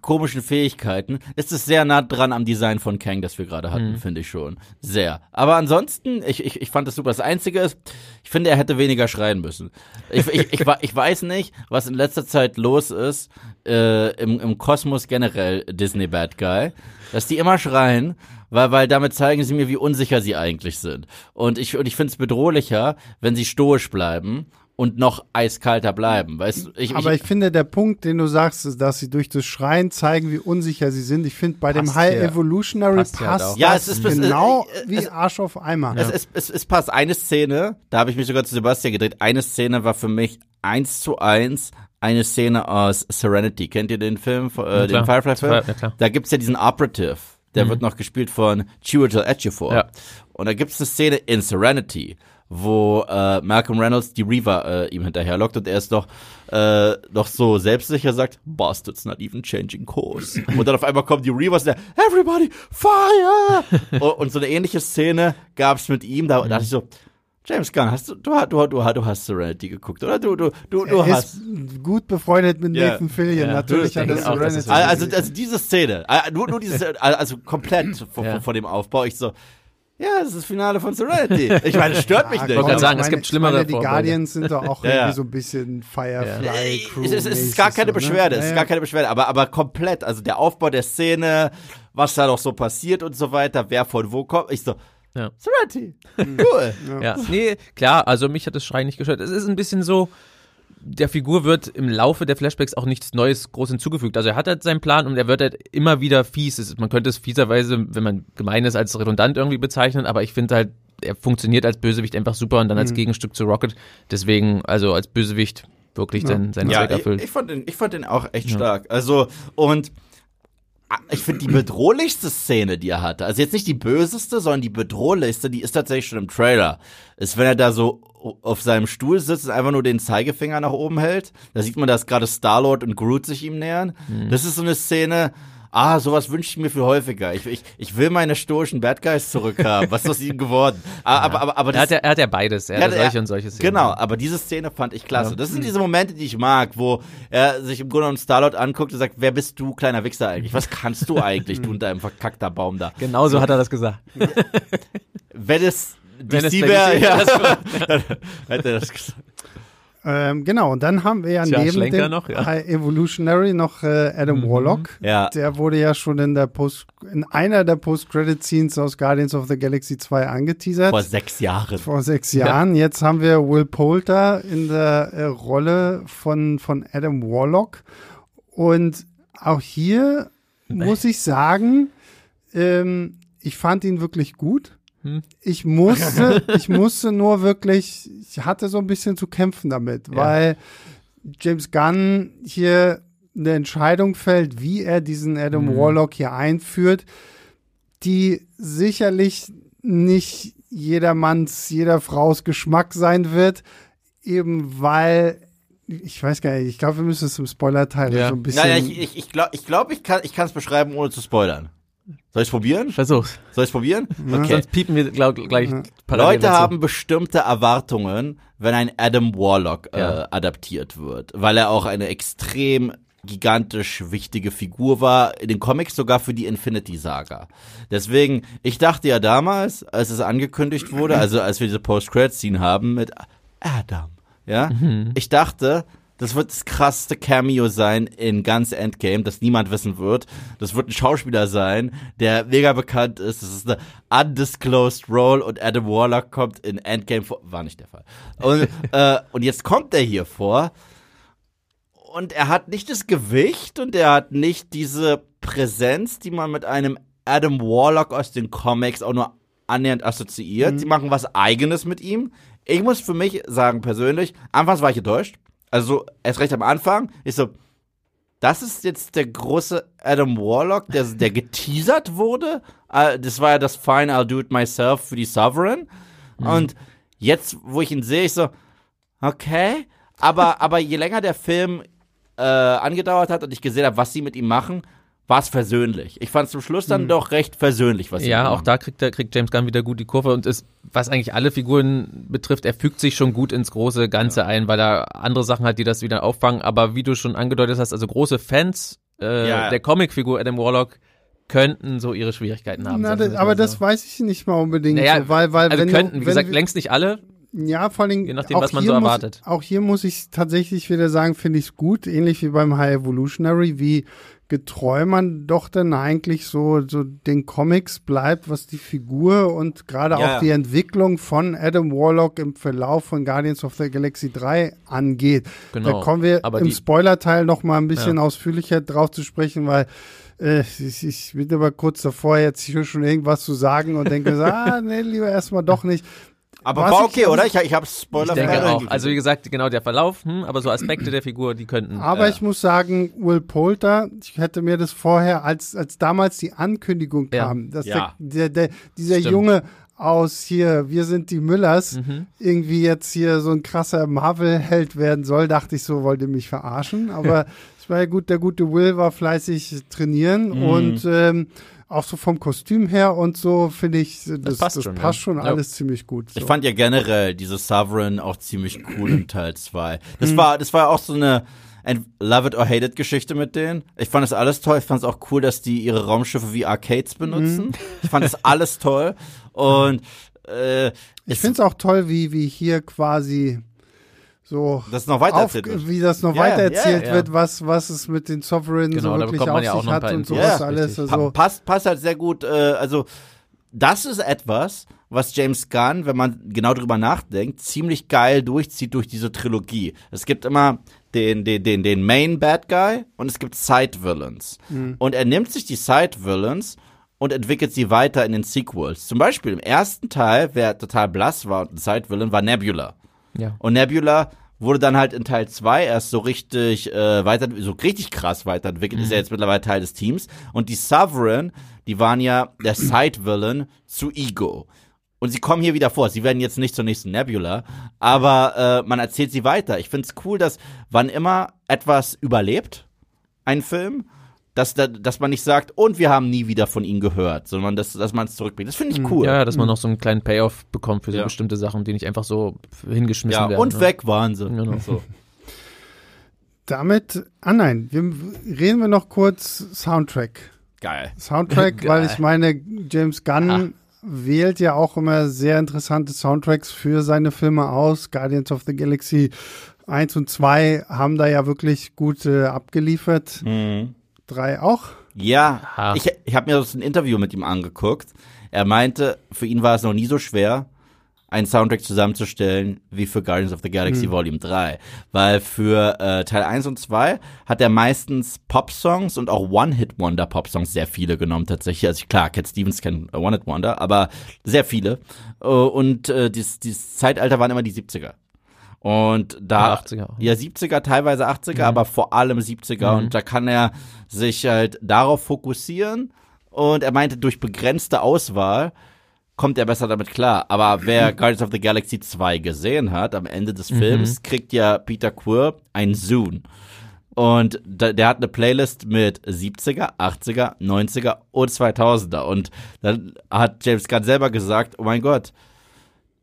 komischen Fähigkeiten, ist es sehr nah dran am Design von Kang, das wir gerade hatten, mhm. finde ich schon. Sehr. Aber ansonsten, ich, ich, ich fand das super. Das Einzige ist, ich finde, er hätte weniger schreien müssen. Ich, ich, ich, ich weiß nicht, was in letzter Zeit los ist äh, im, im Kosmos generell Disney Bad Guy, dass die immer schreien weil, weil damit zeigen sie mir, wie unsicher sie eigentlich sind. Und ich, und ich finde es bedrohlicher, wenn sie stoisch bleiben und noch eiskalter bleiben. Weißt ich, Aber ich, ich, finde, der Punkt, den du sagst, ist, dass sie durch das Schreien zeigen, wie unsicher sie sind. Ich finde, bei dem High ja. Evolutionary passt, passt ja, es ist genau es, wie Arsch auf Eimer. Es, es, es, es passt eine Szene, da habe ich mich sogar zu Sebastian gedreht. Eine Szene war für mich eins zu eins eine Szene aus Serenity. Kennt ihr den Film, äh, den Firefly-Film? Ja, da gibt's ja diesen Operative. Der mhm. wird noch gespielt von Chiwetel Ejiofor. Ja. Und da gibt's eine Szene in Serenity, wo äh, Malcolm Reynolds die Reaver äh, ihm hinterherlockt und er ist doch äh, doch so selbstsicher sagt, Bastards not even changing course. [LAUGHS] und dann auf einmal kommen die Reavers der Everybody fire! [LAUGHS] und, und, so eine ähnliche Szene gab's mit ihm, da, da dachte ich so, James Gunn, hast du, du, du, du, du hast Serenity geguckt, oder? Du, du, du, du er hast. Ist gut befreundet mit yeah. Nathan Fillion, yeah. natürlich hat er Serenity. Also, also diese Szene, nur, nur diese, also komplett von, yeah. von dem Aufbau, ich so, ja, das ist das Finale von Serenity. Ich meine, es stört [LAUGHS] mich nicht. Ich wollte gerade sagen, es gibt schlimmere meine, Die Guardians sind doch auch [LAUGHS] ja, irgendwie so ein bisschen Firefly ja. Crew. Es, es, es ist gar keine so, ne? Beschwerde, ne? es ist gar keine Beschwerde, aber, aber komplett. Also der Aufbau der Szene, was da noch so passiert und so weiter, wer von wo kommt. Ich so, ja. Serenity. Cool. ja. ja. Nee, klar, also mich hat das Schreien nicht gestört. Es ist ein bisschen so, der Figur wird im Laufe der Flashbacks auch nichts Neues groß hinzugefügt. Also er hat halt seinen Plan und er wird halt immer wieder fies. Man könnte es fieserweise, wenn man gemein ist, als redundant irgendwie bezeichnen, aber ich finde halt, er funktioniert als Bösewicht einfach super und dann als mhm. Gegenstück zu Rocket. Deswegen, also als Bösewicht wirklich ja. seinen, seinen ja, Zweck erfüllt. Ich, ich, fand den, ich fand den auch echt ja. stark. Also, und ich finde die bedrohlichste Szene, die er hatte, also jetzt nicht die böseste, sondern die bedrohlichste, die ist tatsächlich schon im Trailer. Ist, wenn er da so auf seinem Stuhl sitzt und einfach nur den Zeigefinger nach oben hält. Da sieht man, dass gerade Star-Lord und Groot sich ihm nähern. Mhm. Das ist so eine Szene, ah, sowas wünsche ich mir viel häufiger. Ich, ich, ich will meine stoischen Bad Guys zurückhaben. Was ist aus ihnen geworden? [LAUGHS] Aber, aber, aber, aber das, er, hat ja, er hat ja beides. Er hat ja, solche und solche Szenen. Genau, aber diese Szene fand ich klasse. Ja. Das sind diese Momente, die ich mag, wo er sich im Grunde genommen Starlord anguckt und sagt, wer bist du, kleiner Wichser eigentlich? Was kannst du eigentlich, du und deinem verkackter Baum da? Genau so hat er das gesagt. Wenn es [LAUGHS] DC wäre, ja, dann [LAUGHS] hätte er das gesagt. Ähm, genau, und dann haben wir ja Tja, neben Schlenker dem noch, ja. Evolutionary noch äh, Adam mhm. Warlock. Ja. Der wurde ja schon in der Post in einer der Post-Credit-Scenes aus Guardians of the Galaxy 2 angeteasert. Vor sechs Jahren. Vor sechs Jahren. Ja. Jetzt haben wir Will Poulter in der äh, Rolle von, von Adam Warlock. Und auch hier nee. muss ich sagen, ähm, ich fand ihn wirklich gut. Hm? Ich musste, [LAUGHS] ich musste nur wirklich, ich hatte so ein bisschen zu kämpfen damit, ja. weil James Gunn hier eine Entscheidung fällt, wie er diesen Adam mhm. Warlock hier einführt, die sicherlich nicht jedermanns, jeder Fraus Geschmack sein wird, eben weil ich weiß gar nicht, ich glaube, wir müssen es im Spoiler-Teil ja. so ein bisschen. Naja, ich, ich, ich glaube, ich, glaub, ich kann es beschreiben, ohne zu spoilern. Soll ich probieren? Versuch's. Soll ich probieren? Okay. Sonst piepen wir glaub, gleich ja. Leute dazu. haben bestimmte Erwartungen, wenn ein Adam Warlock äh, ja. adaptiert wird, weil er auch eine extrem gigantisch wichtige Figur war, in den Comics sogar für die Infinity Saga. Deswegen, ich dachte ja damals, als es angekündigt wurde, also als wir diese Post-Credit-Scene haben mit Adam, ja, mhm. ich dachte, das wird das krasseste Cameo sein in ganz Endgame, das niemand wissen wird. Das wird ein Schauspieler sein, der mega bekannt ist. Das ist eine undisclosed Role und Adam Warlock kommt in Endgame vor. War nicht der Fall. Und, [LAUGHS] äh, und jetzt kommt er hier vor. Und er hat nicht das Gewicht und er hat nicht diese Präsenz, die man mit einem Adam Warlock aus den Comics auch nur annähernd assoziiert. Mhm. Sie machen was Eigenes mit ihm. Ich muss für mich sagen, persönlich, anfangs war ich enttäuscht. Also erst recht am Anfang ist so, das ist jetzt der große Adam Warlock, der, der geteasert wurde. Äh, das war ja das Fine, I'll do it myself für die Sovereign. Mhm. Und jetzt, wo ich ihn sehe, ich so, okay. Aber, aber je länger der Film äh, angedauert hat und ich gesehen habe, was sie mit ihm machen, war es versöhnlich. Ich fand es zum Schluss dann mhm. doch recht versöhnlich, was Ja, auch da kriegt, der, kriegt James Gunn wieder gut die Kurve und ist, was eigentlich alle Figuren betrifft, er fügt sich schon gut ins große Ganze ja. ein, weil er andere Sachen hat, die das wieder auffangen. Aber wie du schon angedeutet hast, also große Fans äh, ja. der Comicfigur Adam Warlock könnten so ihre Schwierigkeiten haben. Na, das, aber so. das weiß ich nicht mal unbedingt. Naja, so, weil, weil also wenn könnten, du, wie gesagt, längst nicht alle. Ja, vor allem. Je nachdem, was man so erwartet. Muss, auch hier muss ich tatsächlich wieder sagen, finde ich es gut, ähnlich wie beim High Evolutionary, wie getreu man doch dann eigentlich so, so den Comics bleibt, was die Figur und gerade ja. auch die Entwicklung von Adam Warlock im Verlauf von Guardians of the Galaxy 3 angeht. Genau. Da kommen wir Aber im Spoiler-Teil noch mal ein bisschen ja. ausführlicher drauf zu sprechen, weil äh, ich, ich bin aber kurz davor, jetzt hier schon irgendwas zu sagen und denke so, [LAUGHS] ah, nee, lieber erstmal doch nicht. Aber war okay, oder? Ich, ich habe Spoiler Ich denke auch. Also wie gesagt, genau der Verlauf, hm, aber so Aspekte der Figur, die könnten. Aber äh, ich muss sagen, Will Poulter, ich hätte mir das vorher, als, als damals die Ankündigung kam, ja. dass ja. Der, der, der, dieser Stimmt. Junge aus hier, wir sind die Müllers, mhm. irgendwie jetzt hier so ein krasser Marvel-Held werden soll, dachte ich so, wollte mich verarschen. Aber [LAUGHS] es war ja gut, der gute Will war fleißig trainieren mhm. und ähm, auch so vom Kostüm her und so finde ich, das, das passt das schon, passt schon alles ja. ziemlich gut. So. Ich fand ja generell diese Sovereign auch ziemlich cool in [CLEARS THROAT] Teil 2. Das mhm. war, das war auch so eine Love it or hate it Geschichte mit denen. Ich fand das alles toll. Ich fand es auch cool, dass die ihre Raumschiffe wie Arcades benutzen. Mhm. Ich fand das alles toll. [LAUGHS] Und äh, ich finde es auch toll, wie, wie hier quasi so das noch weiter auf, wie das noch yeah, weiter erzählt yeah, wird, was was es mit den Sovereign genau, so wirklich auf ja sich hat und sowas alles. Also. passt passt halt sehr gut. Äh, also das ist etwas, was James Gunn, wenn man genau drüber nachdenkt, ziemlich geil durchzieht durch diese Trilogie. Es gibt immer den, den, den, den Main Bad Guy und es gibt Side Villains. Mhm. Und er nimmt sich die Side Villains und entwickelt sie weiter in den Sequels. Zum Beispiel im ersten Teil, wer total blass war und ein Side Villain, war Nebula. Ja. Und Nebula wurde dann halt in Teil 2 erst so richtig äh, weiter, so richtig krass weiterentwickelt, mhm. ist ja jetzt mittlerweile Teil des Teams. Und die Sovereign, die waren ja der [CLEARS THROAT] Side-Villain zu Ego. Und sie kommen hier wieder vor. Sie werden jetzt nicht zur nächsten Nebula, aber äh, man erzählt sie weiter. Ich find's cool, dass wann immer etwas überlebt, ein Film, dass, dass man nicht sagt, und wir haben nie wieder von ihnen gehört, sondern dass, dass man es zurückbringt. Das finde ich mhm. cool. Ja, dass man noch so einen kleinen Payoff bekommt für so ja. bestimmte Sachen, die nicht einfach so hingeschmissen ja, werden. Und ne? weg waren sie. Genau. So. [LAUGHS] Damit, ah nein, wir, reden wir noch kurz Soundtrack. Geil. Soundtrack, Geil. [LAUGHS] weil ich meine, James Gunn Aha. wählt ja auch immer sehr interessante Soundtracks für seine Filme aus. Guardians of the Galaxy 1 und 2 haben da ja wirklich gut äh, abgeliefert. Mhm. Drei auch? Ja, ha. ich, ich habe mir das ein Interview mit ihm angeguckt. Er meinte, für ihn war es noch nie so schwer, einen Soundtrack zusammenzustellen wie für Guardians of the Galaxy hm. Volume 3. Weil für äh, Teil 1 und 2 hat er meistens Pop-Songs und auch One-Hit-Wonder-Pop-Songs sehr viele genommen tatsächlich. Also klar, Cat Stevens kennt One-Hit-Wonder, aber sehr viele. Äh, und äh, dieses, dieses Zeitalter waren immer die 70er. Und da, ja, 80er. ja 70er, teilweise 80er, mhm. aber vor allem 70er. Mhm. Und da kann er sich halt darauf fokussieren. Und er meinte, durch begrenzte Auswahl kommt er besser damit klar. Aber wer Guardians of the Galaxy 2 gesehen hat, am Ende des Films, mhm. kriegt ja Peter Quirr ein Zoom. Und der hat eine Playlist mit 70er, 80er, 90er und 2000er. Und dann hat James Gunn selber gesagt, oh mein Gott,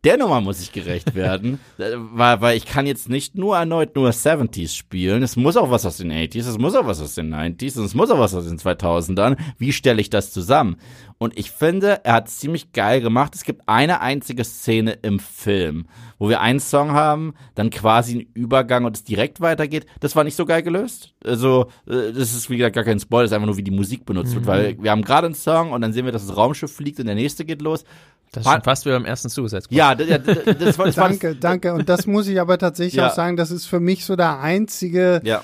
der Nummer muss ich gerecht werden, [LAUGHS] äh, weil, weil ich kann jetzt nicht nur erneut nur 70s spielen, es muss auch was aus den 80s, es muss auch was aus den 90s und es muss auch was aus den 2000ern. Wie stelle ich das zusammen? Und ich finde, er hat es ziemlich geil gemacht. Es gibt eine einzige Szene im Film, wo wir einen Song haben, dann quasi einen Übergang und es direkt weitergeht. Das war nicht so geil gelöst. Also, äh, das ist wie gesagt gar kein Spoiler, das ist einfach nur, wie die Musik benutzt wird, mhm. weil wir haben gerade einen Song und dann sehen wir, dass das Raumschiff fliegt und der nächste geht los. Das ist schon fast wie beim ersten Suicide Squad. Ja, das, das, das, das Danke, danke. Und das muss ich aber tatsächlich ja. auch sagen, das ist für mich so der einzige, ja.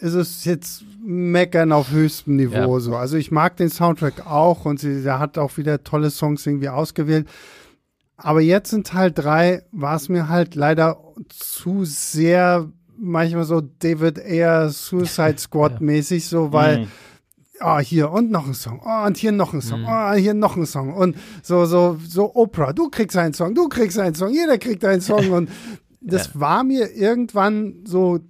ist es jetzt meckern auf höchstem Niveau ja. so. Also ich mag den Soundtrack auch und sie, der hat auch wieder tolle Songs irgendwie ausgewählt. Aber jetzt in Teil 3 war es mir halt leider zu sehr manchmal so David Ayer Suicide [LAUGHS] Squad mäßig so, weil mhm oh, hier und noch ein Song, oh, und hier noch ein Song, mhm. oh, hier noch ein Song und so, so, so Oprah, du kriegst einen Song, du kriegst einen Song, jeder kriegt einen Song [LAUGHS] und das ja. war mir irgendwann so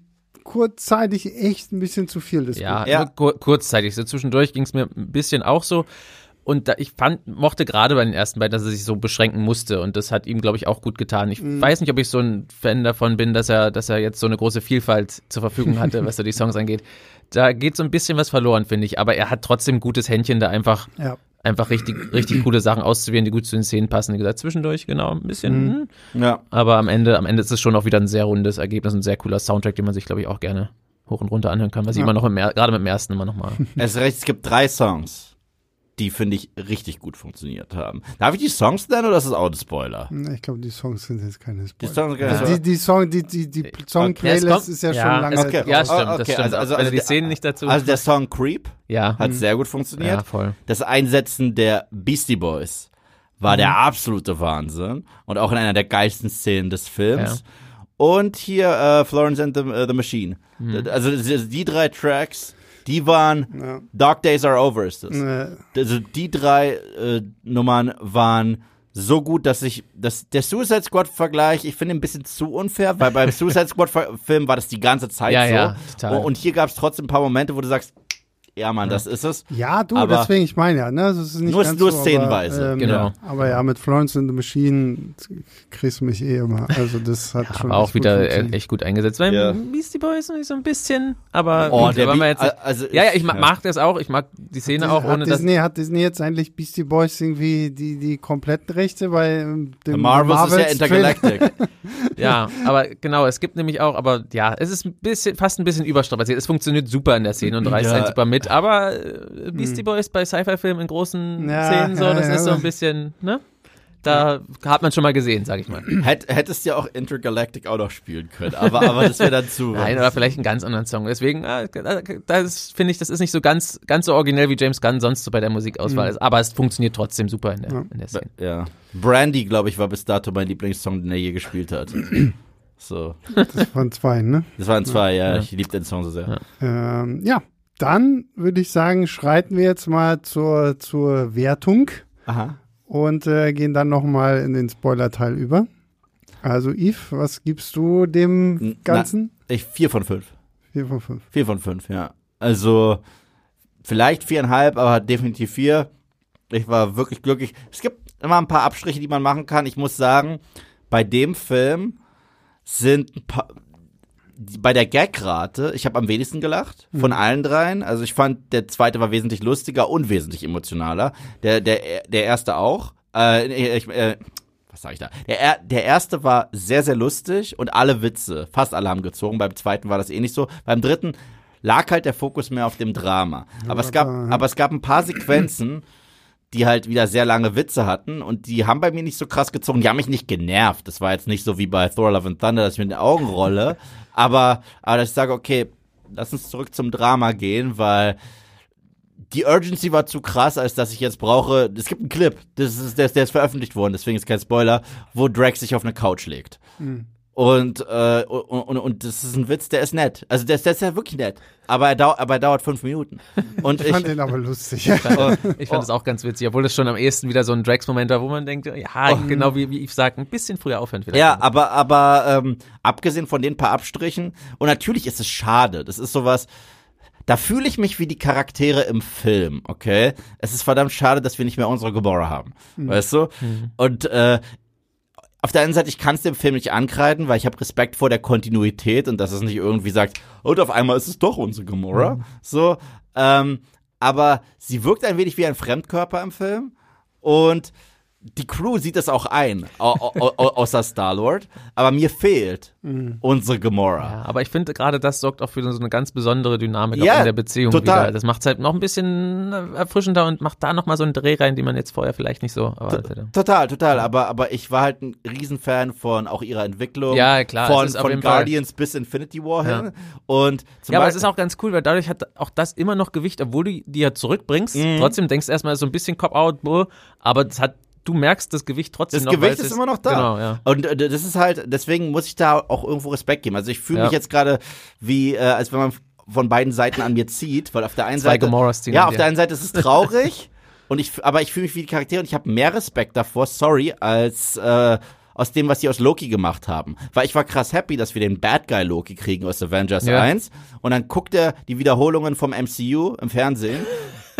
kurzzeitig echt ein bisschen zu viel. Das ja, ja. Kur kurzzeitig. So zwischendurch ging es mir ein bisschen auch so. Und da, ich fand, mochte gerade bei den ersten beiden, dass er sich so beschränken musste. Und das hat ihm, glaube ich, auch gut getan. Ich mhm. weiß nicht, ob ich so ein Fan davon bin, dass er, dass er jetzt so eine große Vielfalt zur Verfügung hatte, [LAUGHS] was so die Songs angeht da geht so ein bisschen was verloren, finde ich. Aber er hat trotzdem ein gutes Händchen, da einfach, ja. einfach richtig, richtig coole Sachen auszuwählen, die gut zu den Szenen passen. Wie gesagt, zwischendurch, genau, ein bisschen. Mhm. Hm. Ja. Aber am Ende, am Ende ist es schon auch wieder ein sehr rundes Ergebnis, ein sehr cooler Soundtrack, den man sich, glaube ich, auch gerne hoch und runter anhören kann, was ja. ich immer noch, gerade mit dem ersten immer noch mal. Es, recht, es gibt drei Songs die, finde ich, richtig gut funktioniert haben. Darf ich die Songs nennen oder ist das auch ein Spoiler? Ich glaube, die Songs sind jetzt keine Spoiler. Die, Songs, also die, die, Song, die, die, die Song-Playlist ist ja, ja, schon lange. Okay. Ja, stimmt, okay. das stimmt. Also, also, also die Szenen nicht dazu. Also der Song Creep ja. hat mhm. sehr gut funktioniert. Ja, voll. Das Einsetzen der Beastie Boys war mhm. der absolute Wahnsinn und auch in einer der geilsten Szenen des Films. Ja. Und hier äh, Florence and the, uh, the Machine. Mhm. Also die drei Tracks die waren ja. Dark Days Are Over ist das. Ja. Also die drei äh, Nummern waren so gut, dass ich dass der Suicide Squad Vergleich, ich finde ein bisschen zu unfair, weil beim [LAUGHS] Suicide Squad Film war das die ganze Zeit ja, so. Ja, total. Und hier gab es trotzdem ein paar Momente, wo du sagst, ja, Mann, das ist es. Ja, du, aber deswegen, ich meine ja, ne? Das ist nicht nur, ganz nur so, szenenweise. Aber, ähm, genau. Aber ja, mit Florence in the Machine kriegst du mich eh immer. Also das hat [LAUGHS] ja, schon. Aber auch wieder echt gut eingesetzt. Weil ja. Beastie Boys so ein bisschen, aber oh, gut, der wir jetzt, also ja, ja, ich mag, mag das auch. Ich mag die Szene hat auch ohne Disney, Hat Disney jetzt eigentlich Beastie Boys irgendwie die, die kompletten Rechte bei ähm, dem Marvels, Marvels ist ja Intergalactic. [LAUGHS] ja, aber genau, es gibt nämlich auch, aber ja, es ist ein bisschen, fast ein bisschen überstrapaziert. Es funktioniert super in der Szene und reißt ja. einen super mit, aber Beastie hm. Boys bei Sci-Fi-Filmen in großen ja, Szenen so, das ja, ist so ein bisschen, ne? Da hat man schon mal gesehen, sag ich mal. [CLEARS THROAT] Hätt, hättest ja auch Intergalactic auch noch spielen können, aber, aber das wäre dann zu. [LAUGHS] Nein, oder vielleicht einen ganz anderen Song. Deswegen, äh, das finde ich, das ist nicht so ganz, ganz so originell wie James Gunn sonst so bei der Musikauswahl ist, mhm. aber es funktioniert trotzdem super in der, ja. in der Szene. Ja. Brandy, glaube ich, war bis dato mein Lieblingssong, den er je gespielt hat. [CLEARS THROAT] So. Das waren zwei, ne? Das waren zwei, ja. ja. Ich liebe den Song so sehr. Ja. Ähm, ja, dann würde ich sagen, schreiten wir jetzt mal zur, zur Wertung. Aha. Und äh, gehen dann nochmal in den Spoiler-Teil über. Also, Yves, was gibst du dem Ganzen? Na, ich, vier von fünf. Vier von fünf. Vier von fünf, ja. Also, vielleicht viereinhalb, aber definitiv vier. Ich war wirklich glücklich. Es gibt immer ein paar Abstriche, die man machen kann. Ich muss sagen, bei dem Film sind ein paar, bei der Gagrate, ich habe am wenigsten gelacht von mhm. allen dreien. Also ich fand, der zweite war wesentlich lustiger und wesentlich emotionaler. Der, der, der erste auch. Äh, ich, äh, was sag ich da? Der, der erste war sehr, sehr lustig und alle Witze, fast alle haben gezogen. Beim zweiten war das eh nicht so. Beim dritten lag halt der Fokus mehr auf dem Drama. Aber es gab, aber es gab ein paar Sequenzen, die halt wieder sehr lange Witze hatten und die haben bei mir nicht so krass gezogen. Die haben mich nicht genervt. Das war jetzt nicht so wie bei Thor Love and Thunder, dass ich mit den Augen rolle. [LAUGHS] Aber, aber dass ich sage, okay, lass uns zurück zum Drama gehen, weil die Urgency war zu krass, als dass ich jetzt brauche. Es gibt einen Clip, das ist, der, der ist veröffentlicht worden, deswegen ist kein Spoiler, wo Drax sich auf eine Couch legt. Mhm. Und, äh, und, und, und das ist ein Witz, der ist nett. Also der, der ist ja wirklich nett. Aber er, dau aber er dauert fünf Minuten. [LAUGHS] Und ich, ich fand den aber lustig. ich fand, [LAUGHS] ich fand oh. auch ganz witzig, obwohl es schon am ehesten wieder so ein Drax-Moment war, wo man denkt, ja, oh. genau wie, wie ich sage, ein bisschen früher aufhören vielleicht. Ja, aber, aber ähm, abgesehen von den paar Abstrichen, und natürlich ist es schade, das ist sowas, da fühle ich mich wie die Charaktere im Film, okay? Es ist verdammt schade, dass wir nicht mehr unsere Gomorra haben, mhm. weißt du? Mhm. Und äh, auf der einen Seite, ich kann es dem Film nicht ankreiden, weil ich habe Respekt vor der Kontinuität und dass es nicht irgendwie sagt, und auf einmal ist es doch unsere Gamora. Mhm. So, ähm, aber sie wirkt ein wenig wie ein Fremdkörper im Film und die Crew sieht das auch ein, außer Star-Lord, aber mir fehlt mhm. unsere Gamora. Ja, aber ich finde gerade das sorgt auch für so eine ganz besondere Dynamik ja, in der Beziehung total. wieder. Das macht es halt noch ein bisschen erfrischender und macht da nochmal so einen Dreh rein, den man jetzt vorher vielleicht nicht so erwartet hätte. Total, total, aber, aber ich war halt ein Riesenfan von auch ihrer Entwicklung. Ja, klar. Von, von Guardians Fall. bis Infinity War hin. Ja. Und ja, aber es ist auch ganz cool, weil dadurch hat auch das immer noch Gewicht, obwohl du die ja zurückbringst. Mhm. Trotzdem denkst du erstmal so ein bisschen Cop-Out, aber es hat du merkst das Gewicht trotzdem das noch. Das Gewicht ist, immer noch da. Genau, ja. Und äh, das ist halt, deswegen muss ich da auch irgendwo Respekt geben. Also ich fühle ja. mich jetzt gerade wie, äh, als wenn man von beiden Seiten an mir zieht, weil auf der einen Zwei Seite. Ja, auf der einen Seite ist es traurig. [LAUGHS] und ich, aber ich fühle mich wie die Charaktere und ich habe mehr Respekt davor, sorry, als äh, aus dem, was sie aus Loki gemacht haben. Weil ich war krass happy, dass wir den Bad Guy Loki kriegen aus Avengers ja. 1. Und dann guckt er die Wiederholungen vom MCU im Fernsehen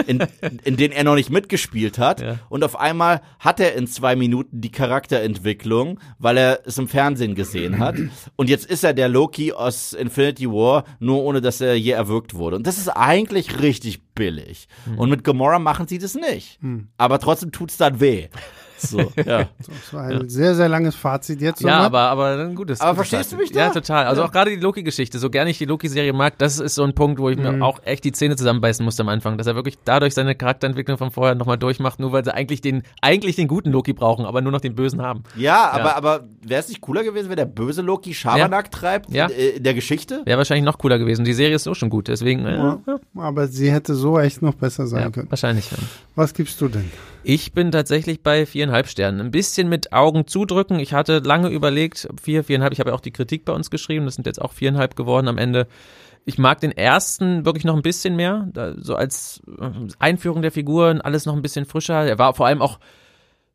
in, in denen er noch nicht mitgespielt hat. Ja. Und auf einmal hat er in zwei Minuten die Charakterentwicklung, weil er es im Fernsehen gesehen hat. Und jetzt ist er der Loki aus Infinity War, nur ohne dass er je erwürgt wurde. Und das ist eigentlich richtig billig. Mhm. Und mit Gamora machen sie das nicht. Mhm. Aber trotzdem tut's dann weh. So, ja. Das war ein ja. sehr, sehr langes Fazit jetzt. Ja, aber, aber ein gutes. Aber verstehst Fazit. du mich da? Ja, total. Also ja. auch gerade die Loki-Geschichte, so gerne ich die Loki-Serie mag, das ist so ein Punkt, wo ich mhm. mir auch echt die Zähne zusammenbeißen musste am Anfang, dass er wirklich dadurch seine Charakterentwicklung von vorher nochmal durchmacht, nur weil sie eigentlich den, eigentlich den guten Loki brauchen, aber nur noch den bösen haben. Ja, aber, aber wäre es nicht cooler gewesen, wenn der böse Loki Schabernack treibt ja. in, in der Geschichte? Wäre wahrscheinlich noch cooler gewesen. Die Serie ist so schon gut, deswegen. Ja. Aber sie hätte so echt noch besser sein können. Wahrscheinlich. Was gibst du denn? Ich bin tatsächlich bei viereinhalb Sternen. Ein bisschen mit Augen zudrücken. Ich hatte lange überlegt, vier, viereinhalb. Ich habe ja auch die Kritik bei uns geschrieben. Das sind jetzt auch viereinhalb geworden am Ende. Ich mag den ersten wirklich noch ein bisschen mehr. Da, so als äh, Einführung der Figuren, alles noch ein bisschen frischer. Er war vor allem auch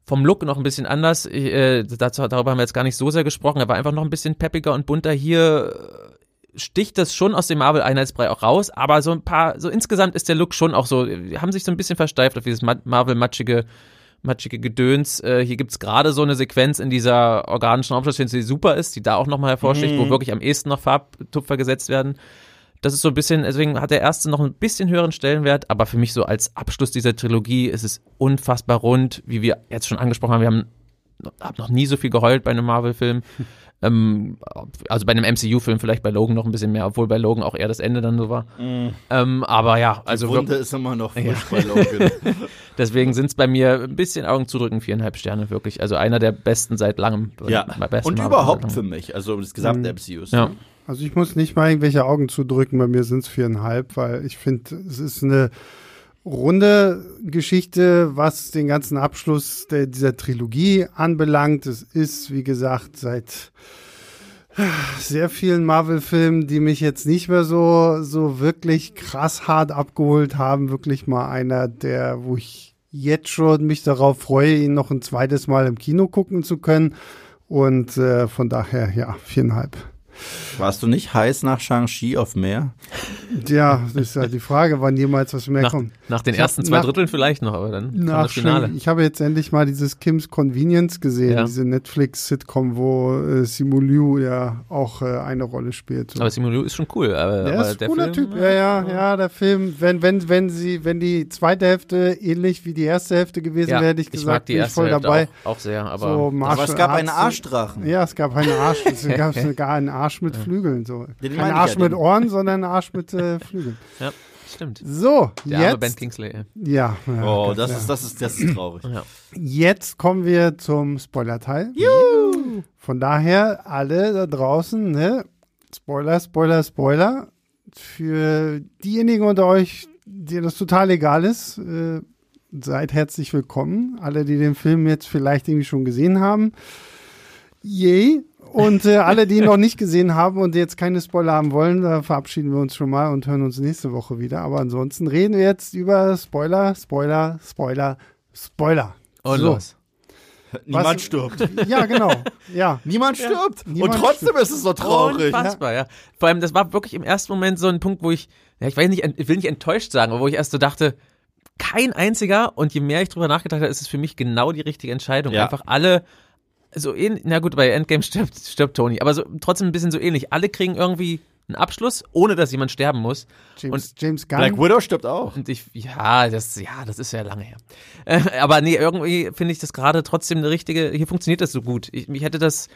vom Look noch ein bisschen anders. Ich, äh, dazu, darüber haben wir jetzt gar nicht so sehr gesprochen. Er war einfach noch ein bisschen peppiger und bunter. Hier sticht das schon aus dem Marvel-Einheitsbrei auch raus, aber so ein paar, so insgesamt ist der Look schon auch so, haben sich so ein bisschen versteift auf dieses Marvel-matschige matschige Gedöns. Äh, hier gibt's gerade so eine Sequenz in dieser organischen Raumstation, die super ist, die da auch nochmal hervorsticht, mhm. wo wirklich am ehesten noch Farbtupfer gesetzt werden. Das ist so ein bisschen, deswegen hat der erste noch ein bisschen höheren Stellenwert, aber für mich so als Abschluss dieser Trilogie ist es unfassbar rund, wie wir jetzt schon angesprochen haben. Wir haben hab noch nie so viel geheult bei einem Marvel-Film. [LAUGHS] Ähm, also bei einem MCU-Film vielleicht bei Logan noch ein bisschen mehr, obwohl bei Logan auch eher das Ende dann so war. Mm. Ähm, aber ja, also. Die Wunde ist immer noch frisch ja. bei Logan. [LAUGHS] Deswegen sind es bei mir ein bisschen Augen zudrücken, viereinhalb Sterne wirklich. Also einer der besten seit langem. Ja. Und überhaupt für mich, also das gesamte mhm. MCU. Ja. Also ich muss nicht mal irgendwelche Augen zudrücken, bei mir sind es viereinhalb, weil ich finde, es ist eine runde Geschichte, was den ganzen Abschluss der, dieser Trilogie anbelangt. Es ist, wie gesagt, seit sehr vielen Marvel-Filmen, die mich jetzt nicht mehr so, so wirklich krass hart abgeholt haben. Wirklich mal einer, der, wo ich jetzt schon mich darauf freue, ihn noch ein zweites Mal im Kino gucken zu können. Und äh, von daher, ja, viereinhalb. Warst du nicht heiß nach Shang-Chi auf Meer? Ja, das ist ja die Frage, wann jemals was mehr nach, kommt. Nach den ich ersten zwei nach, Dritteln vielleicht noch, aber dann nach das Finale. Ich habe jetzt endlich mal dieses Kim's Convenience gesehen, ja. diese Netflix-Sitcom, wo äh, Simu Liu ja auch äh, eine Rolle spielt. So. Aber Simu Liu ist schon cool. Aber, der aber ist ein cooler Film, Typ. Ja, ja, ja, der Film, wenn, wenn, wenn sie, wenn die zweite Hälfte ähnlich wie die erste Hälfte gewesen ja, wäre, hätte ich gesagt, ich mag die bin ich voll Hälfte dabei. Auch, auch sehr, aber, so aber es gab einen Arschdrachen. Ja, es gab einen Arsch, es gab [LAUGHS] sogar einen Arsch mit Flügeln. So. Kein Arsch ja, mit Ohren, sondern Arsch mit äh, [LAUGHS] Flügeln. Ja, stimmt. So, Der jetzt. Arme ben Kingsley. Ja. ja oh, das, ja. Ist, das, ist, das ist traurig. Ja. Jetzt kommen wir zum Spoiler-Teil. Von daher, alle da draußen, ne? Spoiler, Spoiler, Spoiler. Für diejenigen unter euch, denen das total egal ist, äh, seid herzlich willkommen. Alle, die den Film jetzt vielleicht irgendwie schon gesehen haben. Yay. Und äh, alle, die ihn noch nicht gesehen haben und jetzt keine Spoiler haben wollen, da verabschieden wir uns schon mal und hören uns nächste Woche wieder. Aber ansonsten reden wir jetzt über Spoiler, Spoiler, Spoiler, Spoiler. Und so. los. Niemand Was, stirbt. Ja, genau. Ja. Niemand stirbt. Ja, niemand und trotzdem stirbt. ist es so traurig. Unfassbar, ja. Vor allem, das war wirklich im ersten Moment so ein Punkt, wo ich, ja, ich weiß nicht, ich will nicht enttäuscht sagen, aber wo ich erst so dachte, kein einziger und je mehr ich drüber nachgedacht habe, ist es für mich genau die richtige Entscheidung. Ja. Einfach alle so ähnlich, na gut, bei Endgame stirbt, stirbt Tony, aber so, trotzdem ein bisschen so ähnlich. Alle kriegen irgendwie einen Abschluss, ohne dass jemand sterben muss. James, und James Gunn. Black Widow stirbt auch. Und ich, ja, das, ja, das ist ja lange her. Äh, aber nee, irgendwie finde ich das gerade trotzdem eine richtige, hier funktioniert das so gut. Ich, mich hätte das,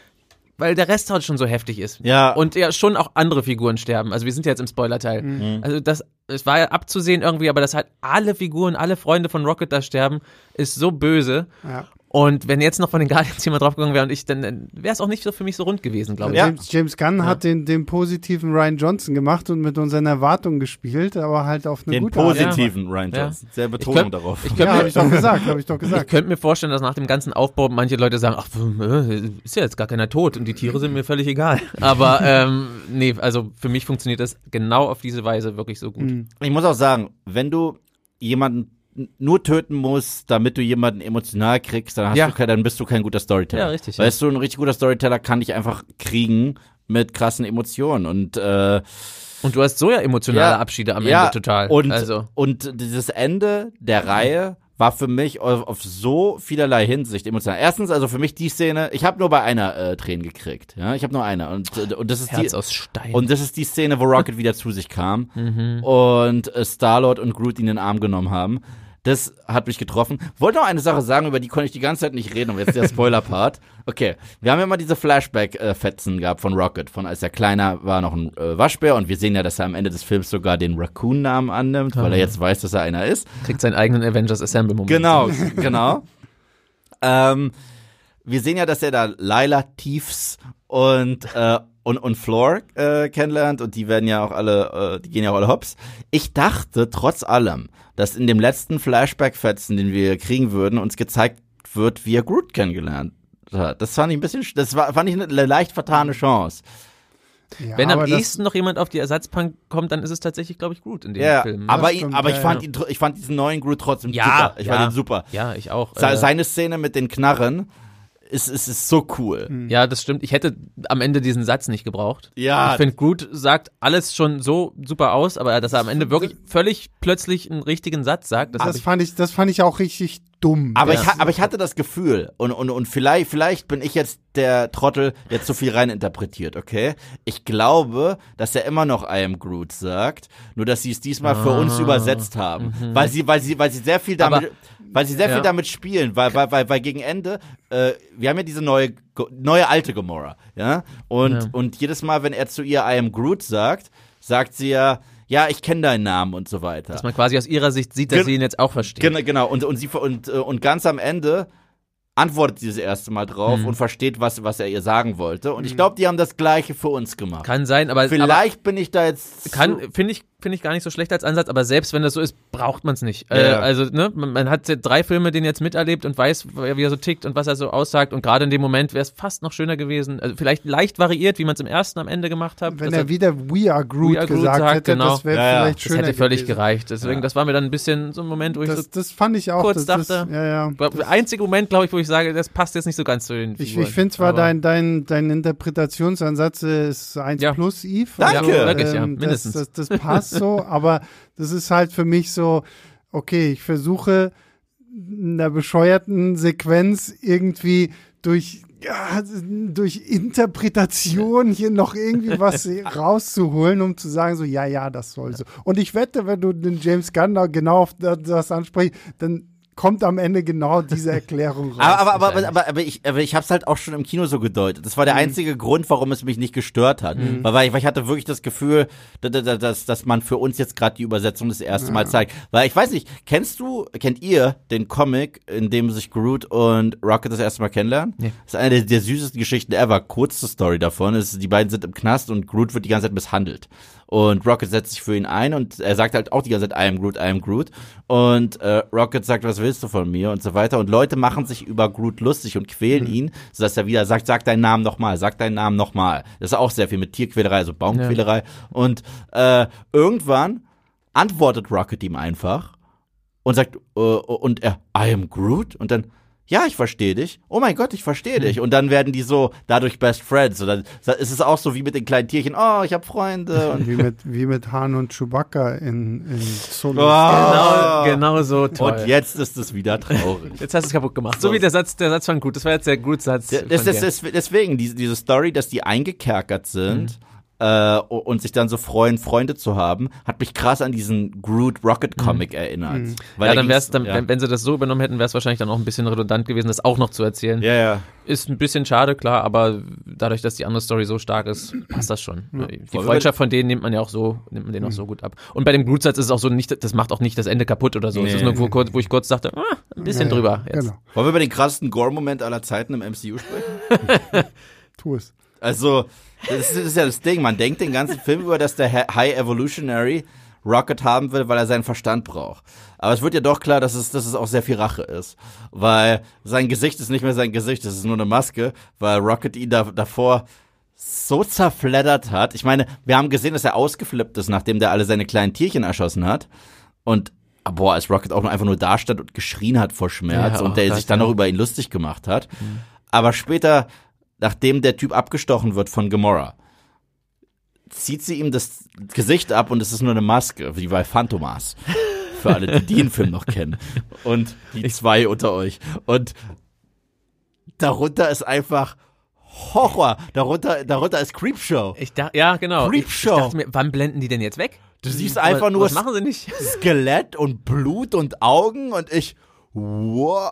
weil der Rest halt schon so heftig ist. Ja. Und ja, schon auch andere Figuren sterben. Also wir sind ja jetzt im Spoiler-Teil. Mhm. Also das, es war ja abzusehen irgendwie, aber dass halt alle Figuren, alle Freunde von Rocket da sterben, ist so böse. Ja. Und wenn jetzt noch von den Guardians [LAUGHS] jemand draufgegangen wäre und ich, dann, wäre es auch nicht so für mich so rund gewesen, glaube ich. Ja. James, James Gunn ja. hat den, den positiven Ryan Johnson gemacht und mit unseren Erwartungen gespielt, aber halt auf eine den gute Art. Den positiven Ryan Johnson. Sehr Betonung könnt, darauf. Ich ja, habe ich doch gesagt, habe ich doch [LAUGHS] gesagt. Ich könnte mir vorstellen, dass nach dem ganzen Aufbau manche Leute sagen, ach, äh, ist ja jetzt gar keiner tot und die Tiere sind mir völlig egal. [LAUGHS] Aber ähm, nee, also für mich funktioniert das genau auf diese Weise wirklich so gut. Mhm. Ich muss auch sagen, wenn du jemanden nur töten musst, damit du jemanden emotional kriegst, dann, hast ja. du kein, dann bist du kein guter Storyteller. Ja, richtig. Weißt ja. du, ein richtig guter Storyteller kann dich einfach kriegen mit krassen Emotionen und äh, und du hast so ja emotionale ja, Abschiede am ja, Ende total. Und, also. und dieses Ende der Reihe war für mich auf, auf, so vielerlei Hinsicht emotional. Erstens, also für mich die Szene, ich habe nur bei einer äh, Tränen gekriegt. Ja, ich habe nur eine und und das ist Herz die aus Stein. und das ist die Szene, wo Rocket wieder zu sich kam [LAUGHS] mhm. und äh, Star-Lord und Groot ihn in den Arm genommen haben. Das hat mich getroffen. Wollte noch eine Sache sagen, über die konnte ich die ganze Zeit nicht reden, und jetzt der Spoiler-Part. [LAUGHS] Okay, wir haben ja mal diese Flashback-Fetzen gehabt von Rocket, von als er kleiner war noch ein äh, Waschbär und wir sehen ja, dass er am Ende des Films sogar den Raccoon-Namen annimmt, weil er jetzt weiß, dass er einer ist. Kriegt seinen eigenen Avengers Assemble-Moment. Genau, genau. ähm, wir sehen ja, dass er da Lila Thieves und äh, und, und Floor äh, kennenlernt und die werden ja auch alle, äh, die gehen ja auch alle hops. Ich dachte trotz allem, dass in dem letzten Flashback-Fetzen, den wir kriegen würden, uns gezeigt wird, wie er Groot kennengelernt hat. Das fand ich ein bisschen, das war, fand ich eine leicht vertane Chance. Ja, Wenn am ehesten noch jemand auf die Ersatzbank kommt, dann ist es tatsächlich, glaube ich, Groot in dem ja, Film. Aber, ihn, aber ich, fand ihn, ich fand diesen neuen Groot trotzdem ja, super. Ich ja, fand ihn super. Ja, ich auch. Äh, seine Szene mit den Knarren, ist, ist, ist so cool. Hm. Ja, das stimmt. Ich hätte am Ende diesen Satz nicht gebraucht. Ja. Ich finde, Groot sagt alles schon so super aus, aber dass er am Ende wirklich völlig plötzlich einen richtigen Satz sagt, das, das fand ich, das fand ich auch richtig dumm. Aber, ich, aber ich hatte das Gefühl, und, und, und vielleicht, vielleicht bin ich jetzt der Trottel, der zu viel reininterpretiert, okay? Ich glaube, dass er immer noch I am Groot sagt, nur dass sie es diesmal ah, für uns ah. übersetzt haben. Mhm. Weil sie, weil sie, weil sie sehr viel damit. Aber weil sie sehr ja. viel damit spielen, weil, weil, weil, weil gegen Ende, äh, wir haben ja diese neue, neue alte Gamora, ja? Und, ja. und jedes Mal, wenn er zu ihr I am Groot sagt, sagt sie ja, ja, ich kenne deinen Namen und so weiter. Dass man quasi aus ihrer Sicht sieht, dass Gen sie ihn jetzt auch versteht. Genau, genau. Und, und, sie, und, äh, und ganz am Ende antwortet sie das erste Mal drauf mhm. und versteht, was, was er ihr sagen wollte. Und ich mhm. glaube, die haben das Gleiche für uns gemacht. Kann sein, aber. Vielleicht aber bin ich da jetzt. Kann, finde ich, finde ich gar nicht so schlecht als Ansatz, aber selbst wenn das so ist, braucht man es nicht. Ja. Äh, also, ne, man, man hat drei Filme den jetzt miterlebt und weiß, wie er so tickt und was er so aussagt. Und gerade in dem Moment wäre es fast noch schöner gewesen. Also vielleicht leicht variiert, wie man es im ersten am Ende gemacht hat. Wenn er wieder We are Groot, We are Groot gesagt sagt, hätte, genau. das wäre ja, vielleicht das schöner Das hätte völlig gewesen. gereicht. Deswegen, ja. das war mir dann ein bisschen so ein Moment, wo ich das, so das fand ich auch, kurz das, dachte, ja, ja. Der einzige Moment, glaube ich, wo ich sage, das passt jetzt nicht so ganz zu den Ich, ich finde zwar dein, dein, dein Interpretationsansatz ist 1 ja. plus, Eve. Danke. Also, wirklich, ja, mindestens. Das, das, das passt so, aber das ist halt für mich so, okay, ich versuche in der bescheuerten Sequenz irgendwie durch ja, durch Interpretation hier noch irgendwie was [LAUGHS] rauszuholen, um zu sagen, so, ja, ja, das soll so. Und ich wette, wenn du den James Gunn genau auf das ansprichst, dann kommt am Ende genau diese [LAUGHS] Erklärung raus. aber, aber, aber, aber, aber, ich, aber ich habe es halt auch schon im Kino so gedeutet. Das war der mhm. einzige Grund, warum es mich nicht gestört hat. Mhm. Weil, weil, ich, hatte wirklich das Gefühl, dass, dass, dass man für uns jetzt gerade die Übersetzung das erste ja. Mal zeigt. Weil ich weiß nicht, kennst du, kennt ihr den Comic, in dem sich Groot und Rocket das erste Mal kennenlernen? Nee. Das ist eine der, der süßesten Geschichten ever. Kurze Story davon ist, die beiden sind im Knast und Groot wird die ganze Zeit misshandelt. Und Rocket setzt sich für ihn ein und er sagt halt auch die ganze Zeit, I am Groot, I am Groot. Und äh, Rocket sagt, was willst du von mir und so weiter. Und Leute machen sich über Groot lustig und quälen mhm. ihn, sodass er wieder sagt, sag deinen Namen nochmal, sag deinen Namen nochmal. Das ist auch sehr viel mit Tierquälerei, also Baumquälerei. Ja. Und äh, irgendwann antwortet Rocket ihm einfach und sagt, äh, und er, I am Groot? Und dann, ja, ich verstehe dich. Oh mein Gott, ich verstehe hm. dich. Und dann werden die so dadurch Best Friends. Und dann ist es auch so wie mit den kleinen Tierchen. Oh, ich habe Freunde. [LAUGHS] Und wie mit wie mit Han und Chewbacca in, in Solo. Oh. Genau, genau so toll. Und jetzt ist es wieder traurig. [LAUGHS] Jetzt hast du es kaputt gemacht. So, so wie der Satz, der Satz von gut. Das war jetzt der gut Satz. Das, das, das, deswegen diese, diese Story, dass die eingekerkert sind. Mhm äh, und sich dann so freuen, Freunde zu haben, hat mich krass an diesen Groot Rocket Comic mhm. erinnert. Mhm. ja, dann wär's, dann, ja. Wenn, wenn, sie das so übernommen hätten, wäre es wahrscheinlich dann auch ein bisschen redundant gewesen, das auch noch zu erzählen. Ja, ja. Ist ein bisschen schade, klar, aber dadurch, dass die andere Story so stark ist, passt das schon. Ja. Die Freundschaft von denen nimmt man ja auch so, nimmt man den auch mhm. so gut ab. Und bei dem Groot-Satz ist es auch so nicht, das macht auch nicht das Ende kaputt oder so. Nee. Es ist nur, wo, wo, ich kurz dachte, ah, ein bisschen ja, drüber. Jetzt. Genau. Wollen wir über den krassesten Gore-Moment aller Zeiten im MCU sprechen? [LAUGHS] tu es. Also, das ist, das ist ja das Ding. Man denkt den ganzen Film über, dass der High Evolutionary Rocket haben will, weil er seinen Verstand braucht. Aber es wird ja doch klar, dass es, dass es auch sehr viel Rache ist. Weil sein Gesicht ist nicht mehr sein Gesicht, es ist nur eine Maske, weil Rocket ihn da, davor so zerfleddert hat. Ich meine, wir haben gesehen, dass er ausgeflippt ist, nachdem der alle seine kleinen Tierchen erschossen hat. Und boah, als Rocket auch einfach nur da stand und geschrien hat vor Schmerz ja, und der sich dann noch über ihn lustig gemacht hat. Mhm. Aber später nachdem der Typ abgestochen wird von Gamora, zieht sie ihm das Gesicht ab und es ist nur eine Maske, wie bei Phantomas. Für alle, die den Film noch kennen. Und die zwei unter euch. Und darunter ist einfach Horror. Darunter, darunter ist Creepshow. Ich dachte, ja, genau. Creepshow. Ich, ich dachte mir, wann blenden die denn jetzt weg? Du siehst einfach was, nur Was machen sie nicht? Skelett und Blut und Augen und ich. Wow.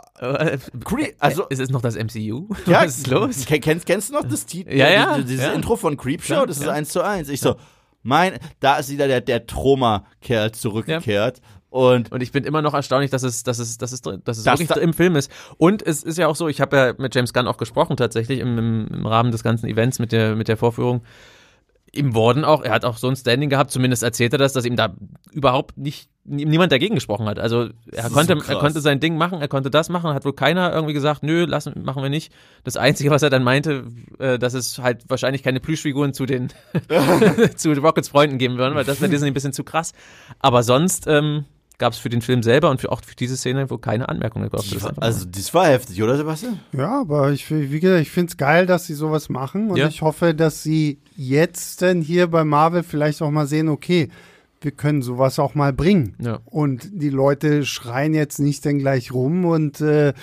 Cre also, ist es noch das MCU? [LAUGHS] ja, was ist los? Ken- Kennst, kennst du noch das Titel? Ja, ja, Dieses ja. Intro von Creepshow? Das ist ja. zu eins. Ich so, mein, da ist wieder der, der Troma-Kerl zurückgekehrt. Und Und ich bin immer noch erstaunlich, dass es, dass es, dass es, dass es Das wirklich da- im Film ist. Und es ist ja auch so, ich habe ja mit James Gunn auch gesprochen tatsächlich im, im, Rahmen des ganzen Events mit der, mit der Vorführung. Ihm wurden auch, er hat auch so ein Standing gehabt, zumindest erzählt er das, dass ihm da überhaupt nicht, niemand dagegen gesprochen hat. Also er konnte, so er konnte sein Ding machen, er konnte das machen, hat wohl keiner irgendwie gesagt, nö, lassen, machen wir nicht. Das Einzige, was er dann meinte, äh, dass es halt wahrscheinlich keine Plüschfiguren zu den, [LAUGHS] [LAUGHS] zu Rockets Freunden geben würden, weil das wäre Disney ein bisschen zu krass. Aber sonst, ähm, gab es für den Film selber und für, auch für diese Szene wohl keine. Das ist einfach- also, das war heftig, oder Sebastian? Ja, aber ich, wie gesagt, ich finde es geil, dass sie sowas machen und Ja. ich hoffe, dass sie jetzt denn hier bei Marvel vielleicht auch mal sehen, okay, wir können sowas auch mal bringen. Ja. Und die Leute schreien jetzt nicht dann gleich rum und äh,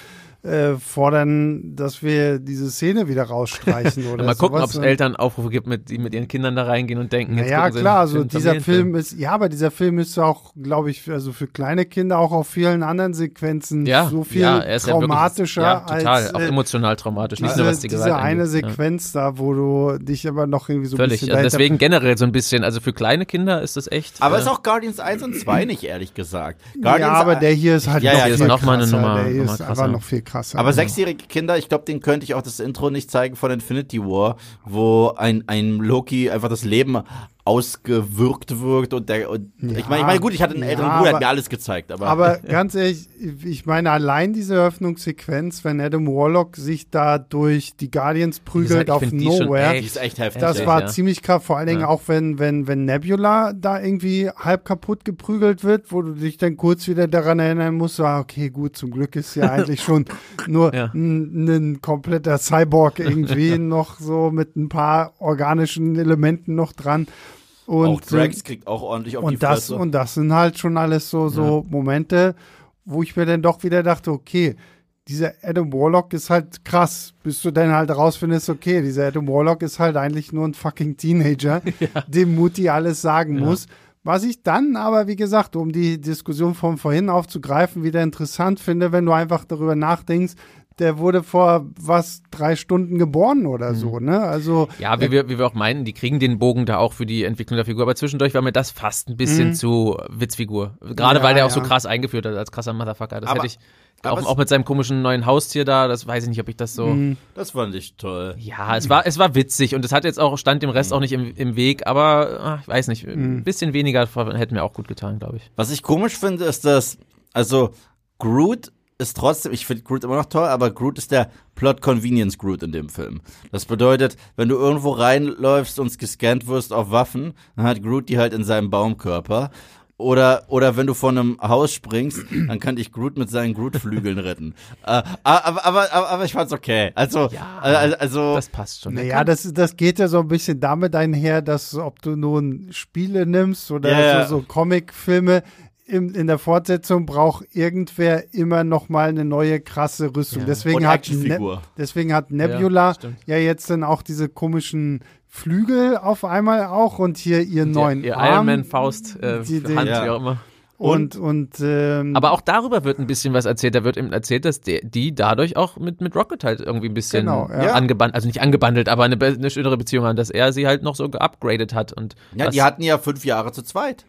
äh, fordern, dass wir diese Szene wieder rausstreichen [LAUGHS] oder mal gucken, ob es Eltern Aufrufe gibt, mit, die mit ihren Kindern da reingehen und denken, jetzt sie klar, also dieser. Film ist, ja, aber dieser Film ist auch, glaube ich, also für kleine Kinder auch auf vielen anderen Sequenzen ja, so viel ja, er ist traumatischer ja, wirklich, ja, total, als auch äh, emotional traumatisch, nicht diese, nur was die diese Gewalt eine angeht. Ja. Sequenz da, wo du dich aber noch irgendwie so ein Völlig. bisschen Also deswegen generell so ein bisschen, also für kleine Kinder ist das echt. Aber äh, ist auch Guardians 1 und 2 nicht, ehrlich gesagt. ja, Guardians aber der hier ist halt Ja, noch ja, ist noch mal eine. Nummer- der hier ist aber noch viel krasser. Aber sechsjährige Kinder, ich glaube, denen könnte ich auch das Intro nicht zeigen von Infinity War, wo ein, ein Loki einfach das Leben ausgewirkt wirkt und der und ich meine, ich meine, gut, ich hatte einen Ja, älteren Bruder, der hat mir alles gezeigt, aber, Aber [LAUGHS] ganz ehrlich, ich meine, allein diese Eröffnungssequenz, wenn Adam Warlock sich da durch die Guardians prügelt auf Nowhere, echt echt heftig. das war ja. ziemlich krass. Vor allen Dingen Ja. auch, wenn, wenn, wenn Nebula da irgendwie halb kaputt geprügelt wird, wo du dich dann kurz wieder daran erinnern musst, ah, okay, gut, zum Glück ist ja eigentlich schon [LAUGHS] nur Ja. ein, ein kompletter Cyborg irgendwie [LAUGHS] noch so mit ein paar organischen Elementen noch dran. Und, auch Drax kriegt auch ordentlich auf die und das, Fresse. und das sind halt schon alles so, so Momente, wo ich mir dann doch wieder dachte, okay, dieser Adam Warlock ist halt krass, bis du dann halt rausfindest, okay, dieser Adam Warlock ist halt eigentlich nur ein fucking Teenager, [LAUGHS] dem Mutti alles sagen muss. Was ich dann aber, wie gesagt, um die Diskussion von vorhin aufzugreifen, wieder interessant finde, wenn du einfach darüber nachdenkst, der wurde vor was, drei Stunden geboren oder so, ne? Also, Ja, wie wir, wie wir auch meinen, die kriegen den Bogen da auch für die Entwicklung der Figur. Aber zwischendurch war mir das fast ein bisschen zu Witzfigur. Gerade Ja, weil der auch ja. so krass eingeführt hat als krasser Motherfucker. Das Aber- hätte ich auch, auch mit seinem komischen neuen Haustier da, das weiß ich nicht, ob ich das so. das fand ich toll. Ja, es war, es war witzig und es hat jetzt auch, stand dem Rest auch nicht im, im Weg, aber ach, ich weiß nicht, ein bisschen weniger hätte mir auch gut getan, glaube ich. Was ich komisch finde, ist, dass, also, Groot ist trotzdem, ich finde Groot immer noch toll, aber Groot ist der Plot Convenience Groot in dem Film. Das bedeutet, wenn du irgendwo reinläufst und gescannt wirst auf Waffen, dann hat Groot die halt in seinem Baumkörper. Oder, oder wenn du von einem Haus springst, dann kann dich Groot mit seinen Groot-Flügeln retten. [LAUGHS] Äh, aber, aber, aber, aber ich fand's okay. Also, Ja, äh, also, Das passt schon. Naja, das, das geht ja so ein bisschen damit einher, dass ob du nun Spiele nimmst oder ja. so, so Comicfilme, in, in der Fortsetzung braucht irgendwer immer noch mal eine neue krasse Rüstung. Ja. Deswegen, Und hat. Ne deswegen hat Nebula stimmt. ja, jetzt dann auch diese komischen Flügel auf einmal auch und hier ihren neuen ihr Arm. Iron Man Faust, äh, die- die- Hand, Ja. wie auch immer. Und, und, ähm, Aber auch darüber wird ein bisschen was erzählt. Da wird eben erzählt, dass der, die dadurch auch mit, mit Rocket halt irgendwie ein bisschen Genau, ja. angebandelt, also nicht angebandelt, aber eine, eine schönere Beziehung haben, dass er sie halt noch so geupgradet hat. Und ja, die hatten ja fünf Jahre zu zweit.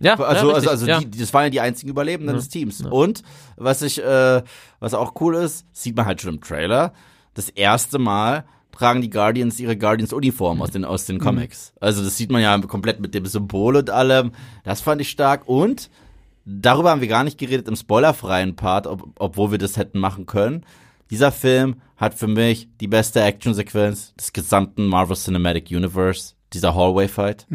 ja, Also, ja, also, also ja. die, das waren ja die einzigen Überlebenden des Teams. Und was ich, äh, was auch cool ist, sieht man halt schon im Trailer, das erste Mal tragen die Guardians ihre Guardians-Uniform aus den, aus den Comics. Also das sieht man ja komplett mit dem Symbol und allem. Das fand ich stark. Und darüber haben wir gar nicht geredet im spoilerfreien Part, ob, obwohl wir das hätten machen können. Dieser Film hat für mich die beste Actionsequenz des gesamten Marvel Cinematic Universe. Dieser Hallway-Fight.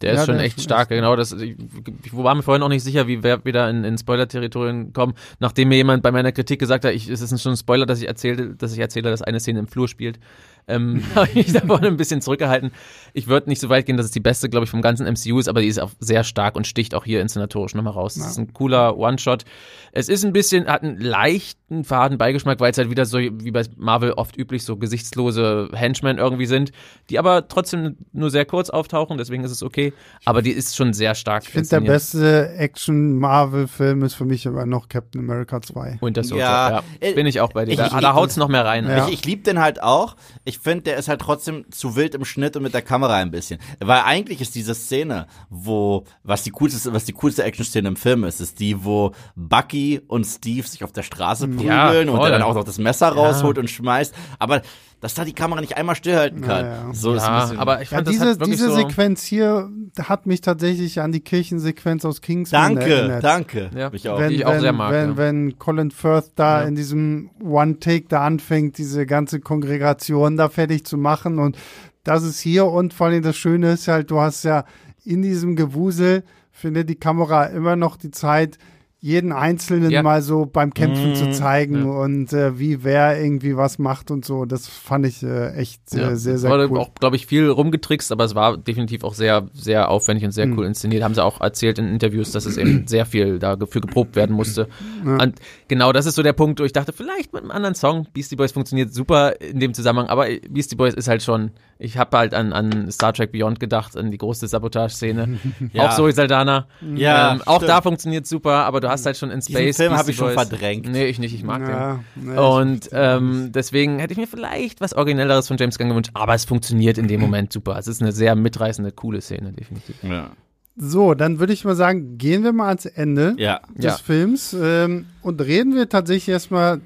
Der ist ja, schon der echt ist stark, genau. Das, ich, ich war mir vorhin auch nicht sicher, wie wir wieder in, in Spoiler-Territorien kommen, nachdem mir jemand bei meiner Kritik gesagt hat, ich, es ist schon ein Spoiler, dass ich erzählte, dass ich erzähle, dass eine Szene im Flur spielt ähm, [LAUGHS] [LAUGHS] habe ich mich davon ein bisschen zurückgehalten. Ich würde nicht so weit gehen, dass es die beste, glaube ich, vom ganzen MCU ist, aber die ist auch sehr stark und sticht auch hier inszenatorisch nochmal raus. Es ja. ist ein cooler One-Shot. Es ist ein bisschen, hat einen leichten faden Beigeschmack, weil es halt wieder so, wie bei Marvel oft üblich, so gesichtslose Henchmen irgendwie sind, die aber trotzdem nur sehr kurz auftauchen, deswegen ist es okay. Aber die ist schon sehr stark. Ich finde, der beste Action-Marvel-Film ist für mich aber noch Captain America 2. Winter Soldier, ja. ja. Bin ich auch bei dir. Ich, da, da haut's noch mehr rein. Ja. Ich, ich liebe den halt auch. Ich ich finde, der ist halt trotzdem zu wild im Schnitt und mit der Kamera ein bisschen. Weil eigentlich ist diese Szene, wo, was die coolste, was die coolste Action-Szene im Film ist, ist die, wo Bucky und Steve sich auf der Straße prügeln ja, und er dann auch noch das Messer rausholt ja. und schmeißt. Aber dass da die Kamera nicht einmal stillhalten kann. Ja, ja. So ja, ist aber ich fand, ja, diese, diese so Sequenz hier hat mich tatsächlich an die Kirchensequenz aus Kingsman danke, erinnert. Danke, ja. mich auch. Wenn, die ich auch sehr mag. Wenn, wenn Colin Firth da in diesem One-Take da anfängt, diese ganze Kongregation da fertig zu machen und das ist hier und vor allem das Schöne ist halt, du hast ja in diesem Gewusel findet die Kamera immer noch die Zeit, jeden Einzelnen ja. mal so beim Kämpfen mmh, zu mhm. zeigen ja. und äh, wie wer irgendwie was macht und so. Das fand ich äh, echt ja. sehr, sehr Wurde cool. auch, glaube ich, viel rumgetrickst, aber es war definitiv auch sehr, sehr aufwendig und sehr mmh. cool inszeniert. Haben sie auch erzählt in Interviews, dass es eben [CLEARS THROAT] sehr viel dafür geprobt werden musste. Und genau das ist so der Punkt, wo ich dachte, vielleicht mit einem anderen Song. Beastie Boys funktioniert super in dem Zusammenhang, aber Beastie Boys ist halt schon, ich habe halt an, an Star Trek Beyond gedacht, an die große Sabotage-Szene. [LAUGHS] auch Zoe Saldana. Ja, ähm, auch da funktioniert super, aber du hast halt schon in Space. Diesen Film habe ich schon verdrängt. Nee, ich nicht, ich mag ja, den. Nee, und ähm, deswegen hätte ich mir vielleicht was Originelleres von James Gunn gewünscht, aber es funktioniert in dem Moment super. Es ist eine sehr mitreißende, coole Szene, definitiv. Ja. So, dann würde ich mal sagen, gehen wir mal ans Ende ja. des ja. Films ähm, und reden wir tatsächlich erstmal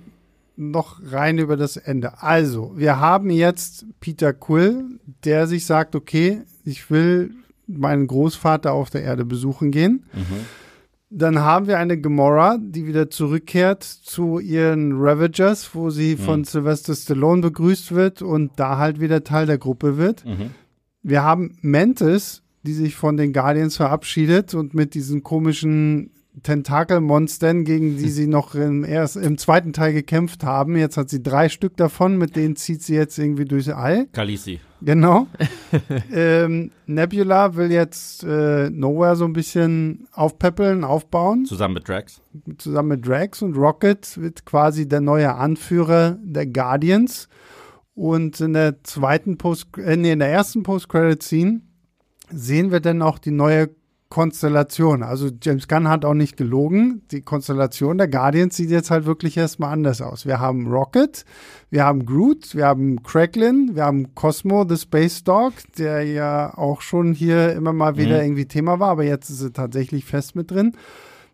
noch rein über das Ende. Also, wir haben jetzt Peter Quill, der sich sagt, okay, ich will meinen Großvater auf der Erde besuchen gehen. Mhm. Dann haben wir eine Gamora, die wieder zurückkehrt zu ihren Ravagers, wo sie mhm. von Sylvester Stallone begrüßt wird und da halt wieder Teil der Gruppe wird. Mhm. Wir haben Mantis, die sich von den Guardians verabschiedet und mit diesen komischen Tentakelmonstern, gegen die sie noch im, erst, im zweiten Teil gekämpft haben. Jetzt hat sie drei Stück davon, mit denen zieht sie jetzt irgendwie durchs All. Khaleesi. Genau. [LAUGHS] ähm, Nebula will jetzt äh, Nowhere so ein bisschen aufpäppeln, aufbauen. Zusammen mit Drax. Zusammen mit Drax und Rocket wird quasi der neue Anführer der Guardians. Und in der zweiten Post, äh, nee, in der ersten Post-Credit-Scene sehen wir dann auch die neue Konstellation. Also James Gunn hat auch nicht gelogen. Die Konstellation der Guardians sieht jetzt halt wirklich erstmal anders aus. Wir haben Rocket, wir haben Groot, wir haben Cracklin, wir haben Cosmo, the Space Dog, der ja auch schon hier immer mal wieder mhm. irgendwie Thema war, aber jetzt ist er tatsächlich fest mit drin.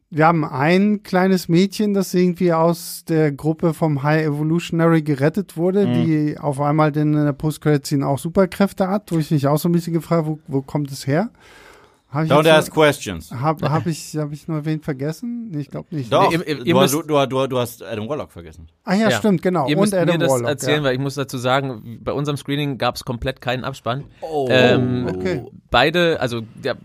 Wir haben ein kleines Mädchen, das irgendwie aus der Gruppe vom High Evolutionary gerettet wurde, mhm. die auf einmal in der Post-Credit-Scene auch Superkräfte hat, wo ich mich auch so ein bisschen gefragt, wo, wo kommt es her? Hab ich Don't ask questions. Habe hab ich, hab ich nur wen vergessen? Nee, ich glaube nicht. Doch, nee, ihr, ihr du, müsst, du, du, du, hast Adam Warlock vergessen. Ah ja, ja. stimmt, genau. Ihr müsst Und Adam mir das Warlock, erzählen, ja. weil ich muss dazu sagen, bei unserem Screening gab es komplett keinen Abspann. Oh, ähm, okay. Beide, also der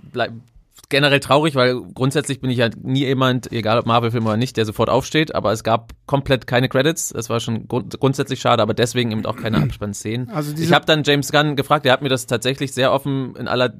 generell traurig, weil grundsätzlich bin ich ja nie jemand, egal ob Marvel-Film oder nicht, der sofort aufsteht, aber es gab komplett keine Credits. Das war schon grund grundsätzlich schade, aber deswegen eben auch keine Abspannszenen. Also ich habe dann James Gunn gefragt, der hat mir das tatsächlich sehr offen in aller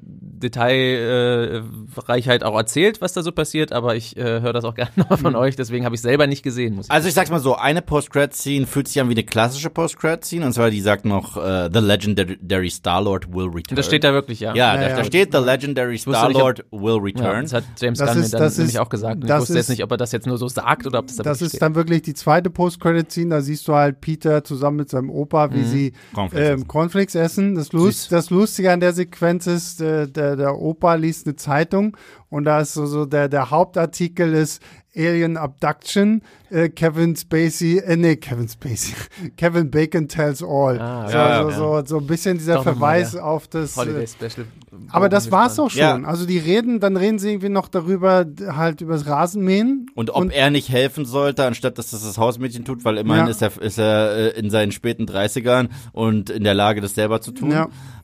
Detailreichheit äh, auch erzählt, was da so passiert, aber ich äh, höre das auch [LAUGHS] gerne noch von mhm. euch, deswegen habe ich selber nicht gesehen. Ich also ich sag's mal so, eine Post-Credit-Scene fühlt sich an wie eine klassische Post-Credit-Scene, und zwar die sagt noch, uh, The Legendary Star-Lord will return. Das steht da wirklich, ja. Ja, ja, da, ja. da, steht The Legendary Star-Lord will return. Ja, das hat James das Gunn ist, mir dann nämlich auch gesagt. Und ich wusste ist, jetzt nicht, ob er das jetzt nur so sagt oder ob das da Das ist steht. dann wirklich die zweite Post-Credit-Scene, da siehst du halt Peter zusammen mit seinem Opa, wie mhm. sie Cornflakes, ähm, Cornflakes essen. Das, Lust, das Lustige an der Sequenz ist, äh, der, der Opa liest eine Zeitung und da ist so, so der, der Hauptartikel ist, Alien Abduction, äh, Kevin Spacey, äh, nee, Kevin Spacey, [LAUGHS] Kevin Bacon tells all. Ah, so, ja, so, ja. so, so, ein bisschen dieser Doch Verweis mal, auf das. Holiday äh, Special. Aber das war's auch schon. Ja. Also die reden, dann reden sie irgendwie noch darüber, halt übers Rasenmähen. Und ob und, er nicht helfen sollte, anstatt dass das das Hausmädchen tut, weil immerhin ist er, ist er äh, in seinen späten 30ern und in der Lage, das selber zu tun.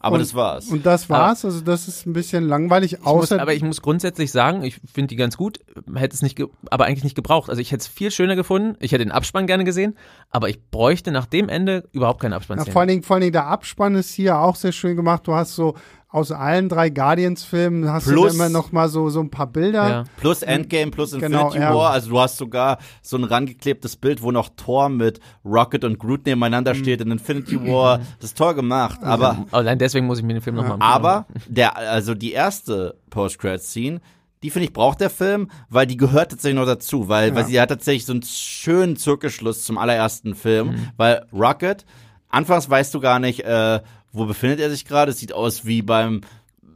Aber und, das war's. Und das war's. Also das ist ein bisschen langweilig. Außer muss, aber ich muss grundsätzlich sagen, ich finde die ganz gut, hätte es nicht, aber eigentlich nicht gebraucht. Also ich hätte es viel schöner gefunden. Ich hätte den Abspann gerne gesehen, aber ich bräuchte nach dem Ende überhaupt keinen Abspann. Ja, vor allen Dingen, vor allen Dingen der Abspann ist hier auch sehr schön gemacht. Du hast so aus allen drei Guardians-Filmen hast plus, du immer noch mal so, so ein paar Bilder. Ja. Plus Endgame, plus Infinity genau, War. Ja. Also du hast sogar so ein rangeklebtes Bild, wo noch Thor mit Rocket und Groot nebeneinander mhm. steht in Infinity War. Das ist toll gemacht. Aber allein deswegen muss ich mir den Film noch mal Aber der, also die erste Post-Credit-Scene, die finde ich braucht der Film, weil die gehört tatsächlich noch dazu, weil, ja. weil sie hat tatsächlich so einen schönen Zirkelschluss zum allerersten Film, mhm. weil Rocket, anfangs weißt du gar nicht, äh, wo befindet er sich gerade? Es sieht aus wie beim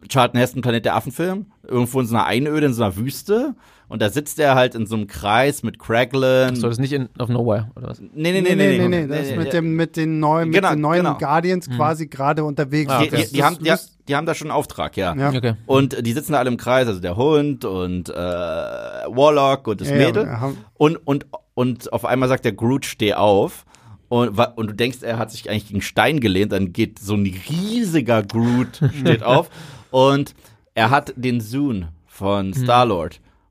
Charlton Heston Planet der Affen-Film. Irgendwo in so einer Einöde, in so einer Wüste. Und da sitzt er halt in so einem Kreis mit Craiglin. So, das ist nicht in, auf Nowhere, oder was? Nee, nee, nee, nee, nee, nee, nee, das ist mit dem, mit den neuen, genau, mit den neuen genau. Guardians mhm. quasi gerade unterwegs. Ah, okay. die, die, die, haben, die, die, haben da schon einen Auftrag, ja. ja. Okay. Und die sitzen da alle im Kreis, also der Hund und äh, Warlock und das ja, Mädel. Ja, und, und, und auf einmal sagt der Groot, steh auf. Und, und du denkst, er hat sich eigentlich gegen Stein gelehnt, dann geht so ein riesiger Groot, steht [LAUGHS] auf. Und er hat den Zoom von mhm.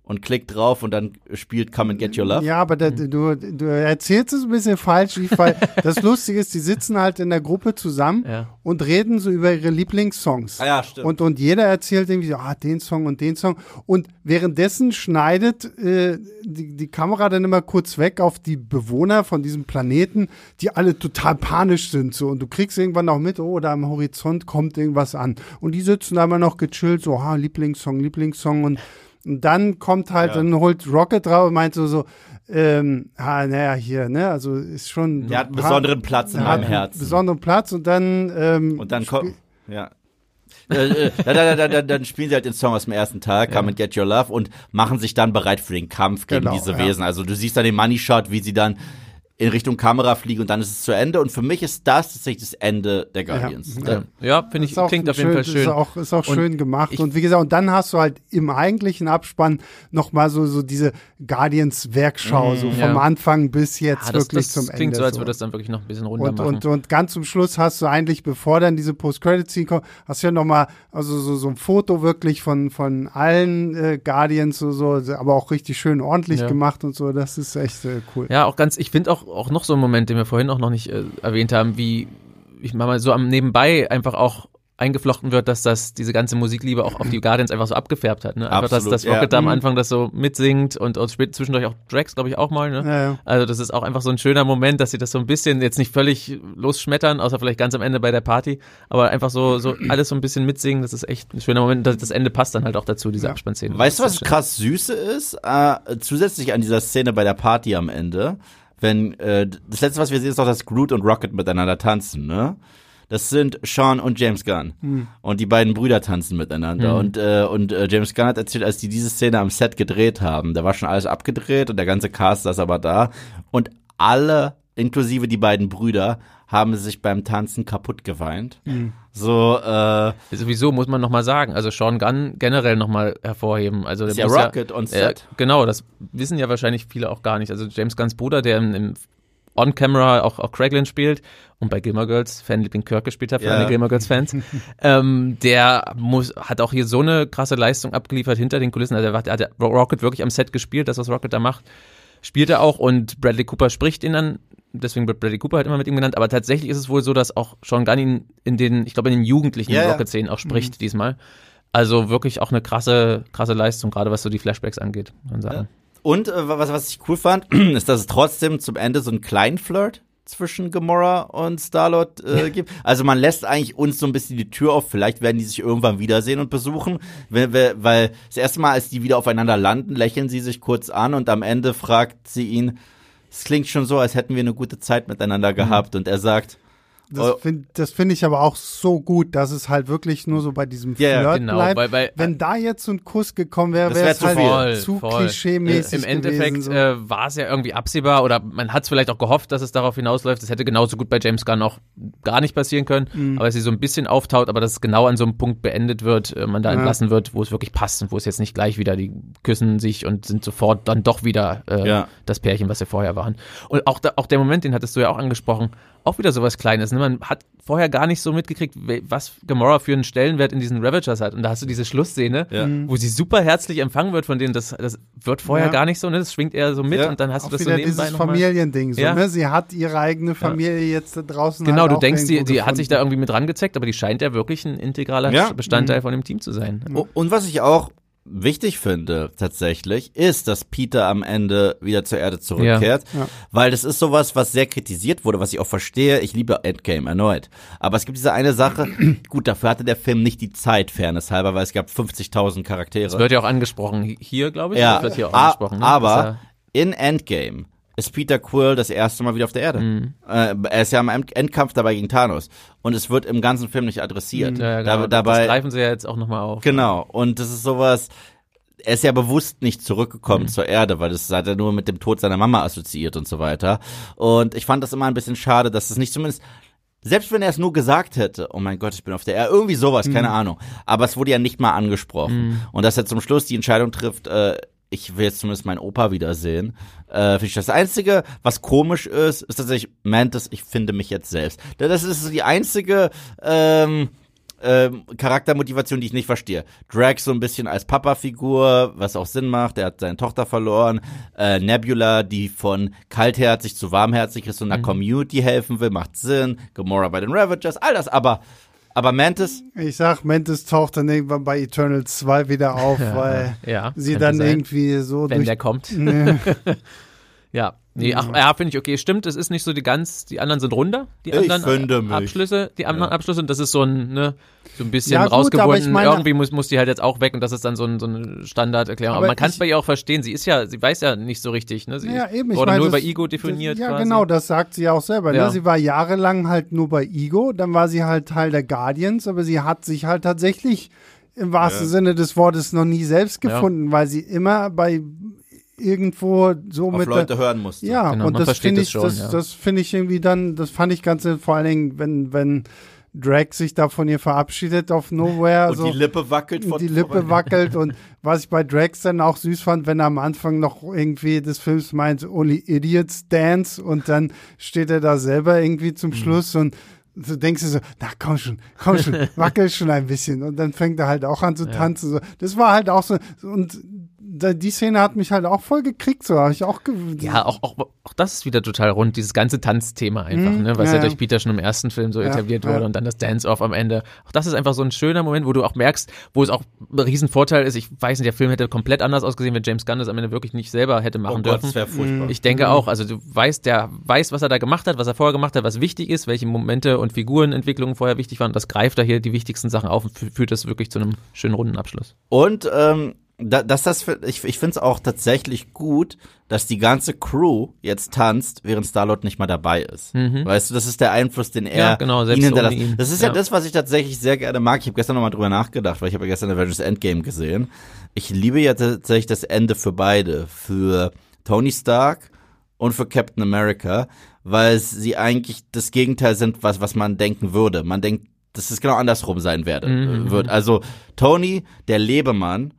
Und klickt drauf und dann spielt Come and Get Your Love. Ja, aber da, du, du erzählst es ein bisschen falsch, weil [LAUGHS] das Lustige ist, die sitzen halt in der Gruppe zusammen ja. und reden so über ihre Lieblingssongs. Ah, ja, stimmt. Und, und jeder erzählt irgendwie so, ah, den Song und den Song. Und währenddessen schneidet äh, die, die Kamera dann immer kurz weg auf die Bewohner von diesem Planeten, die alle total panisch sind. So. Und du kriegst irgendwann auch mit, oh, da am Horizont kommt irgendwas an. Und die sitzen da immer noch gechillt, so, ah, Lieblingssong, Lieblingssong und und dann kommt halt, ja. dann holt Rocket drauf und meint so, so ähm, ah, naja, hier, ne, also ist schon. Der hat einen besonderen Platz in meinem Herzen. Besonderen Platz und dann, ähm, Und dann kommt, ja. äh, äh, [LAUGHS] dann, dann, dann, dann, spielen sie halt den Song aus dem ersten Tag, Come and Get Your Love, und machen sich dann bereit für den Kampf gegen genau, diese Wesen. Ja. Also du siehst dann den Money Shot, wie sie dann in Richtung Kamera fliege und dann ist es zu Ende. Und für mich ist das tatsächlich das Ende der Guardians. Ja, ja. ja finde ich, klingt auf jeden Fall schön. Ist auch, ist auch schön gemacht. Und wie gesagt, und dann hast du halt im eigentlichen Abspann nochmal so, so diese Guardians-Werkschau, mhm, so vom ja. Anfang bis jetzt ja, das, wirklich das zum Ende. Klingt so, als würde das dann wirklich noch ein bisschen runter und, machen. Und, und ganz zum Schluss hast du eigentlich, bevor dann diese Post-Credit-Scene kommt, hast du ja nochmal, also so, so ein Foto wirklich von, von allen äh, Guardians, so, so, aber auch richtig schön ordentlich gemacht und so. Das ist echt äh, cool. Ja, auch ganz, ich finde auch, auch noch so ein Moment, den wir vorhin auch noch nicht äh, erwähnt haben, wie ich mal so am Nebenbei einfach auch eingeflochten wird, dass das diese ganze Musikliebe auch auf die Guardians einfach so abgefärbt hat. Ne? Einfach, Absolut, dass, dass Rocket ja. da am mhm. Anfang das so mitsingt und, und zwischendurch auch Drax, glaube ich, auch mal. Ne? Ja, ja. Also das ist auch einfach so ein schöner Moment, dass sie das so ein bisschen jetzt nicht völlig losschmettern, außer vielleicht ganz am Ende bei der Party, aber einfach so, so alles so ein bisschen mitsingen. Das ist echt ein schöner Moment. Das, das Ende passt dann halt auch dazu, diese ja. Abspannszene. Weißt du, was krass Süße ist? Äh, zusätzlich an dieser Szene bei der Party am Ende wenn äh, das letzte, was wir sehen, ist doch, dass Groot und Rocket miteinander tanzen, ne? Das sind Sean und James Gunn. Mhm. Und die beiden Brüder tanzen miteinander. Mhm. Und, äh, und äh, James Gunn hat erzählt, als die diese Szene am Set gedreht haben, da war schon alles abgedreht und der ganze Cast saß aber da. Und alle, inklusive die beiden Brüder, haben sich beim Tanzen kaputt geweint. Mhm. So, äh, Sowieso muss man nochmal sagen, also Sean Gunn generell nochmal hervorheben. Also der ist ja Rocket ja, on Set. Äh, genau, das wissen ja wahrscheinlich viele auch gar nicht. Also James Gunns Bruder, der im, im On-Camera auch, auch Craiglin spielt und bei Gilmore Girls Fanliebling Kirk gespielt hat für ja. alle Gilmore Girls Fans. [LAUGHS] ähm, der muss, hat auch hier so eine krasse Leistung abgeliefert hinter den Kulissen. Also er hat Rocket wirklich am Set gespielt, das was Rocket da macht spielt er auch und Bradley Cooper spricht ihn dann deswegen wird Bradley Cooper halt immer mit ihm genannt, aber tatsächlich ist es wohl so, dass auch Sean Gunn ihn in den, ich glaube, in den jugendlichen ja, Rocket-Szenen auch spricht mhm. diesmal. Also wirklich auch eine krasse, krasse Leistung, gerade was so die Flashbacks angeht, muss man sagen. Ja. Und äh, was, was ich cool fand, [CLEARS THROAT] ist, dass es trotzdem zum Ende so einen kleinen Flirt zwischen Gamora und Starlord äh, [LAUGHS] gibt. Also man lässt eigentlich uns so ein bisschen die Tür auf. Vielleicht werden die sich irgendwann wiedersehen und besuchen, weil, weil das erste Mal, als die wieder aufeinander landen, lächeln sie sich kurz an und am Ende fragt sie ihn, es klingt schon so, als hätten wir eine gute Zeit miteinander gehabt. Mhm. Und er sagt, Das Oh. finde find ich aber auch so gut, dass es halt wirklich nur so bei diesem Flirt genau, bleibt. weil- weil- Wenn da jetzt so ein Kuss gekommen wäre, wäre wär es zu halt viel. zu voll. klischee-mäßig Im Endeffekt gewesen. So. äh, war es ja irgendwie absehbar oder man hat es vielleicht auch gehofft, dass es darauf hinausläuft. Das hätte genauso gut bei James Gunn auch gar nicht passieren können, Mhm. aber dass sie so ein bisschen auftaut, aber dass es genau an so einem Punkt beendet wird, äh, man da Ja. entlassen wird, wo es wirklich passt und wo es jetzt nicht gleich wieder, die küssen sich und sind sofort dann doch wieder äh, Ja. das Pärchen, was sie vorher waren. Und auch, da, auch der Moment, den hattest du ja auch angesprochen, auch wieder sowas Kleines. Ne? Man hat vorher gar nicht so mitgekriegt, was Gamora für einen Stellenwert in diesen Ravagers hat. Und da hast du diese Schlussszene, Ja. wo sie super herzlich empfangen wird von denen. Das, das wird vorher Ja. gar nicht so, ne? Das schwingt eher so mit Ja. und dann hast auch du das so wieder nebenbei dieses. Familiending. So, Ja. ne? Sie hat ihre eigene Familie jetzt da draußen. Genau, halt du denkst, die, die hat sich da irgendwie mit rangezeckt, aber die scheint ja wirklich ein integraler Ja. Bestandteil Mhm. von dem Team zu sein. Und was ich auch wichtig finde tatsächlich, ist, dass Peter am Ende wieder zur Erde zurückkehrt, Ja. weil das ist sowas, was sehr kritisiert wurde, was ich auch verstehe. Ich liebe Endgame erneut. Aber es gibt diese eine Sache, [CLEARS THROAT] gut, dafür hatte der Film nicht die Zeit, fairness halber, weil es gab 50.000 Charaktere. Das wird ja auch angesprochen hier, glaube ich. ja, Das wird hier angesprochen. Ne? aber in Endgame ist Peter Quill das erste Mal wieder auf der Erde. Mhm. Äh, er ist ja im End- Endkampf dabei gegen Thanos. Und es wird im ganzen Film nicht adressiert. er, ja, genau, Da- dabei, das greifen sie ja jetzt auch nochmal auf. Genau. Und das ist sowas, er ist ja bewusst nicht Mhm. zurückgekommen zur Erde, weil das hat er nur mit dem Tod seiner Mama assoziiert und so weiter. Und ich fand das immer ein bisschen schade, dass es nicht zumindest selbst wenn er es nur gesagt hätte, oh mein Gott, ich bin auf der Erde, irgendwie sowas, keine Mhm. Ahnung. Aber es wurde ja nicht mal angesprochen. Und dass er zum Schluss die Entscheidung trifft, äh, ich will jetzt zumindest meinen Opa wiedersehen. Äh, finde ich das Einzige, was komisch ist, ist tatsächlich Mantis, ich finde mich jetzt selbst. Das ist die einzige ähm, ähm, Charaktermotivation, die ich nicht verstehe. Drag so ein bisschen als Papa-Figur, was auch Sinn macht. Er hat seine Tochter verloren. Äh, Nebula, die von kaltherzig zu warmherzig ist und einer Community helfen will, macht Sinn. Gamora bei den Ravagers, all das. Aber, aber Mantis, Ich sag, Mantis taucht dann irgendwann bei Eternal 2 wieder auf, [LAUGHS] weil Ja, sie dann sein, irgendwie so wenn durch. der kommt. [LAUGHS] Nee. Ja, nee, ach, ja, finde ich okay. Stimmt, es ist nicht so die ganz, die anderen sind runder, die anderen. Abschlüsse, die anderen Abschlüsse, und das ist so ein, ne, so ein bisschen Ja, gut, rausgebunden. meine- Irgendwie muss, muss die halt jetzt auch weg und das ist dann so, ein, so eine Standarderklärung. Aber, Aber man kann es bei ihr auch verstehen. Sie ist ja, sie weiß ja nicht so richtig, ne? Sie Ja, eben. Ich wurde meine, nur das- über Ego definiert. Das, ja, quasi. genau, das sagt sie ja auch selber. Ja. Ne? Sie war jahrelang halt nur bei Ego, dann war sie halt Teil der Guardians, aber sie hat sich halt tatsächlich im wahrsten Ja. Sinne des Wortes noch nie selbst Ja. gefunden, weil sie immer bei irgendwo so auf mit der, Leute hören musste. ja, Genau, und das finde das ich, schon, das, ja. das finde ich irgendwie dann, das fand ich ganz, vor allen Dingen, wenn, wenn Drag sich da von ihr verabschiedet auf Nowhere, Und so. die Lippe wackelt von die Lippe wackelt und [LAUGHS] was ich bei Drax dann auch süß fand, wenn er am Anfang noch irgendwie des Films meint, only idiots dance und dann steht er da selber irgendwie Mhm. zum Schluss und du denkst dir so, na komm schon, komm schon, [LAUGHS] wackel schon ein bisschen und dann fängt er halt auch an zu tanzen. So. Das war halt auch so und die Szene hat mich halt auch voll gekriegt, so habe ich auch Ja, auch, auch, auch das ist wieder total rund, dieses ganze Tanzthema einfach, ne, was ja, ja, ja. durch Peter schon im ersten Film so Ja, etabliert ja. wurde und dann das Dance-Off am Ende. Auch das ist einfach so ein schöner Moment, wo du auch merkst, wo es auch ein Riesenvorteil ist. Ich weiß nicht, der Film hätte komplett anders ausgesehen, wenn James Gunn das am Ende wirklich nicht selber hätte Oh machen Gott, dürfen. das wäre furchtbar. Ich denke auch, also du weißt, der weiß, was er da gemacht hat, was er vorher gemacht hat, was wichtig ist, welche Momente und Figurenentwicklungen vorher wichtig waren. Das greift da hier die wichtigsten Sachen auf und fü- führt das wirklich zu einem schönen runden Abschluss. Und ähm, da, dass das, für- ich, ich finde es auch tatsächlich gut, dass die ganze Crew jetzt tanzt, während Starlord nicht mal dabei ist. Weißt du, das ist der Einfluss, den er Mhm. Ja, genau, ihnen hinterlässt. ihn. Das ist ja. Ja. das, was ich tatsächlich sehr gerne mag. Ich habe gestern nochmal drüber nachgedacht, weil ich habe ja gestern Avengers Endgame gesehen. Ich liebe ja tatsächlich das Ende für beide, für Tony Stark und für Captain America, weil sie eigentlich das Gegenteil sind, was, was man denken würde. Man denkt, dass es genau andersrum sein werde, Mhm. wird. Also Tony, der Lebemann,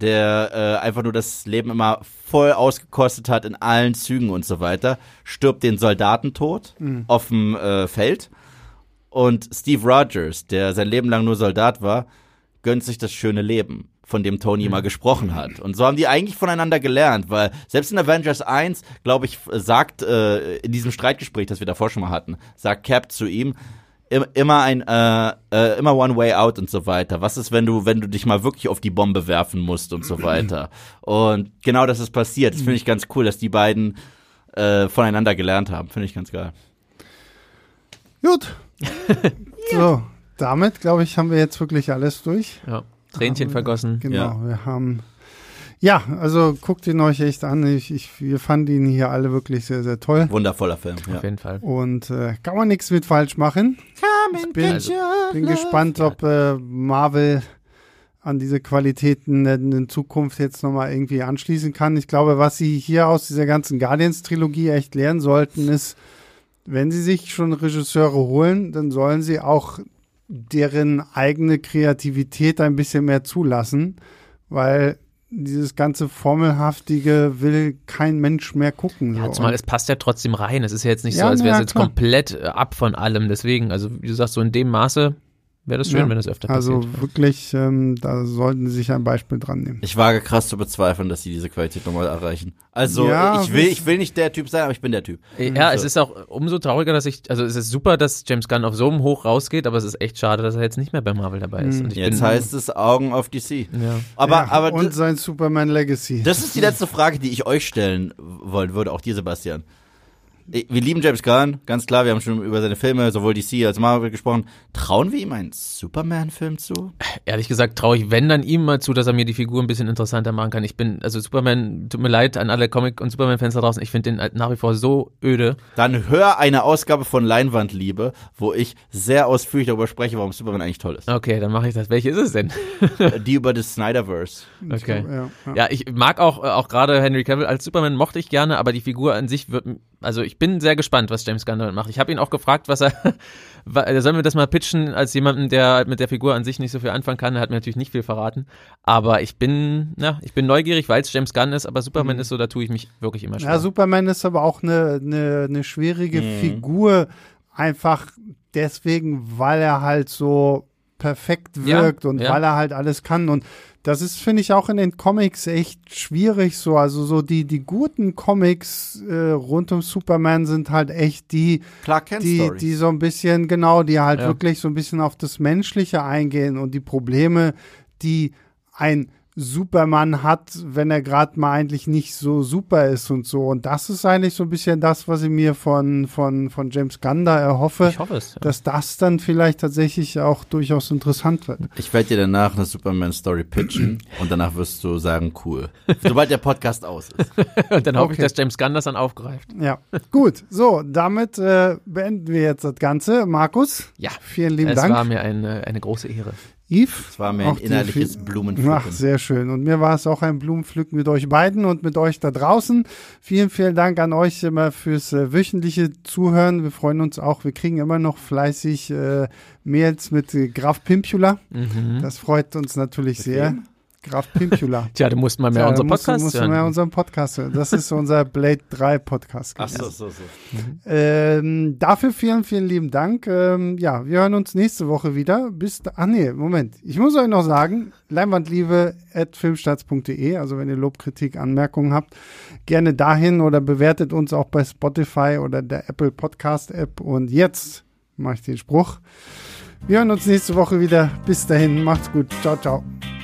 der äh, einfach nur das Leben immer voll ausgekostet hat in allen Zügen und so weiter, stirbt den Soldatentod auf dem äh, Feld. Und Steve Rogers, der sein Leben lang nur Soldat war, gönnt sich das schöne Leben, von dem Tony immer gesprochen hat. Und so haben die eigentlich voneinander gelernt, weil selbst in Avengers 1, glaube ich, sagt äh, in diesem Streitgespräch, das wir davor schon mal hatten, sagt Cap zu ihm, immer ein äh, äh, immer one way out und so weiter. Was ist, wenn du wenn du dich mal wirklich auf die Bombe werfen musst und so [CLEARS THROAT] weiter? Und genau das ist passiert. Das finde ich ganz cool, dass die beiden äh, voneinander gelernt haben. Finde ich ganz geil. Gut. [LAUGHS] So, damit glaube ich, haben wir jetzt wirklich alles durch. Ja. Tränchen vergossen. Genau, Ja. wir haben Ja, also guckt ihn euch echt an. Ich, ich, wir fanden ihn hier alle wirklich sehr, sehr toll. Wundervoller Film, ja. Auf jeden Fall. Und äh, kann man nichts mit falsch machen. Ich bin, also, bin gespannt, ob äh, Marvel an diese Qualitäten in Zukunft jetzt nochmal irgendwie anschließen kann. Ich glaube, was sie hier aus dieser ganzen Guardians-Trilogie echt lernen sollten, ist, wenn sie sich schon Regisseure holen, dann sollen sie auch deren eigene Kreativität ein bisschen mehr zulassen, weil dieses ganze Formelhaftige will kein Mensch mehr gucken. Ja, zumal es passt ja trotzdem rein. Es ist ja jetzt nicht ja, so, als wäre es jetzt klar. komplett äh, ab von allem. Deswegen, also wie du sagst, so in dem Maße wäre das schön, ja, wenn das öfter also passiert. Also wirklich, ähm, da sollten sie sich ein Beispiel dran nehmen. Ich wage krass zu bezweifeln, dass sie diese Qualität nochmal erreichen. Also ja, ich will, ich will nicht der Typ sein, aber ich bin der Typ. Ja, also. es ist auch umso trauriger, dass ich, also es ist super, dass James Gunn auf so einem Hoch rausgeht, aber es ist echt schade, dass er jetzt nicht mehr bei Marvel dabei ist. Und jetzt bin, heißt es Augen auf DC. Ja. Aber, ja, aber und sein Superman Legacy. Das ist die letzte Frage, die ich euch stellen wollen würde, auch dir, Sebastian wir lieben James Gunn, ganz klar, wir haben schon über seine Filme, sowohl DC als Marvel gesprochen. Trauen wir ihm einen Superman-Film zu? Ehrlich gesagt traue ich, wenn dann ihm mal zu, dass er mir die Figur ein bisschen interessanter machen kann. Ich bin, also Superman, tut mir leid an alle Comic- und Superman-Fans da draußen, ich finde den nach wie vor so öde. Dann hör eine Ausgabe von Leinwandliebe, wo ich sehr ausführlich darüber spreche, warum Superman eigentlich toll ist. Okay, dann mache ich das. Welche ist es denn? die über das Snyderverse. Okay. Ja, ja. ja, ich mag auch, auch gerade Henry Cavill als Superman mochte ich gerne, aber die Figur an sich wird, also ich bin sehr gespannt, was James Gunn damit macht. Ich habe ihn auch gefragt, was er, er soll mir das mal pitchen als jemanden, der mit der Figur an sich nicht so viel anfangen kann. Er hat mir natürlich nicht viel verraten, aber ich bin, ja, ich bin neugierig, weil es James Gunn ist, aber Superman mhm. ist so, da tue ich mich wirklich immer schwer. Ja, Superman ist aber auch eine, eine, eine schwierige mhm. Figur, einfach deswegen, weil er halt so perfekt wirkt ja, und ja. weil er halt alles kann und das ist, finde ich, auch in den Comics echt schwierig so. Also so die, die guten Comics äh, rund um Superman sind halt echt die, die, die so ein bisschen, genau, die halt ja. wirklich so ein bisschen auf das Menschliche eingehen und die Probleme, die ein Superman hat, wenn er gerade mal eigentlich nicht so super ist und so. Und das ist eigentlich so ein bisschen das, was ich mir von, von, von James Gunn da erhoffe. Ich hoffe es. Ja. Dass das dann vielleicht tatsächlich auch durchaus interessant wird. Ich werde dir danach eine Superman-Story pitchen [CLEARS THROAT] und danach wirst du sagen, cool. Sobald der Podcast aus ist. [LAUGHS] und dann hoffe okay. ich, dass James Gunn das dann aufgreift. Ja, gut. So, damit äh, beenden wir jetzt das Ganze. Markus? Ja. Vielen lieben es Dank. Es war mir eine, eine große Ehre. Yves. Es war mir ein innerliches Blumenpflücken. Ach, sehr schön. Und mir war es auch ein Blumenpflücken mit euch beiden und mit euch da draußen. Vielen, vielen Dank an euch immer fürs äh, wöchentliche Zuhören. Wir freuen uns auch. Wir kriegen immer noch fleißig äh, Mails mit äh, Graf Pimpula. Mhm. Das freut uns natürlich sehr. Wem? Graf Pimpula. [LAUGHS] Tja, du musst mal mehr Tja, unseren Podcast musst, hören. mehr unseren Podcast hören. Das ist unser Blade 3 Podcast. Ach so, so, so. Ähm, dafür vielen, vielen lieben Dank. Ähm, ja, wir hören uns nächste Woche wieder. Bis, da, ach nee, Moment. Ich muss euch noch sagen, leinwandliebe at filmstarts.de, also wenn ihr Lob, Kritik, Anmerkungen habt, gerne dahin oder bewertet uns auch bei Spotify oder der Apple Podcast App. Und jetzt mache ich den Spruch. Wir hören uns nächste Woche wieder. Bis dahin, macht's gut. Ciao, ciao.